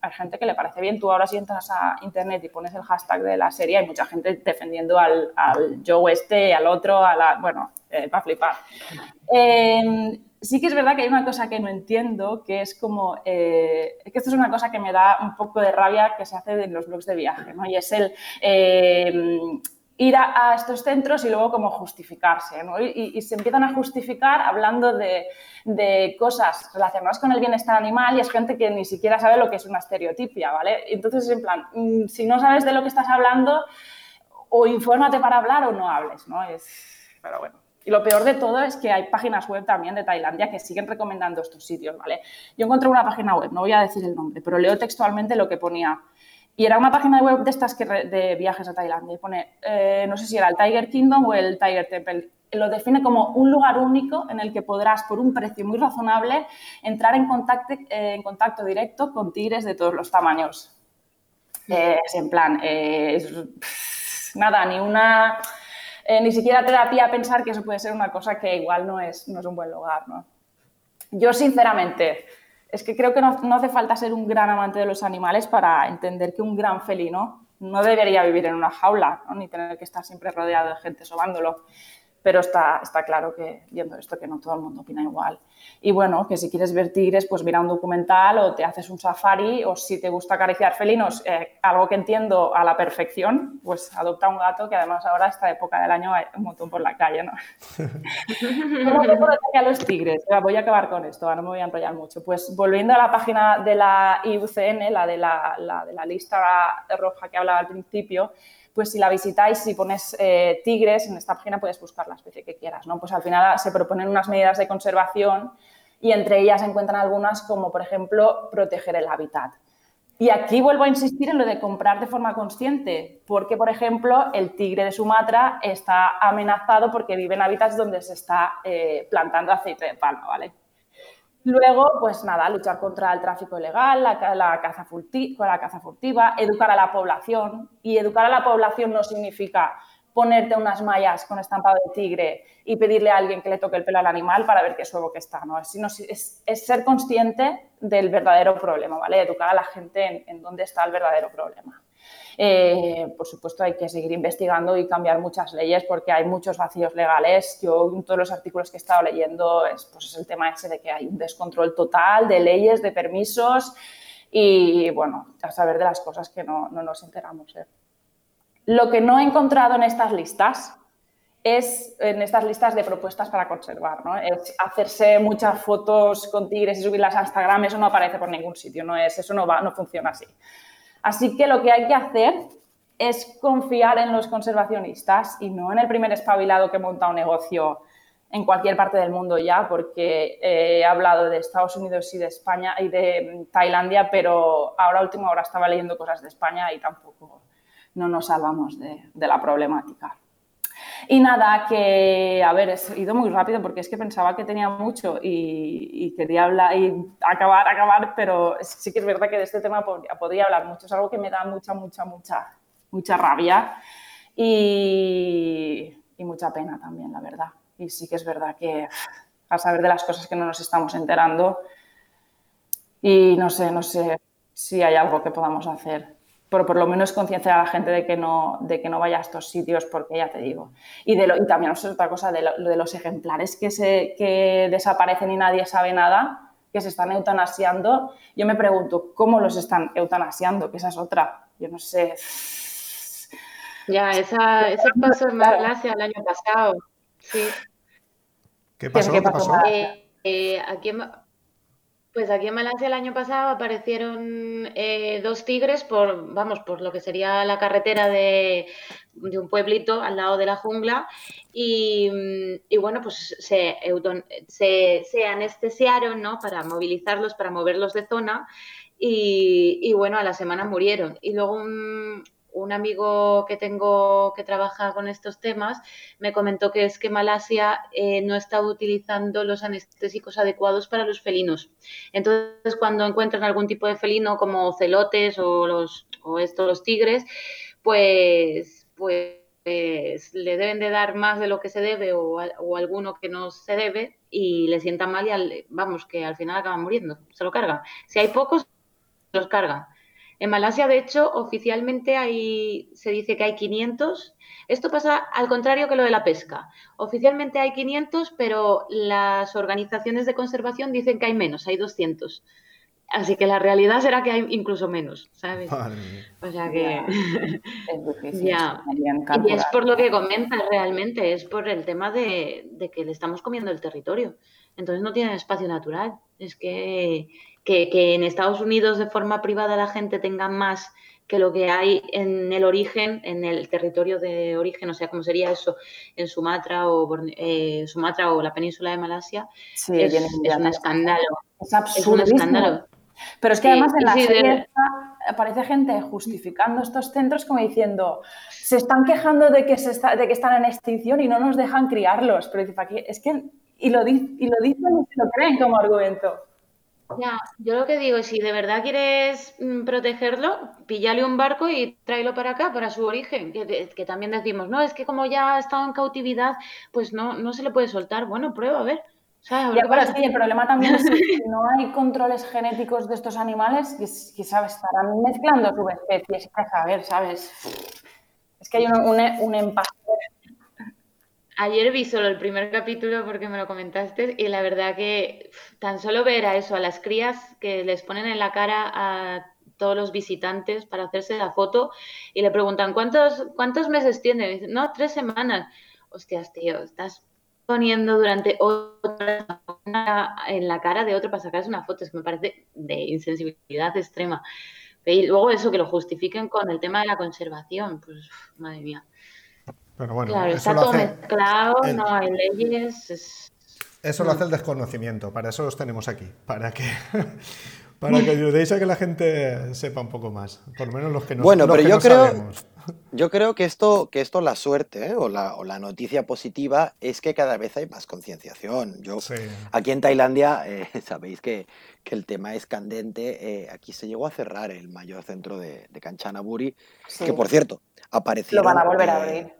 hay gente que le parece bien. Tú ahora si entras a internet y pones el hashtag de la serie, hay mucha gente defendiendo al, al Joe este, al otro, a la... Bueno, eh, para flipar. Em, sí que es verdad que hay una cosa que no entiendo, que es como... Eh, que esto es una cosa que me da un poco de rabia que se hace en los blogs de viaje, ¿no? Y es el... Ir a, estos centros y luego como justificarse. Y, se empiezan a justificar hablando de, de, cosas relacionadas con el bienestar animal y es gente que ni siquiera sabe lo que es una estereotipia, ¿vale? Entonces, en plan, mm, si no sabes de lo que estás hablando, o infórmate para hablar o no hables, ¿no? Es, pero bueno. Y lo peor de todo es que hay páginas web también de Tailandia que siguen recomendando estos sitios, ¿vale? Yo encontré una página web, no voy a decir el nombre, pero leo textualmente lo que ponía y era una página web de estas de viajes a Tailandia. Y pone, eh, no sé si era el Tiger Kingdom o el Tiger Temple. Lo define como un lugar único en el que podrás, por un precio muy razonable, entrar en contacto, eh, en contacto directo con tigres de todos los tamaños. Eh, es en plan, nada, ni una, ni siquiera te da pie a pensar que eso puede ser una cosa que igual no es, no es un buen lugar. ¿no? Yo, sinceramente, es que creo que no, hace falta ser un gran amante de los animales para entender que un gran felino no debería vivir en una jaula, ni tener que estar siempre rodeado de gente sobándolo. Pero está, está claro que viendo esto que no todo el mundo opina igual. Y bueno, que si quieres ver tigres, pues mira un documental o te haces un safari o si te gusta acariciar felinos, eh, algo que entiendo a la perfección, pues adopta un gato que además ahora esta época del año hay un montón por la calle, ¿no? ¿Cómo a los tigres? Voy a acabar con esto, ahora no me voy a enrollar mucho. Pues volviendo a la página de la IUCN, la de la, la de la lista roja que hablaba al principio, pues si la visitáis, si pones eh, tigres en esta página puedes buscar la especie que quieras, ¿no? Pues al final se proponen unas medidas de conservación y entre ellas se encuentran algunas como, por ejemplo, proteger el hábitat. Y aquí vuelvo a insistir en lo de comprar de forma consciente, porque, por ejemplo, el tigre de Sumatra está amenazado porque vive en hábitats donde se está eh, plantando aceite de palma, ¿vale? Luego, pues nada, luchar contra el tráfico ilegal, la, caza furtiva, la caza furtiva, educar a la población. Y educar a la población no significa ponerte unas mallas con estampado de tigre y pedirle a alguien que le toque el pelo al animal para ver qué suevo que está, ¿no? Es, es ser consciente del verdadero problema, ¿vale? Educar a la gente en, en dónde está el verdadero problema. Eh, por supuesto, hay que seguir investigando y cambiar muchas leyes porque hay muchos vacíos legales. Yo, en todos los artículos que he estado leyendo, es, pues es el tema ese de que hay un descontrol total de leyes, de permisos y, bueno, a saber de las cosas que no, no nos enteramos. ¿eh? Lo que no he encontrado en estas listas es en estas listas de propuestas para conservar, ¿no? Hacerse muchas fotos con tigres y subirlas a Instagram, eso no aparece por ningún sitio, no es, eso no va, no funciona así. Así que lo que hay que hacer es confiar en los conservacionistas y no en el primer espabilado que monta un negocio en cualquier parte del mundo ya, porque eh, he hablado de Estados Unidos y de España y de Tailandia, pero ahora última hora estaba leyendo cosas de España y tampoco no nos salvamos de la problemática. Y nada, que, a ver, he ido muy rápido porque es que pensaba que tenía mucho y, quería hablar y acabar, acabar, pero sí que es verdad que de este tema podría, hablar mucho. Es algo que me da mucha, mucha, mucha, mucha rabia y, y mucha pena también, la verdad. Y sí que es verdad que a saber de las cosas que no nos estamos enterando y no sé, no sé si hay algo que podamos hacer pero por lo menos concienciar a la gente de que no, de que no vaya a estos sitios, porque ya te digo. Y, de lo, y también es otra cosa, de, de, los ejemplares que, se, que desaparecen y nadie sabe nada, que se están eutanasiando, yo me pregunto, ¿cómo los están eutanasiando? Que esa es otra. Yo no sé. Ya, esa, eso pasó en Malasia el año pasado. Sí. ¿Qué pasó? ¿Qué pasó? Eh, eh, aquí en, pues aquí en Malasia el año pasado aparecieron eh, dos tigres por, vamos, por lo que sería la carretera de, un pueblito al lado de la jungla y, bueno, pues se, se, anestesiaron, ¿no? Para movilizarlos, para moverlos de zona y, y, bueno, a la semana murieron. Y luego un, un amigo que tengo que trabaja con estos temas me comentó que es que Malasia eh, no está utilizando los anestésicos adecuados para los felinos. Entonces, cuando encuentran algún tipo de felino como celotes o los o estos los tigres, pues pues le deben de dar más de lo que se debe o, o alguno que no se debe y le sienta mal y al, vamos que al final acaban muriendo, se lo cargan. Si hay pocos, los cargan. En Malasia, de hecho, oficialmente hay, se dice que hay 500. Esto pasa al contrario que lo de la pesca. Oficialmente hay 500, pero las organizaciones de conservación dicen que hay menos, hay 200. Así que la realidad será que hay incluso menos, ¿sabes? O sea que... Es ya. Y es por lo que comentas realmente, es por el tema de, de que le estamos comiendo el territorio. Entonces no tienen espacio natural. Es que que, en Estados Unidos de forma privada la gente tenga más que lo que hay en el origen, en el territorio de origen, o sea, como sería eso en Sumatra o, eh, Sumatra o la península de Malasia, es, un escándalo. Es absurdo. Es un escándalo. Pero es que además en la serie aparece gente justificando estos centros como diciendo, se están quejando de que, se está, de que están en extinción y no nos dejan criarlos. Pero es que, y lo, y lo dicen y se lo creen como argumento. Ya, yo lo que digo si de verdad quieres mm, protegerlo, píllale un barco y tráelo para acá, para su origen, que, también decimos, no, es que como ya ha estado en cautividad, pues no, no se le puede soltar. Bueno, prueba, a ver. Ya, pero sí, el problema también es que no hay controles genéticos de estos animales, que, ¿sabes? Estarán mezclando subespecies, y a saber, ¿sabes? Es que hay un, un, un empate Ayer vi solo el primer capítulo porque me lo comentaste y la verdad que tan solo ver a eso, a las crías que les ponen en la cara a todos los visitantes para hacerse la foto y le preguntan ¿cuántos, cuántos meses tiene? dicen, no, tres semanas. Hostias, tío, estás poniendo durante otra en la cara de otro para sacarse una foto. Es que me parece de insensibilidad extrema. Y luego eso, que lo justifiquen con el tema de la conservación, pues madre mía. Pero bueno, claro, está todo mezclado, no hay leyes. Eso lo hace el desconocimiento, para eso los tenemos aquí, para que, para que ayudéis a que la gente sepa un poco más, por lo menos los que no Bueno, pero yo creo, sabemos. yo creo que esto, que esto la suerte ¿eh? o, la, o, la, noticia positiva es que cada vez hay más concienciación. Yo sí. aquí en Tailandia eh, sabéis que, que, el tema es candente. Eh, aquí se llegó a cerrar el mayor centro de, de Kanchanaburi, sí. que por cierto apareció. Lo van a volver a abrir.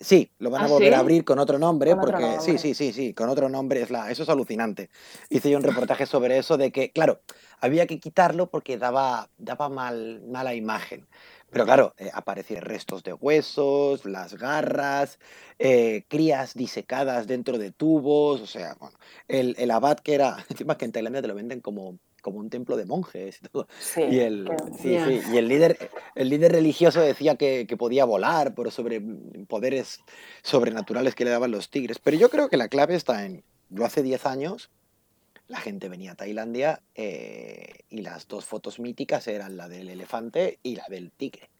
Sí, lo van a ¿Ah, volver ¿sí? a abrir con otro nombre, ¿Con porque otro nombre? sí, sí, sí, sí, con otro nombre, es la, eso es alucinante. Hice yo un reportaje sobre eso, de que, claro, había que quitarlo porque daba, daba mal, mala imagen. Pero claro, eh, aparecían restos de huesos, las garras, eh, crías disecadas dentro de tubos, o sea, bueno, el, el abad que era, encima que en Tailandia te lo venden como como un templo de monjes y todo. Sí, y el, sí, sí, y el líder, el líder religioso decía que, que, podía volar por sobre poderes sobrenaturales que le daban los tigres. Pero yo creo que la clave está en, lo hace 10 años, la gente venía a Tailandia eh, y las dos fotos míticas eran la del elefante y la del tigre.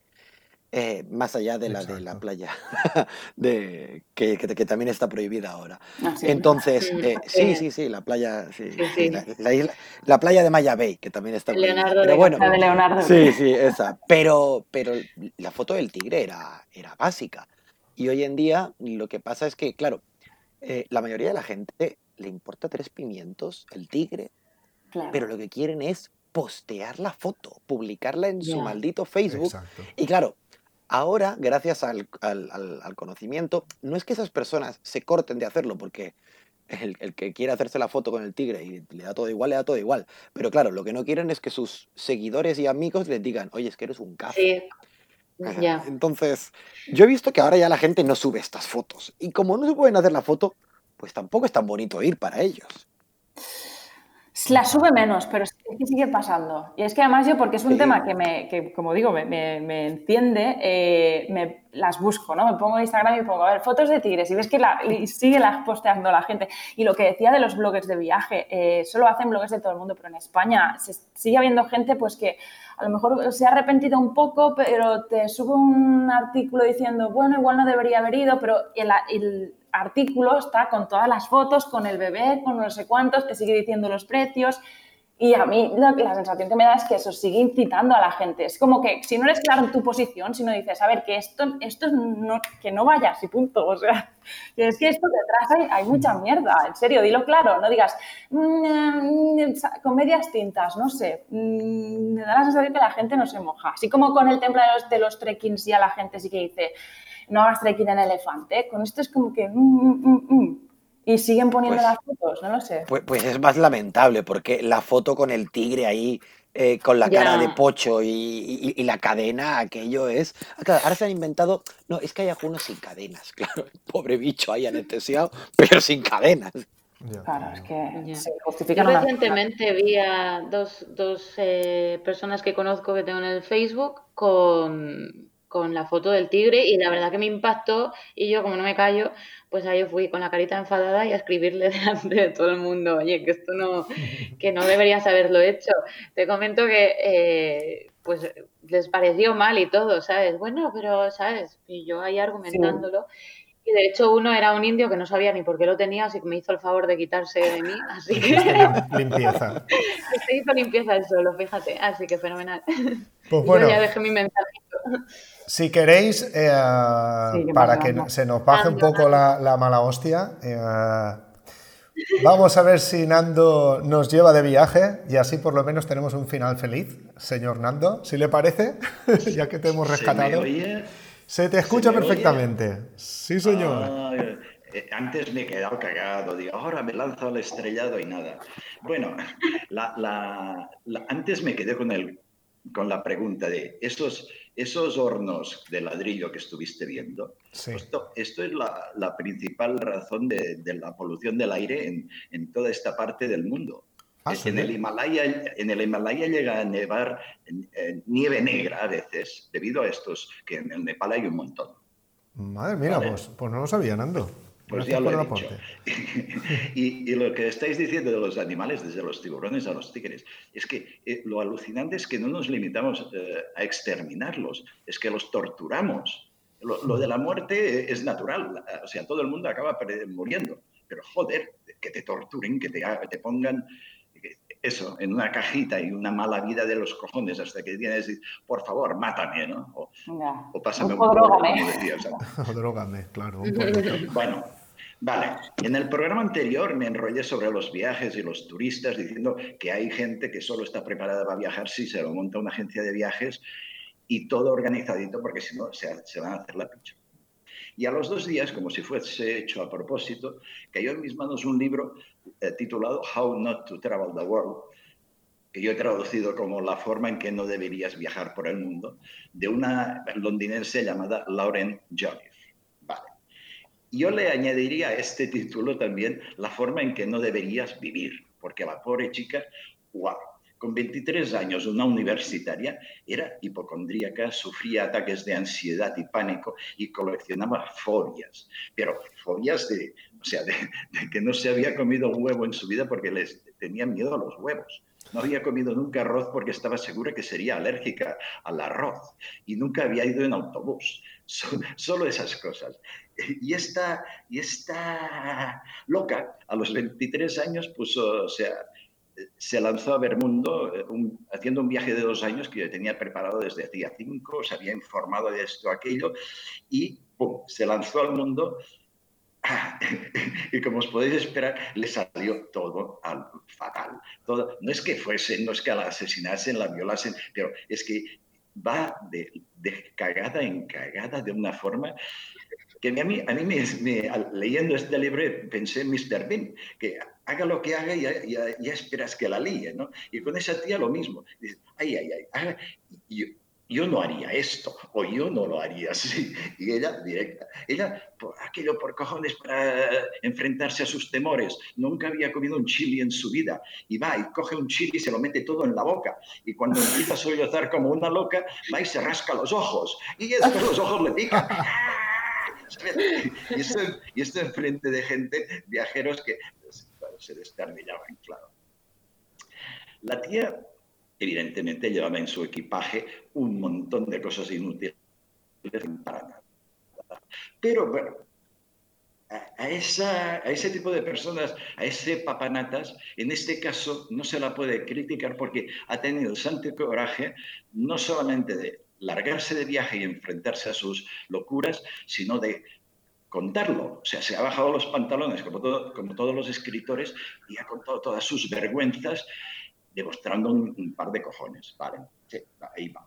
Eh, más allá de la Exacto. de la playa, de, que, que, que, también está prohibida ahora. Ah, sí, Entonces, sí, eh, sí, sí, sí, la playa, sí, sí la, la, isla, la, playa de Maya Bay, que también está Leonardo prohibida. Pero bueno, de Leonardo. Sí, sí, esa. Pero, pero la foto del tigre era, era básica. Y hoy en día lo que pasa es que, claro, eh, la mayoría de la gente le importa tres pimientos, el tigre, claro. pero lo que quieren es postear la foto, publicarla en yeah. su maldito Facebook. Exacto. Y claro, Ahora, gracias al, al, al, conocimiento, no es que esas personas se corten de hacerlo, porque el, el, que quiere hacerse la foto con el tigre y le da todo igual, le da todo igual. Pero claro, lo que no quieren es que sus seguidores y amigos les digan, oye, es que eres un cazo. Sí. Yeah. Entonces, yo he visto que ahora ya la gente no sube estas fotos. Y como no se pueden hacer la foto, pues tampoco es tan bonito ir para ellos. La sube menos, pero es que sigue pasando. Y es que además yo, porque es un sí. tema que, me, que, como digo, me, me, me enciende, eh, me, las busco, ¿no? Me pongo en Instagram y pongo, a ver, fotos de tigres y ves que la, y sigue las posteando la gente. Y lo que decía de los bloggers de viaje, eh, solo hacen bloggers de todo el mundo, pero en España se, sigue habiendo gente pues que a lo mejor se ha arrepentido un poco, pero te sube un artículo diciendo, bueno, igual no debería haber ido, pero el, el artículo está con todas las fotos, con el bebé, con no sé cuántos, te sigue diciendo los precios. Y a mí la, sensación que me da es que eso sigue incitando a la gente. Es como que si no eres claro en tu posición, si no dices, a ver, que esto, esto no, que no vayas y punto. O sea, es que esto detrás hay, mucha mierda. En serio, dilo claro. No digas, mmm, comedias tintas, no sé. Mmm, me da la sensación que la gente no se moja. Así como con el templo de los, de los trekkings ya la gente sí que dice, no hagas trekking en elefante. Con esto es como que... Mm, mm, mm, y siguen poniendo pues, las fotos, no lo sé. Pues, pues, es más lamentable, porque la foto con el tigre ahí, eh, con la ya. cara de pocho y, y, y, la cadena, aquello es... Claro, ahora se han inventado... No, es que hay algunos sin cadenas, claro. Pobre bicho ahí anestesiado, pero sin cadenas. Claro, es que ya. se. Yo recientemente vi a dos, dos eh, personas que conozco que tengo en el Facebook con con la foto del tigre y la verdad que me impactó y yo como no me callo, pues ahí fui con la carita enfadada y a escribirle delante de todo el mundo, oye, que esto no, que no deberías haberlo hecho. Te comento que eh, pues les pareció mal y todo, ¿sabes? Bueno, pero, ¿sabes? Y yo ahí argumentándolo. Sí. Y de hecho uno era un indio que no sabía ni por qué lo tenía, así que me hizo el favor de quitarse de mí. Así que... limpieza. Se hizo limpieza el solo, fíjate. Así que fenomenal. Pues bueno, yo ya dejé mi mensajito. Si queréis, eh, sí, para que no, se nos baje un poco la, la mala hostia, eh, vamos a ver si Nando nos lleva de viaje y así por lo menos tenemos un final feliz, señor Nando, si le parece, ya que te hemos rescatado. ¿Se, se te escucha ¿Se perfectamente. Oye? Sí, señor. Ah, antes me he quedado cagado, digo, ahora me lanzo al estrellado y nada. Bueno, la, la, antes me quedé con, el, con la pregunta de estos esos hornos de ladrillo que estuviste viendo, esto, esto, es la, la principal razón de, de, la polución del aire en, en toda esta parte del mundo. Ah, en, el Himalaya, en el Himalaya llega a nevar nieve negra a veces, debido a estos, que en el Nepal hay un montón. Madre mía, pues, pues, no lo sabía, Nando. Pues ya lo he dicho. y, y, lo que estáis diciendo de los animales, desde los tiburones a los tigres, es que eh, lo alucinante es que no nos limitamos eh, a exterminarlos, es que los torturamos. Lo, lo, de la muerte es natural, o sea, todo el mundo acaba muriendo, pero joder, que te torturen, que te, te pongan eso, en una cajita y una mala vida de los cojones hasta que tienes, por favor, mátame, ¿no? O, o pásame un poco, O drogame, claro. bueno, vale. En el programa anterior me enrollé sobre los viajes y los turistas diciendo que hay gente que solo está preparada para viajar si se lo monta una agencia de viajes y todo organizadito porque si no se, se van a hacer la pincha. Y a los dos días, como si fuese hecho a propósito, cayó en mis manos un libro eh, titulado How Not to Travel the World, que yo he traducido como La forma en que no deberías viajar por el mundo, de una londinense llamada Lauren Joliffe. Vale. Yo le añadiría a este título también La forma en que no deberías vivir, porque la pobre chica, wow, con 23 años, una universitaria, era hipocondríaca, sufría ataques de ansiedad y pánico y coleccionaba fobias. Pero fobias de, o sea, de, que no se había comido un huevo en su vida porque les tenía miedo a los huevos. No había comido nunca arroz porque estaba segura que sería alérgica al arroz. Y nunca había ido en autobús. solo esas cosas. Y esta, y esta loca, a los 23 años, puso, o sea, se lanzó a ver mundo eh, haciendo un viaje de dos años que yo tenía preparado desde hacía cinco, se había informado de esto, aquello, y se lanzó al mundo. y como os podéis esperar, le salió todo al fatal. Todo, no es que fuesen, no es que la asesinasen, la violasen, pero es que va de, de cagada en cagada de una forma que a mí, a mí me, leyendo este libro pensé en Mr. Bean, que haga lo que haga y ya, ya, esperas que la líe, ¿no? Y con esa tía lo mismo. Dices, ay, ay, ay, yo, yo, no haría esto, o yo no lo haría así. Y ella, directa, ella, por aquello por cojones para enfrentarse a sus temores, nunca había comido un chili en su vida, y va y coge un chili y se lo mete todo en la boca, y cuando empieza a sollozar como una loca, va y se rasca los ojos, y después los ojos le pican. y, esto, y esto enfrente de gente, viajeros que se descarnillaban, claro. La tía, evidentemente, llevaba en su equipaje un montón de cosas inútiles para nada. Pero bueno, a, esa, a, ese tipo de personas, a ese papanatas, en este caso no se la puede criticar porque ha tenido el santo coraje no solamente de largarse de viaje y enfrentarse a sus locuras, sino de contarlo. O sea, se ha bajado los pantalones como, como todos los escritores y ha contado todas sus vergüenzas demostrando un, par de cojones. Vale, sí, ahí va.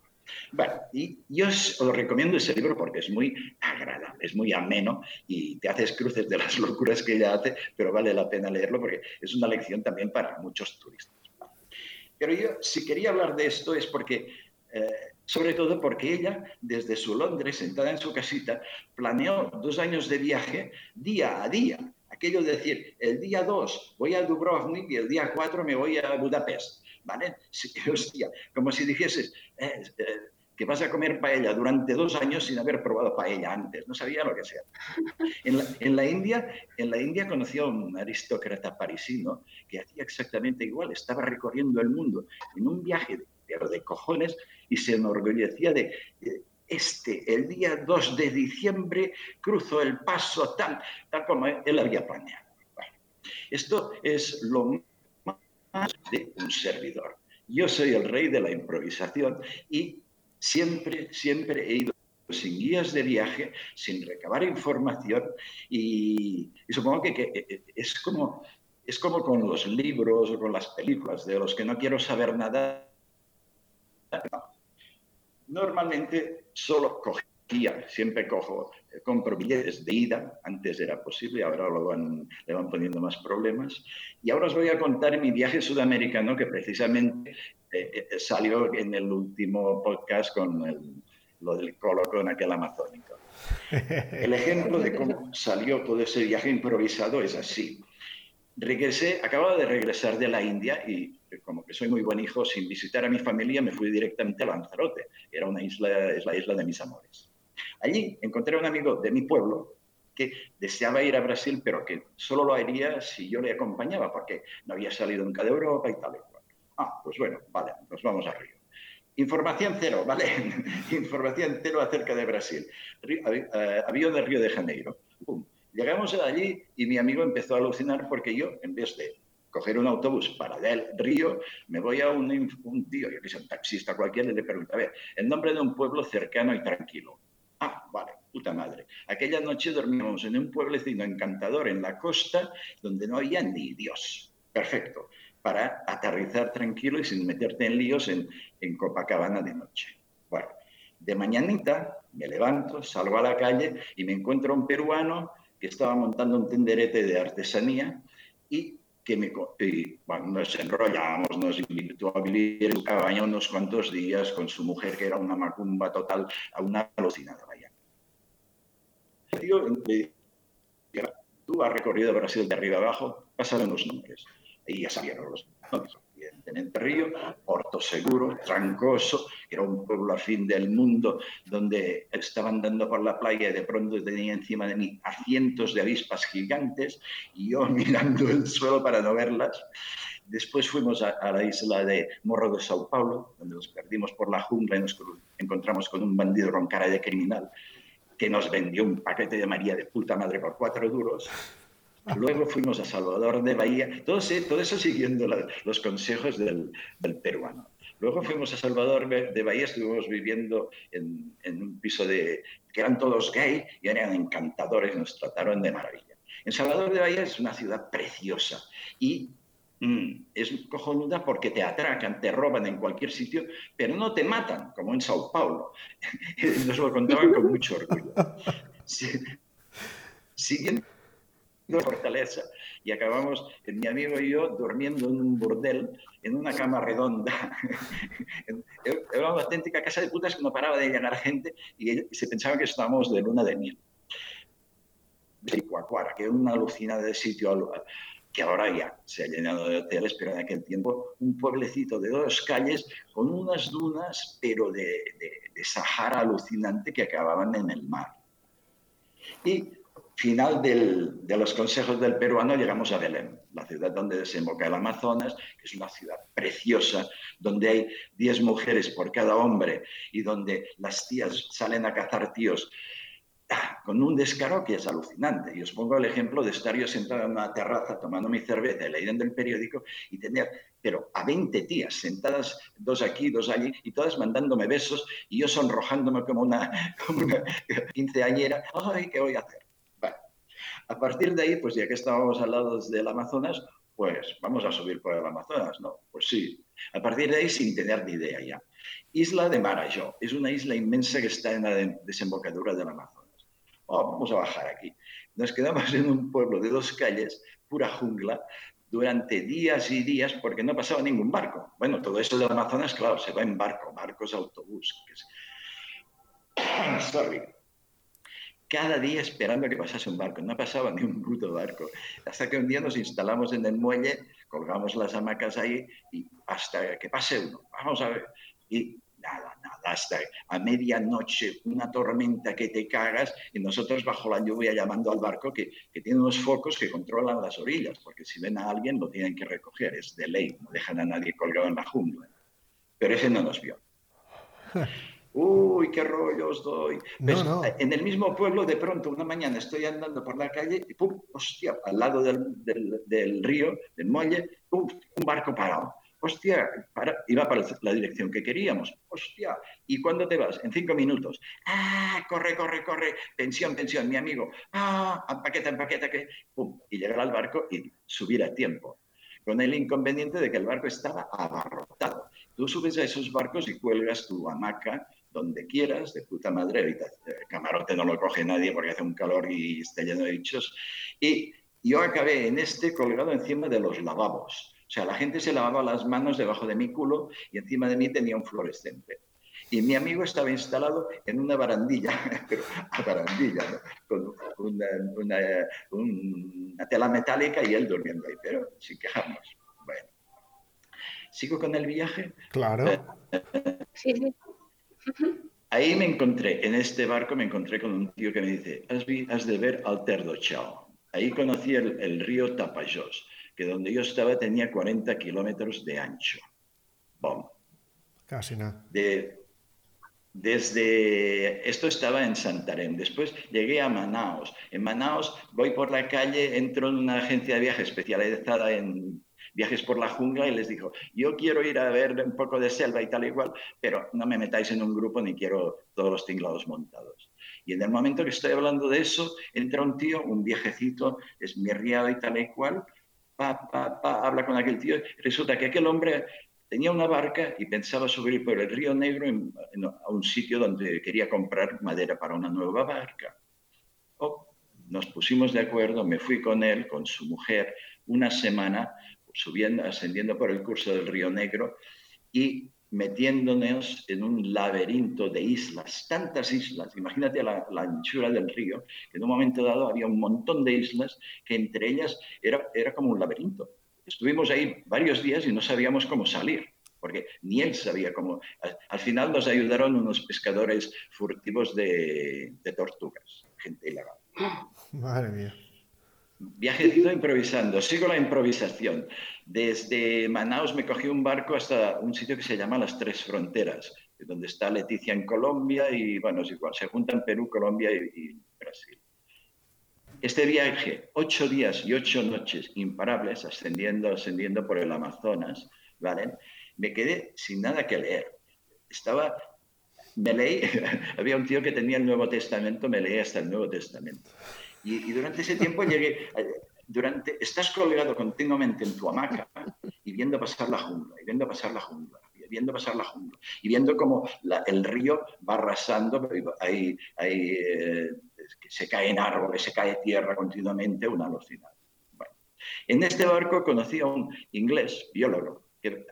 Bueno, y yo os, os, recomiendo ese libro porque es muy agradable, es muy ameno y te haces cruces de las locuras que ella hace, pero vale la pena leerlo porque es una lección también para muchos turistas. Pero yo, si quería hablar de esto, es porque eh, sobre todo porque ella, desde su Londres, sentada en su casita, planeó dos años de viaje día a día. Aquello de decir, el día 2 voy a Dubrovnik y el día 4 me voy a Budapest. ¿Vale? hostia, como si dijeses eh, eh, que vas a comer paella durante dos años sin haber probado paella antes. No sabía lo que sea. En la, en la India, en la India conoció a un aristócrata parisino que hacía exactamente igual. Estaba recorriendo el mundo en un viaje de, de cojones y se enorgullecía de este, el día 2 de diciembre, cruzo el paso tal, tal como él había planeado. esto es lo más de un servidor. Yo soy el rey de la improvisación y siempre, siempre he ido sin guías de viaje, sin recabar información y, supongo que, que, es, como, es como con los libros o con las películas, de los que no quiero saber nada Normalmente solo cogía, siempre cojo, eh, compro billetes de ida, antes era posible, ahora lo van, le van poniendo más problemas. Y ahora os voy a contar mi viaje sudamericano que precisamente eh, eh, salió en el último podcast con el, lo del colocón aquel amazónico. El ejemplo de cómo salió todo ese viaje improvisado es así. Regresé, acababa de regresar de la India y como que soy muy buen hijo, sin visitar a mi familia me fui directamente a Lanzarote. Era una isla, es la isla de mis amores. Allí encontré a un amigo de mi pueblo que deseaba ir a Brasil, pero que solo lo haría si yo le acompañaba, porque no había salido nunca de Europa y tal y cual. Ah, pues bueno, vale, nos vamos a Río. Información cero, ¿vale? Información cero acerca de Brasil. Eh, avión de Río de Janeiro. Llegamos allí y mi amigo empezó a alucinar porque yo, en vez de coger un autobús para del Río, me voy a un, un tío, yo que sé, un taxista cualquiera, y le pregunto, a ver, el nombre de un pueblo cercano y tranquilo. Ah, vale, puta madre. Aquella noche dormimos en un pueblecito encantador en la costa donde no había ni Dios. Perfecto. Para aterrizar tranquilo y sin meterte en líos en, en Copacabana de noche. Bueno, de mañanita me levanto, salgo a la calle y me encuentro un peruano que estaba montando un tenderete de artesanía y me, bueno, nos enrollamos, nos invitó a vivir en su cabaña unos cuantos días con su mujer, que era una macumba total, a una alucinada, vaya. Tío, tú has recorrido Brasil de arriba abajo, pasaron los nombres. Y ya sabían los nombres evidentemente Río, Porto Seguro, Trancoso, era un pueblo a fin del mundo donde estaba andando por la playa y de pronto tenía encima de mí a cientos de avispas gigantes y yo mirando el suelo para no verlas. Después fuimos a, la isla de Morro de Sao Paulo, donde nos perdimos por la jungla y nos encontramos con un bandido con cara de criminal que nos vendió un paquete de María de puta madre por cuatro duros. Luego fuimos a Salvador de Bahía, todo, todo eso siguiendo los consejos del, peruano. Luego fuimos a Salvador de Bahía, estuvimos viviendo en, un piso de que eran todos gay y eran encantadores, nos trataron de maravilla. En Salvador de Bahía es una ciudad preciosa y mm, es cojonuda porque te atracan, te roban en cualquier sitio, pero no te matan, como en Sao Paulo. Nos lo contaban con mucho orgullo. Siguiendo fortaleza. Y acabamos, mi amigo y yo, durmiendo en un burdel, en una cama redonda. Era una auténtica casa de putas que no paraba de llegar gente y se pensaba que estábamos de luna de miel. De Cuacuara, que es una alucinada de sitio que ahora ya se ha llenado de hoteles, pero en aquel tiempo un pueblecito de dos calles con unas dunas, pero de, de, de Sahara alucinante que acababan en el mar. Y final de los consejos del peruano llegamos a Belén, la ciudad donde desemboca el Amazonas, que es una ciudad preciosa, donde hay 10 mujeres por cada hombre y donde las tías salen a cazar tíos ah, con un descaro que es alucinante. Y os pongo el ejemplo de estar yo sentado en una terraza tomando mi cerveza y leyendo el periódico y tener, pero a 20 tías sentadas, dos aquí, dos allí, y todas mandándome besos y yo sonrojándome como una, como una quinceañera. ¡Ay, qué voy a hacer! A partir de ahí, pues ya que estábamos al lado del Amazonas, pues vamos a subir por el Amazonas, ¿no? Pues sí. A partir de ahí, sin tener ni idea ya. Isla de Marajó. Es una isla inmensa que está en la desembocadura del Amazonas. Oh, vamos a bajar aquí. Nos quedamos en un pueblo de dos calles, pura jungla, durante días y días porque no pasaba ningún barco. Bueno, todo eso del Amazonas, claro, se va en barco, barcos, autobús. Sorry cada día esperando que pasase un barco. No pasaba ni un puto barco. Hasta que un día nos instalamos en el muelle, colgamos las hamacas ahí y hasta que pase uno. Vamos a ver. Y nada, nada, hasta a medianoche una tormenta que te cagas y nosotros bajo la lluvia llamando al barco que, que, tiene unos focos que controlan las orillas, porque si ven a alguien lo tienen que recoger, es de ley, no dejan a nadie colgado en la jungla. Pero ese no nos vio. uy, qué rollo os doy. En el mismo pueblo, de pronto, una mañana estoy andando por la calle y pum, hostia, al lado del, río, del muelle, pum, un barco parado. Hostia, para, iba para la dirección que queríamos. Hostia, ¿y cuándo te vas? En cinco minutos. Ah, corre, corre, corre. Pensión, pensión, mi amigo. Ah, empaqueta, empaqueta, que. Pum, y llegar al barco y subir a tiempo. Con el inconveniente de que el barco estaba abarrotado. Tú subes a esos barcos y cuelgas tu hamaca donde quieras, de puta madre, ahorita el camarote no lo coge nadie porque hace un calor y está lleno de bichos. Y yo acabé en este colgado encima de los lavabos. O sea, la gente se lavaba las manos debajo de mi culo y encima de mí tenía un fluorescente. Y mi amigo estaba instalado en una barandilla, pero a barandilla, con una, una, tela metálica y él durmiendo ahí, pero sin quejarnos. Bueno, ¿sigo con el viaje? Claro. Sí, sí. Ahí me encontré, en este barco me encontré con un tío que me dice, has, has de ver Alterdo Chao. Ahí conocí el, el río Tapajós, que donde yo estaba tenía 40 kilómetros de ancho. Bom. Casi nada. De, desde esto estaba en Santarém. Después llegué a Manaos. En Manaos voy por la calle, entro en una agencia de viajes especializada en viajes por la jungla y les digo, yo quiero ir a ver un poco de selva y tal y cual, pero no me metáis en un grupo ni quiero todos los tinglados montados. Y en el momento que estoy hablando de eso, entra un tío, un viejecito, es mirriado y tal y cual, pa, pa, pa, habla con aquel tío. Resulta que aquel hombre tenía una barca y pensaba subir por el río Negro a un sitio donde quería comprar madera para una nueva barca. Oh, nos pusimos de acuerdo, me fui con él, con su mujer, una semana subiendo, ascendiendo por el curso del Río Negro y metiéndonos en un laberinto de islas, tantas islas, imagínate la, anchura del río, que en un momento dado había un montón de islas que entre ellas era, era como un laberinto. Estuvimos ahí varios días y no sabíamos cómo salir, porque ni él sabía cómo. Al, final nos ayudaron unos pescadores furtivos de, de tortugas, gente ilegal. Madre mía. Viajecito improvisando, sigo la improvisación. Desde Manaus me cogí un barco hasta un sitio que se llama Las Tres Fronteras, donde está Leticia en Colombia y, bueno, es igual, se juntan Perú, Colombia y, Brasil. Este viaje, ocho días y ocho noches imparables, ascendiendo, ascendiendo por el Amazonas, ¿vale? Me quedé sin nada que leer. Estaba, me leí, había un tío que tenía el Nuevo Testamento, me leí hasta el Nuevo Testamento. Y, durante ese tiempo llegué, eh, durante, estás colgado continuamente en tu hamaca y viendo pasar la jungla, y viendo pasar la jungla, y viendo pasar la jungla, y viendo cómo el río va arrasando, hay, hay, eh, se caen árboles, se cae tierra continuamente, una alucinada. Bueno, en este barco conocí a un inglés, biólogo, que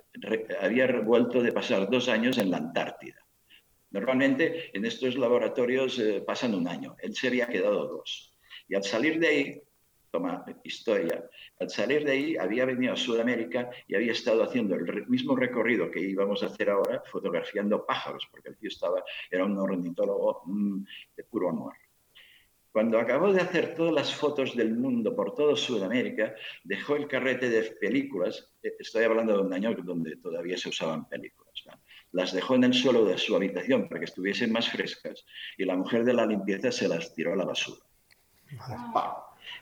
había vuelto de pasar dos años en la Antártida. Normalmente en estos laboratorios eh, pasan un año, él se había quedado dos. Y al salir de ahí, toma historia, al salir de ahí había venido a Sudamérica y había estado haciendo el mismo recorrido que íbamos a hacer ahora, fotografiando pájaros, porque el tío estaba, era un ornitólogo mm, de puro amor. Cuando acabó de hacer todas las fotos del mundo por toda Sudamérica, dejó el carrete de películas, eh, estoy hablando de un año donde todavía se usaban películas, las dejó en el suelo de su habitación para que estuviesen más frescas y la mujer de la limpieza se las tiró a la basura.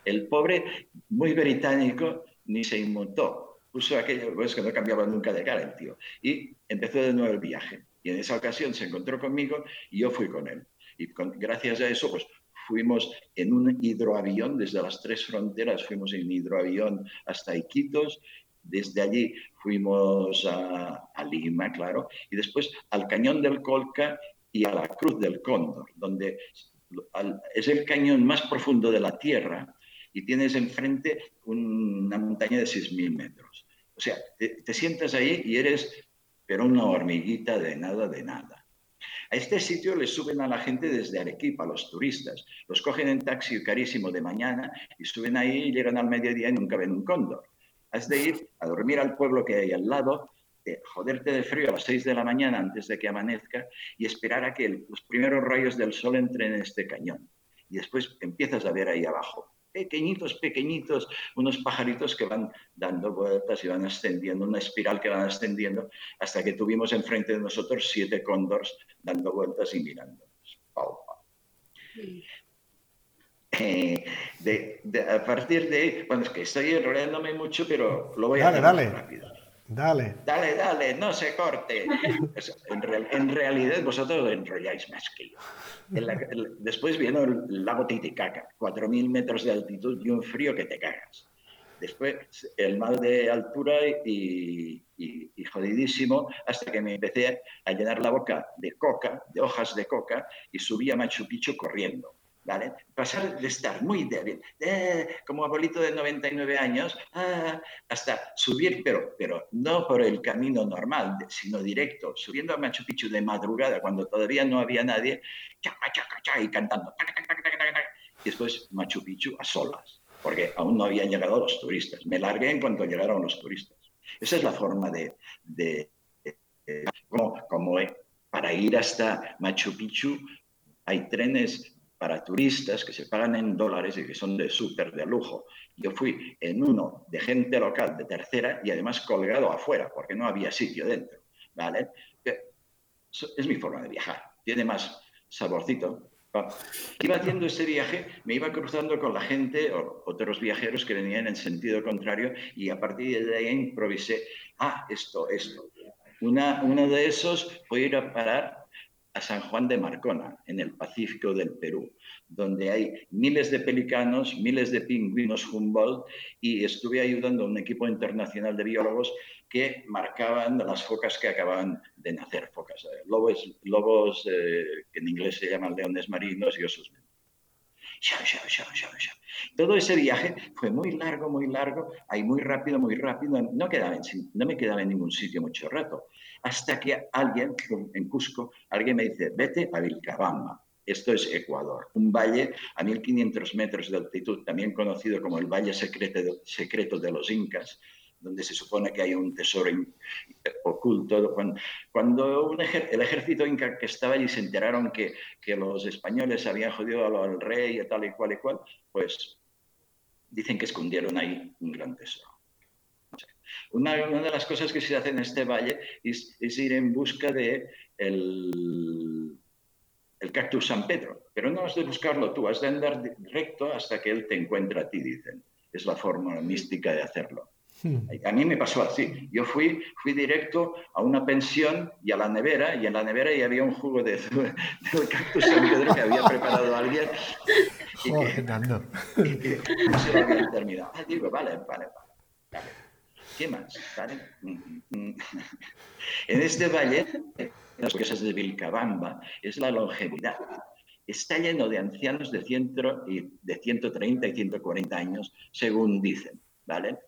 El pobre, muy británico, ni se inmutó. Puso aquello, pues que no cambiaba nunca de cara el tío. Y empezó de nuevo el viaje. Y en esa ocasión se encontró conmigo y yo fui con él. Y gracias a eso, pues fuimos en un hidroavión, desde las tres fronteras fuimos en hidroavión hasta Iquitos, desde allí fuimos a, a, Lima, claro, y después al Cañón del Colca y a la Cruz del Cóndor, donde es el cañón más profundo de la Tierra y tienes enfrente una montaña de 6.000 metros. O sea, te, sientas ahí y eres, pero una hormiguita de nada, de nada. A este sitio le suben a la gente desde Arequipa, los turistas. Los cogen en taxi carísimo de mañana y suben ahí y llegan al mediodía y nunca ven un cóndor. Has de ir a dormir al pueblo que hay al lado joderte de frío a las 6 de la mañana antes de que amanezca y esperar a que los primeros rayos del sol entren en este cañón. Y después empiezas a ver ahí abajo, pequeñitos, pequeñitos, unos pajaritos que van dando vueltas y van ascendiendo, una espiral que van ascendiendo, hasta que tuvimos enfrente de nosotros siete cóndors dando vueltas y mirándonos. Eh, a partir de bueno, es que estoy enrollándome mucho, pero lo voy a hacer dale. rápido. Dale. Dale, dale, no se corte. En, realidad vosotros enrolláis más que yo. después vino el lago Titicaca, 4.000 metros de altitud y un frío que te cagas. Después el mal de altura y, y, jodidísimo hasta que me empecé a llenar la boca de coca, de hojas de coca y subí a Machu Picchu corriendo. Pasar de estar muy débil, como abuelito de 99 años, hasta subir, pero, pero no por el camino normal, sino directo, subiendo a Machu Picchu de madrugada, cuando todavía no había nadie, y cantando. Y después Machu Picchu a solas, porque aún no habían llegado los turistas. Me largué en cuanto llegaron los turistas. Esa es la forma de, de, como, como para ir hasta Machu Picchu hay trenes para turistas que se pagan en dólares y que son de súper de lujo. Yo fui en uno de gente local de tercera y además colgado afuera porque no había sitio dentro. ¿vale? Es mi forma de viajar. Tiene más saborcito. Iba haciendo ese viaje, me iba cruzando con la gente, o otros viajeros que venían en sentido contrario, y a partir de ahí improvisé, ah, esto, esto. Una, uno de esos fue ir a parar a San Juan de Marcona, en el Pacífico del Perú, donde hay miles de pelicanos, miles de pingüinos Humboldt, y estuve ayudando a un equipo internacional de biólogos que marcaban las focas que acababan de nacer, focas, eh, lobos, lobos eh, que en inglés se llaman leones marinos y osos todo ese viaje fue muy largo, muy largo, ahí muy rápido, muy rápido. No, quedaba no me quedaba en ningún sitio mucho rato. Hasta que alguien en Cusco, alguien me dice, vete a Vilcabamba. Esto es Ecuador, un valle a 1500 metros de altitud, también conocido como el Valle Secreto de los Incas, donde se supone que hay un tesoro oculto. Cuando, el ejército inca que estaba allí se enteraron que, los españoles habían jodido al rey y tal y cual y cual, pues dicen que escondieron ahí un gran tesoro. Una, una, de las cosas que se hace en este valle es, es ir en busca de el, el, cactus San Pedro, pero no has de buscarlo tú, has de andar recto hasta que él te encuentre a ti, dicen. Es la forma mística de hacerlo. Hmm. A mí me pasó así. Yo fui, fui directo a una pensión y a la nevera, y en la nevera ya había un jugo de, del cactus San Pedro que había preparado alguien. Y que, no se lo habían terminado. Ah, digo, vale, vale, vale. ¿Qué más? en este valle, las cosas de Vilcabamba, es la longevidad. Está lleno de ancianos de, ciento, de 130 y 140 años, según dicen. ¿vale?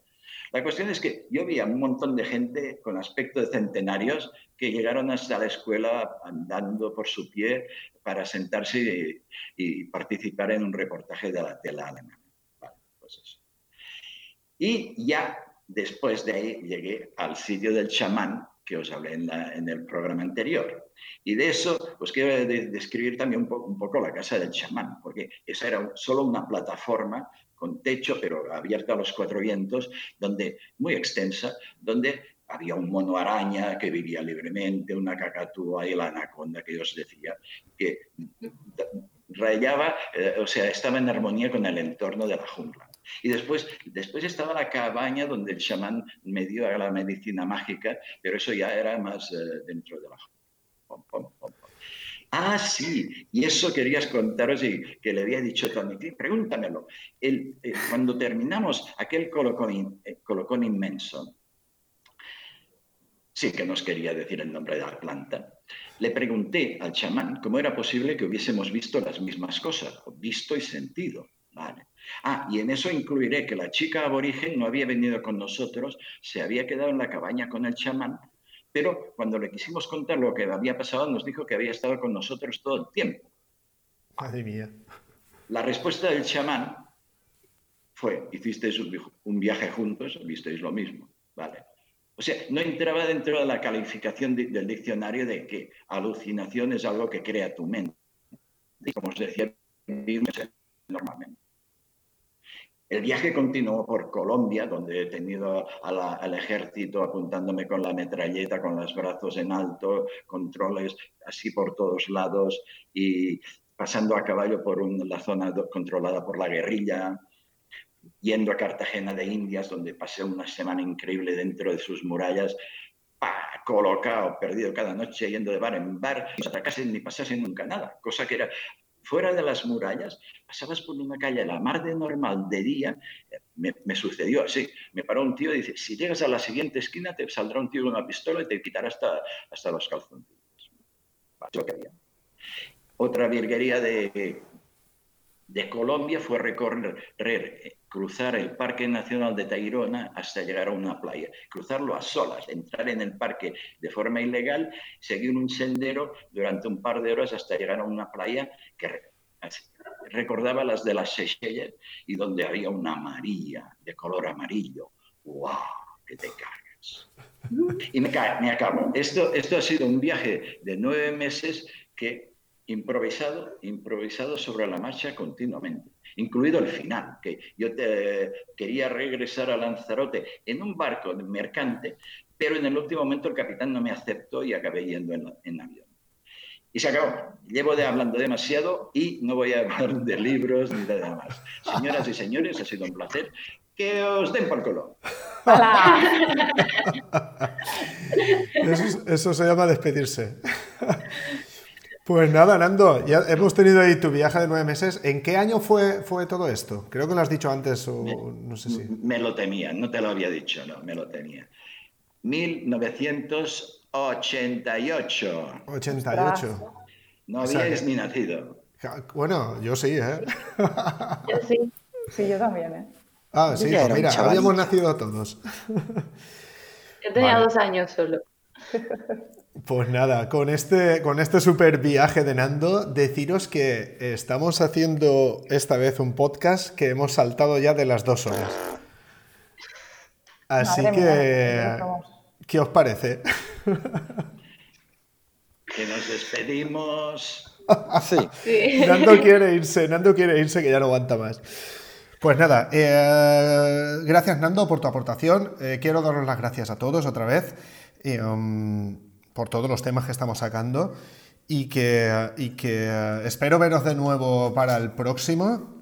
La cuestión es que yo vi a un montón de gente con aspecto de centenarios que llegaron hasta la escuela andando por su pie para sentarse y, participar en un reportaje de la tela alemana. Pues y ya después de ahí llegué al sitio del chamán que os hablé en, el programa anterior. Y de eso, pues quiero describir también un, un, poco la casa del chamán, porque esa era solo una plataforma con techo, pero abierta a los cuatro vientos, donde, muy extensa, donde había un mono araña que vivía libremente, una cacatúa y la anaconda que yo os decía, que rayaba, eh, o sea, estaba en armonía con el entorno de la jungla. Y después, después estaba la cabaña donde el chamán me dio la medicina mágica, pero eso ya era más eh, dentro de la jungla. Ah, sí, y eso querías contaros y que le había dicho Tony, pregúntamelo. El, eh, cuando terminamos aquel colocón, colocón inmenso, sí que nos quería decir el nombre de la planta, le pregunté al chamán cómo era posible que hubiésemos visto las mismas cosas, visto y sentido. Vale. Ah, y en eso incluiré que la chica aborigen no había venido con nosotros, se había quedado en la cabaña con el chamán, pero cuando le quisimos contar lo que había pasado, nos dijo que había estado con nosotros todo el tiempo. Madre mía. La respuesta del chamán fue, hicisteis un viaje juntos, visteis lo mismo. Vale. O sea, no entraba dentro de la calificación del diccionario de que alucinación es algo que crea tu mente. Y como os decía, normalmente. El viaje continuó por Colombia, donde he tenido al ejército apuntándome con la metralleta, con los brazos en alto, controles así por todos lados y pasando a caballo por la zona controlada por la guerrilla, yendo a Cartagena de Indias, donde pasé una semana increíble dentro de sus murallas, colocado, perdido cada noche, yendo de bar en bar, no atracasen ni pasasen nunca nada, cosa que era fuera de las murallas, pasabas por una calle la mar de normal de día, me, sucedió así, me paró un tío y dice, si llegas a la siguiente esquina te saldrá un tío con una pistola y te quitará hasta, hasta los calzoncillos. Otra virguería de de Colombia fue recorrer, cruzar el Parque Nacional de Tayrona hasta llegar a una playa, cruzarlo a solas, entrar en el parque de forma ilegal, seguir un sendero durante un par de horas hasta llegar a una playa que recordaba las de las Seychelles y donde había una María de color amarillo. ¡Wow! ¡Que te cagas! Y me, me acabo. Esto, esto ha sido un viaje de nueve meses que improvisado, improvisado sobre la marcha continuamente, incluido el final, que yo te, quería regresar a Lanzarote en un barco mercante, pero en el último momento el capitán no me aceptó y acabé yendo en, avión. Y se acabó. Llevo de hablando demasiado y no voy a hablar de libros ni de nada más. Señoras y señores, ha sido un placer. Que os den por culo. Eso, eso se llama despedirse. Pues nada, Nando, ya hemos tenido ahí tu viaje de nueve meses. ¿En qué año fue, fue todo esto? Creo que lo has dicho antes o no sé si. Me lo temía, no te lo había dicho, no, me lo temía. 1988. 88. No habíais ni nacido. Bueno, yo sí, ¿eh? Yo sí. Sí, yo también, ¿eh? Ah, sí, pues mira, habíamos nacido todos. Yo tenía dos años solo. Pues nada, con este, con este super viaje de Nando, deciros que estamos haciendo esta vez un podcast que hemos saltado ya de las dos horas. Así que, ¿qué os parece? Que nos despedimos. sí. Nando quiere irse, Nando quiere irse que ya no aguanta más. Pues nada, eh, gracias Nando por tu aportación. Eh, quiero daros las gracias a todos otra vez. Um, por todos los temas que estamos sacando y que, que eh, espero veros de nuevo para el próximo.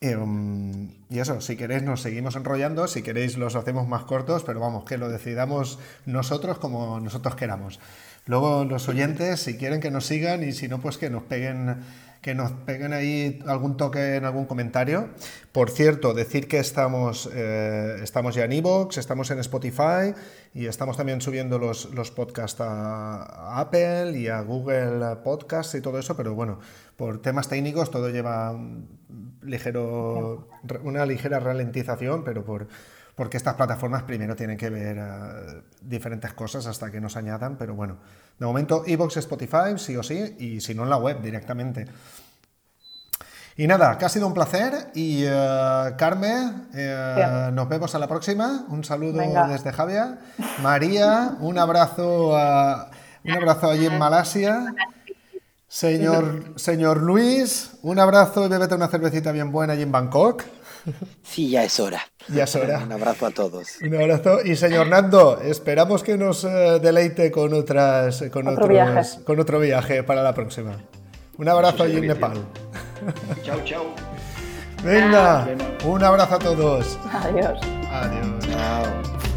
Em, y eso, si queréis nos seguimos enrollando, si queréis los hacemos más cortos, pero vamos, que lo decidamos nosotros como nosotros queramos. Luego los oyentes, si quieren que nos sigan y si no, pues que nos peguen que nos peguen ahí algún toque en algún comentario. Por cierto, decir que estamos, eh, estamos ya en Evox, estamos en Spotify y estamos también subiendo los, los podcasts a, Apple y a Google Podcasts y todo eso, pero bueno, por temas técnicos todo lleva ligero, una ligera ralentización, pero por porque estas plataformas primero tienen que ver eh, diferentes cosas hasta que nos añadan, pero bueno, de momento Evox, Spotify, sí o sí, y si no en la web directamente. Y nada, que ha sido un placer y uh, Carmen, eh, nos vemos a la próxima. Un saludo desde Javier. María, un abrazo, un abrazo allí en Malasia. Señor, señor Luis, un abrazo y bebete una cervecita bien buena allí en Bangkok. Sí, ya es hora. Ya es hora. Un abrazo a todos. Un abrazo. Y señor Nando, esperamos que nos eh, deleite con otras con otro otros, viaje. con otro viaje para la próxima. Un abrazo allí en Nepal. Chao, chao. Venga, un abrazo a todos. Adiós. Adiós. Chao.